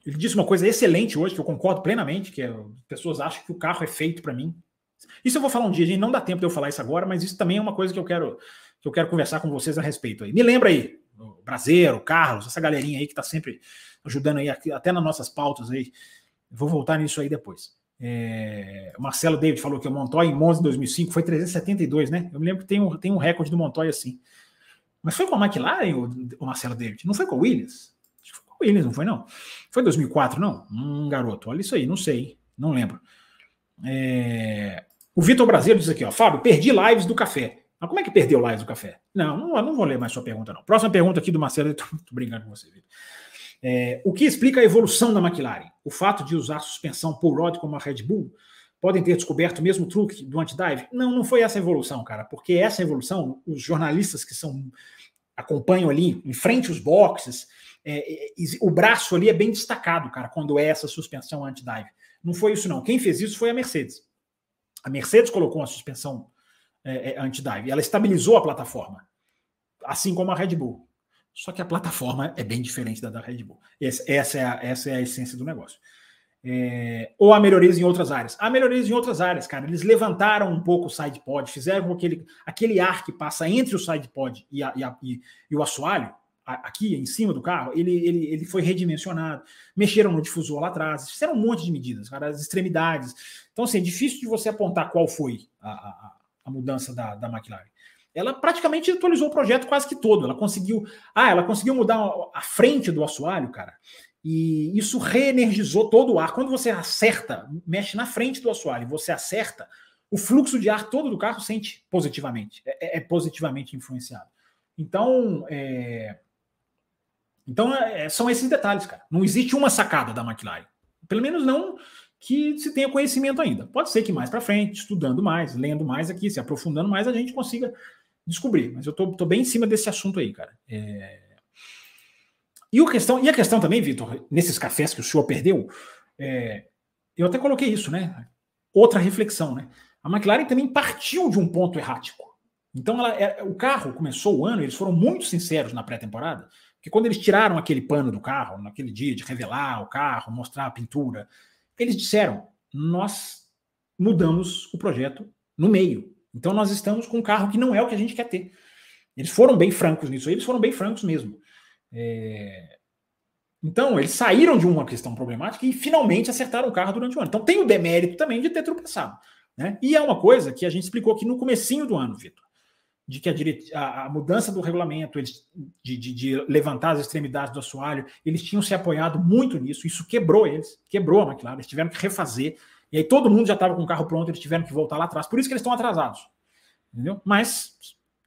ele disse uma coisa excelente hoje, que eu concordo plenamente, que é, pessoas acham que o carro é feito para mim. Isso eu vou falar um dia, gente, não dá tempo de eu falar isso agora, mas isso também é uma coisa que eu quero que eu quero conversar com vocês a respeito aí. Me lembra aí, o Brasileiro, o Carlos, essa galerinha aí que está sempre ajudando aí, até nas nossas pautas aí. Vou voltar nisso aí depois. É, o Marcelo David falou que o Montoya em Monza em 2005 foi 372, né? Eu me lembro que tem um, tem um recorde do Montoya assim. Mas foi com a McLaren, o, o Marcelo David? Não foi com a Williams? Acho que foi com a Williams, não foi não? Foi 2004, não? Hum, garoto, olha isso aí, não sei, não lembro. É, o Vitor Brasileiro diz aqui, ó, Fábio, perdi lives do café. Mas como é que perdeu lives do café? Não, não, não vou ler mais sua pergunta, não. Próxima pergunta aqui do Marcelo, tô, tô brincando com você, Vitor. É, o que explica a evolução da McLaren? O fato de usar suspensão pull rod como a Red Bull? Podem ter descoberto o mesmo truque do anti-dive? Não, não foi essa evolução, cara, porque essa evolução, os jornalistas que são acompanham ali em frente aos boxes, é, é, o braço ali é bem destacado, cara, quando é essa suspensão anti-dive. Não foi isso, não. Quem fez isso foi a Mercedes. A Mercedes colocou uma suspensão é, é anti-dive. Ela estabilizou a plataforma, assim como a Red Bull. Só que a plataforma é bem diferente da da Red Bull. Essa, essa, é, a, essa é a essência do negócio. É, ou há melhorias em outras áreas? Há melhorias em outras áreas, cara. Eles levantaram um pouco o side pod, fizeram aquele, aquele ar que passa entre o side pod e, a, e, a, e, e o assoalho, aqui em cima do carro, ele, ele, ele foi redimensionado. Mexeram no difusor lá atrás, fizeram um monte de medidas, cara, as extremidades. Então, assim, é difícil de você apontar qual foi a, a, a mudança da, da McLaren ela praticamente atualizou o projeto quase que todo. Ela conseguiu. Ah, ela conseguiu mudar a frente do assoalho, cara. E isso reenergizou todo o ar. Quando você acerta, mexe na frente do assoalho, você acerta, o fluxo de ar todo do carro sente positivamente. É, é, é positivamente influenciado. Então, é... então é, são esses detalhes, cara. Não existe uma sacada da McLaren. Pelo menos não que se tenha conhecimento ainda. Pode ser que mais para frente, estudando mais, lendo mais aqui, se aprofundando mais, a gente consiga descobrir. Mas eu tô, tô bem em cima desse assunto aí, cara. É... E, a questão, e a questão também, Vitor, nesses cafés que o senhor perdeu, é... eu até coloquei isso, né? Outra reflexão, né? A McLaren também partiu de um ponto errático. Então, ela, é, o carro começou o ano, eles foram muito sinceros na pré-temporada, que quando eles tiraram aquele pano do carro, naquele dia de revelar o carro, mostrar a pintura, eles disseram: nós mudamos o projeto no meio. Então nós estamos com um carro que não é o que a gente quer ter. Eles foram bem francos nisso, eles foram bem francos mesmo. É... Então, eles saíram de uma questão problemática e finalmente acertaram o carro durante o ano. Então, tem o demérito também de ter tropeçado. Né? E é uma coisa que a gente explicou aqui no comecinho do ano, Vitor, de que a, a, a, mudança do regulamento, eles, de, de, de, levantar as extremidades do assoalho, eles tinham se apoiado muito nisso, isso quebrou eles, quebrou a McLaren, eles tiveram que refazer e aí todo mundo já estava com o carro pronto, eles tiveram que voltar lá atrás. Por isso que eles estão atrasados. Entendeu? Mas,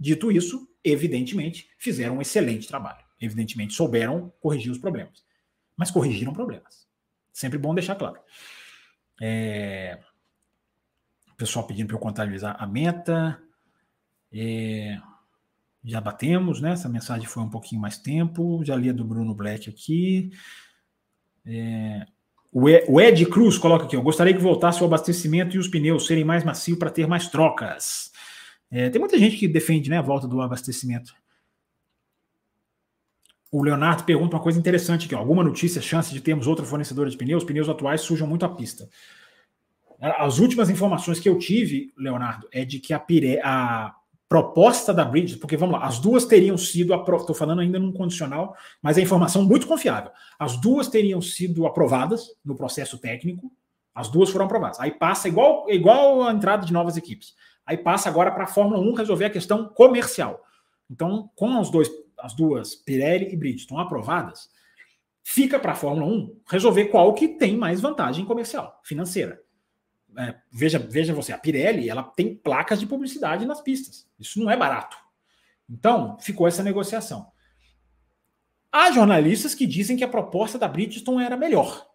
dito isso, evidentemente, fizeram um excelente trabalho. Evidentemente, souberam corrigir os problemas. Mas corrigiram problemas. Sempre bom deixar claro. É... O pessoal pedindo para eu contabilizar a meta. É... Já batemos, né? Essa mensagem foi um pouquinho mais tempo. Já li a do Bruno Black aqui. É... O Ed Cruz coloca aqui: eu gostaria que voltasse o abastecimento e os pneus serem mais macios para ter mais trocas. É, tem muita gente que defende né, a volta do abastecimento. O Leonardo pergunta uma coisa interessante aqui: ó, alguma notícia, chance de termos outra fornecedora de pneus? Os pneus atuais sujam muito a pista. As últimas informações que eu tive, Leonardo, é de que a, Pire, a proposta da Bridge, porque vamos lá, as duas teriam sido, estou falando ainda num condicional, mas é informação muito confiável. As duas teriam sido aprovadas no processo técnico, as duas foram aprovadas. Aí passa igual, igual a entrada de novas equipes. Aí passa agora para a Fórmula 1 resolver a questão comercial. Então, com os dois, as duas, Pirelli e Bridgestone aprovadas, fica para a Fórmula 1 resolver qual que tem mais vantagem comercial, financeira é, veja, veja você, a Pirelli ela tem placas de publicidade nas pistas. Isso não é barato. Então, ficou essa negociação. Há jornalistas que dizem que a proposta da Bridgestone era melhor.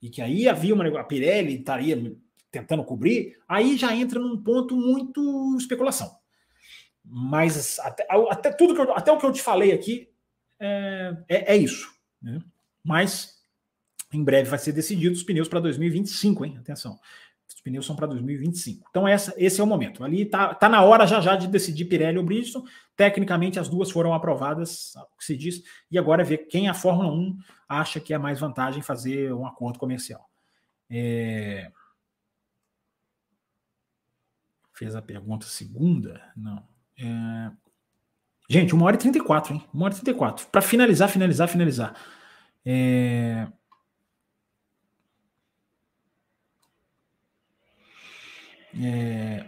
E que aí havia uma a Pirelli estaria tentando cobrir, aí já entra num ponto muito especulação. Mas até, até tudo que eu, até o que eu te falei aqui é, é, é isso. Né? Mas em breve vai ser decidido os pneus para 2025, hein? Atenção. Pneus são para 2025. Então, essa, esse é o momento. Ali está tá na hora já já de decidir Pirelli ou Bridgestone. Tecnicamente, as duas foram aprovadas, o que se diz, e agora é ver quem a Fórmula 1 acha que é mais vantagem fazer um acordo comercial. É... Fez a pergunta segunda? Não. É... Gente, 1 hora e 34, hein? 1 hora e 34. Para finalizar, finalizar, finalizar. É... É...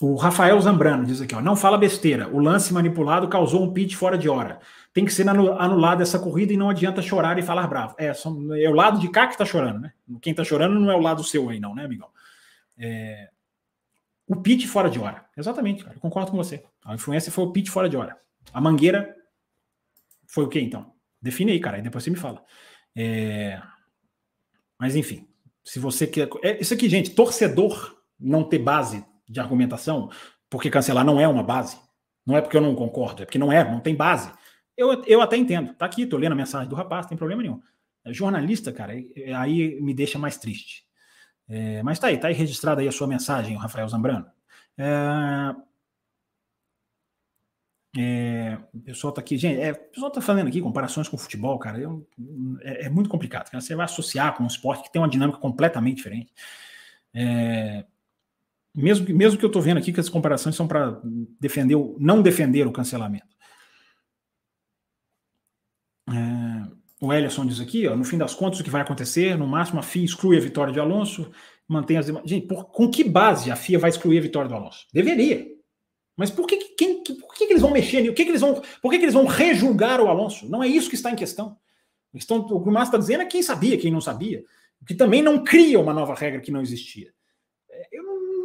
O Rafael Zambrano diz aqui, ó, não fala besteira. O lance manipulado causou um pit fora de hora. Tem que ser anulada essa corrida e não adianta chorar e falar bravo. É, é o lado de cá que tá chorando, né? Quem tá chorando não é o lado seu aí, não, né, amigão? É... O pit fora de hora. Exatamente, cara. Eu concordo com você. A influência foi o pit fora de hora. A mangueira foi o que então? Define aí, cara. E depois você me fala. É... Mas enfim, se você quer. É, isso aqui, gente, torcedor não ter base de argumentação, porque cancelar não é uma base. Não é porque eu não concordo, é porque não é, não tem base. Eu, eu até entendo. Tá aqui, tô lendo a mensagem do rapaz, tem problema nenhum. É jornalista, cara, aí me deixa mais triste. É, mas tá aí, tá aí registrada aí a sua mensagem, Rafael Zambrano. É, é, o pessoal tá aqui, gente, é, o pessoal tá falando aqui comparações com o futebol, cara, eu, é, é, muito complicado. Cara. Você vai associar com um esporte que tem uma dinâmica completamente diferente. É, mesmo, mesmo que eu tô vendo aqui que as comparações são para defender, não defender o cancelamento. É, o Ellison diz aqui, ó, no fim das contas, o que vai acontecer, no máximo a FIA exclui a vitória de Alonso, mantém as demais. Gente, por, com que base a FIA vai excluir a vitória do Alonso? Deveria. Mas por que, quem, por que, que eles vão mexer nisso? Que que eles vão, por que, que eles vão rejulgar o Alonso? Não é isso que está em questão. Estão, o que o Márcio está dizendo é quem sabia, quem não sabia. Que também não cria uma nova regra que não existia.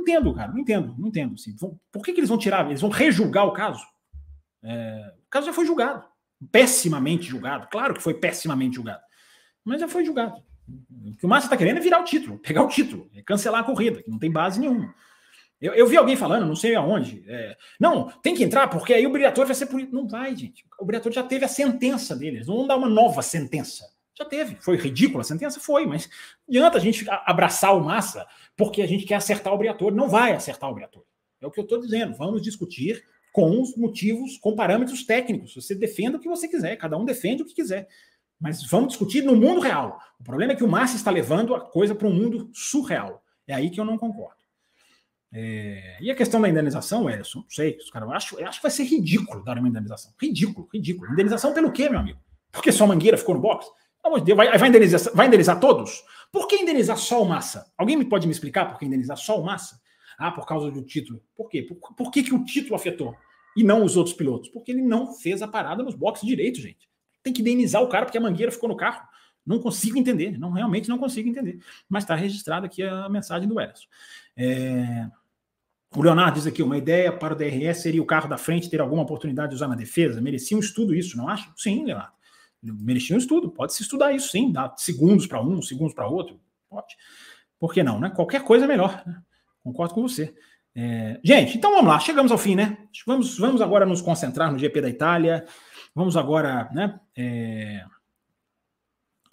Entendo, cara. Não entendo, não entendo. Assim. Por que, que eles vão tirar? Eles vão rejulgar o caso? É, o caso já foi julgado. Pessimamente julgado. Claro que foi pessimamente julgado. Mas já foi julgado. O que o Márcio está querendo é virar o título, pegar o título, é cancelar a corrida, que não tem base nenhuma. Eu, eu vi alguém falando, não sei aonde. É, não, tem que entrar, porque aí o Briatore vai ser punido. Não vai, gente. O Briatore já teve a sentença deles. Não vão dar uma nova sentença. Já teve. Foi ridícula a sentença? Foi, mas adianta a gente abraçar o Massa porque a gente quer acertar o Briatore. Não vai acertar o Briatore. É o que eu estou dizendo. Vamos discutir com os motivos, com parâmetros técnicos. Você defenda o que você quiser, cada um defende o que quiser. Mas vamos discutir no mundo real. O problema é que o Massa está levando a coisa para um mundo surreal. É aí que eu não concordo. É, e a questão da indenização, Ellison, não sei, os caras, acho, acho que vai ser ridículo dar uma indenização. Ridículo, ridículo. Indenização pelo quê, meu amigo? Porque só Mangueira ficou no box? Pelo Deus, vai, vai, indenizar, vai indenizar todos? Por que indenizar só o Massa? Alguém me pode me explicar por que indenizar só o Massa? Ah, por causa do título. Por quê? Por, por que, que o título afetou? E não os outros pilotos? Porque ele não fez a parada nos boxes direito, gente. Tem que indenizar o cara porque a Mangueira ficou no carro. Não consigo entender, não realmente não consigo entender. Mas está registrada aqui a mensagem do Ellison. É, o Leonardo diz aqui: uma ideia para o DRS seria o carro da frente ter alguma oportunidade de usar na defesa? Merecia um estudo isso, não acha? Sim, Leonardo. Merecia um estudo. Pode se estudar isso, sim. Dar segundos para um, segundos para outro. Pode. Por que não, né? Qualquer coisa é melhor. Né? Concordo com você. É... Gente, então vamos lá. Chegamos ao fim, né? Vamos, vamos agora nos concentrar no GP da Itália. Vamos agora, né? É...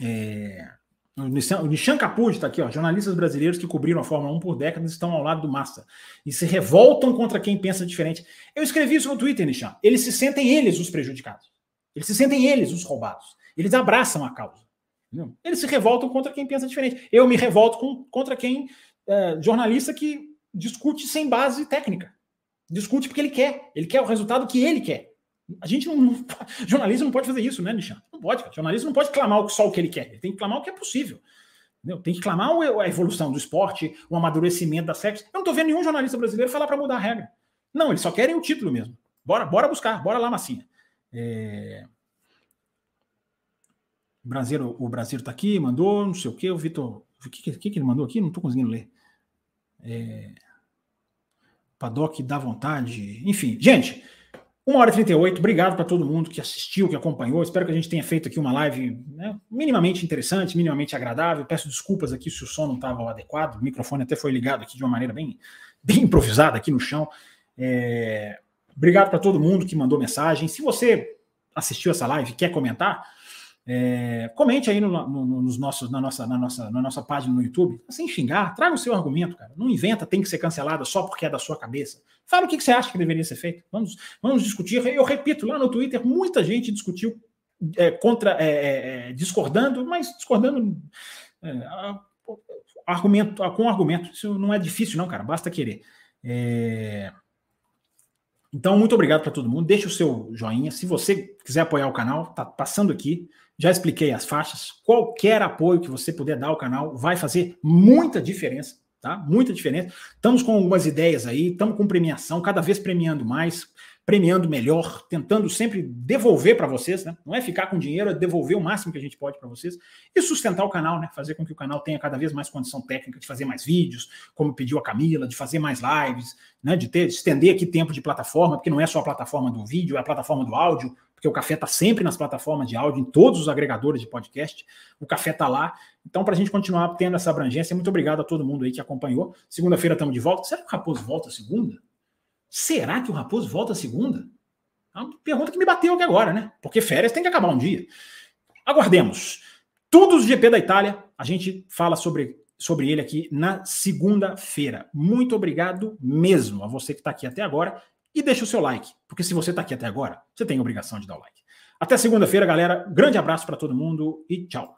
É... O Nishan Capucci está aqui, ó. Jornalistas brasileiros que cobriram a Fórmula 1 por décadas estão ao lado do Massa e se revoltam contra quem pensa diferente. Eu escrevi isso no Twitter, Nishan. Eles se sentem eles os prejudicados. Eles se sentem eles os roubados. Eles abraçam a causa. Eles se revoltam contra quem pensa diferente. Eu me revolto com, contra quem é, jornalista que discute sem base técnica. Discute porque ele quer. Ele quer o resultado que ele quer. A gente não. não jornalista não pode fazer isso, né, Nishan? Não pode. Cara. Jornalista não pode clamar só o que ele quer. Ele tem que clamar o que é possível. Entendeu? Tem que clamar a evolução do esporte, o amadurecimento das regras. Eu não estou vendo nenhum jornalista brasileiro falar para mudar a regra. Não, eles só querem o título mesmo. Bora, bora buscar, bora lá, massinha. É... O Brasil, o Brasil está aqui, mandou, não sei o quê. O Vitor. O que, que, que ele mandou aqui? Não estou conseguindo ler. É... Paddock dá vontade. Enfim, gente. 1 hora e 38, obrigado para todo mundo que assistiu, que acompanhou. Espero que a gente tenha feito aqui uma live né, minimamente interessante, minimamente agradável. Peço desculpas aqui se o som não estava adequado, o microfone até foi ligado aqui de uma maneira bem, bem improvisada aqui no chão. É... Obrigado para todo mundo que mandou mensagem. Se você assistiu essa live quer comentar, É, comente aí no, no, nos nossos, na, nossa, na, nossa, na nossa página no YouTube, sem xingar, traga o seu argumento, cara. Não inventa, tem que ser cancelada só porque é da sua cabeça. Fala o que, que você acha que deveria ser feito. Vamos, vamos discutir. Eu repito, lá no Twitter, muita gente discutiu é, contra, é, é, é discordando, mas discordando é, argumento, com argumento. Isso não é difícil, não, cara. Basta querer. É... Então, muito obrigado para todo mundo. Deixe o seu joinha. Se você quiser apoiar o canal, tá passando aqui. Já expliquei as faixas. Qualquer apoio que você puder dar ao canal vai fazer muita diferença, tá? Muita diferença. Estamos com algumas ideias aí, estamos com premiação, cada vez premiando mais premiando melhor, tentando sempre devolver para vocês, né? Não é ficar com dinheiro, é devolver o máximo que a gente pode para vocês e sustentar o canal, né? Fazer com que o canal tenha cada vez mais condição técnica de fazer mais vídeos, como pediu a Camila, de fazer mais lives, né? De ter, de estender aqui tempo de plataforma, porque não é só a plataforma do vídeo, é a plataforma do áudio, porque o café está sempre nas plataformas de áudio, em todos os agregadores de podcast. O café está lá. Então, para a gente continuar tendo essa abrangência, muito obrigado a todo mundo aí que acompanhou. Segunda-feira estamos de volta. Será que o Raposo volta segunda? Será que o Raposo volta segunda? É uma pergunta que me bateu aqui agora, né? Porque férias tem que acabar um dia. Aguardemos. Tudo do GP da Itália, a gente fala sobre, sobre ele aqui na segunda-feira. Muito obrigado mesmo a você que está aqui até agora e deixa o seu like, porque se você está aqui até agora, você tem a obrigação de dar o like. Até segunda-feira, galera. Grande abraço para todo mundo e tchau.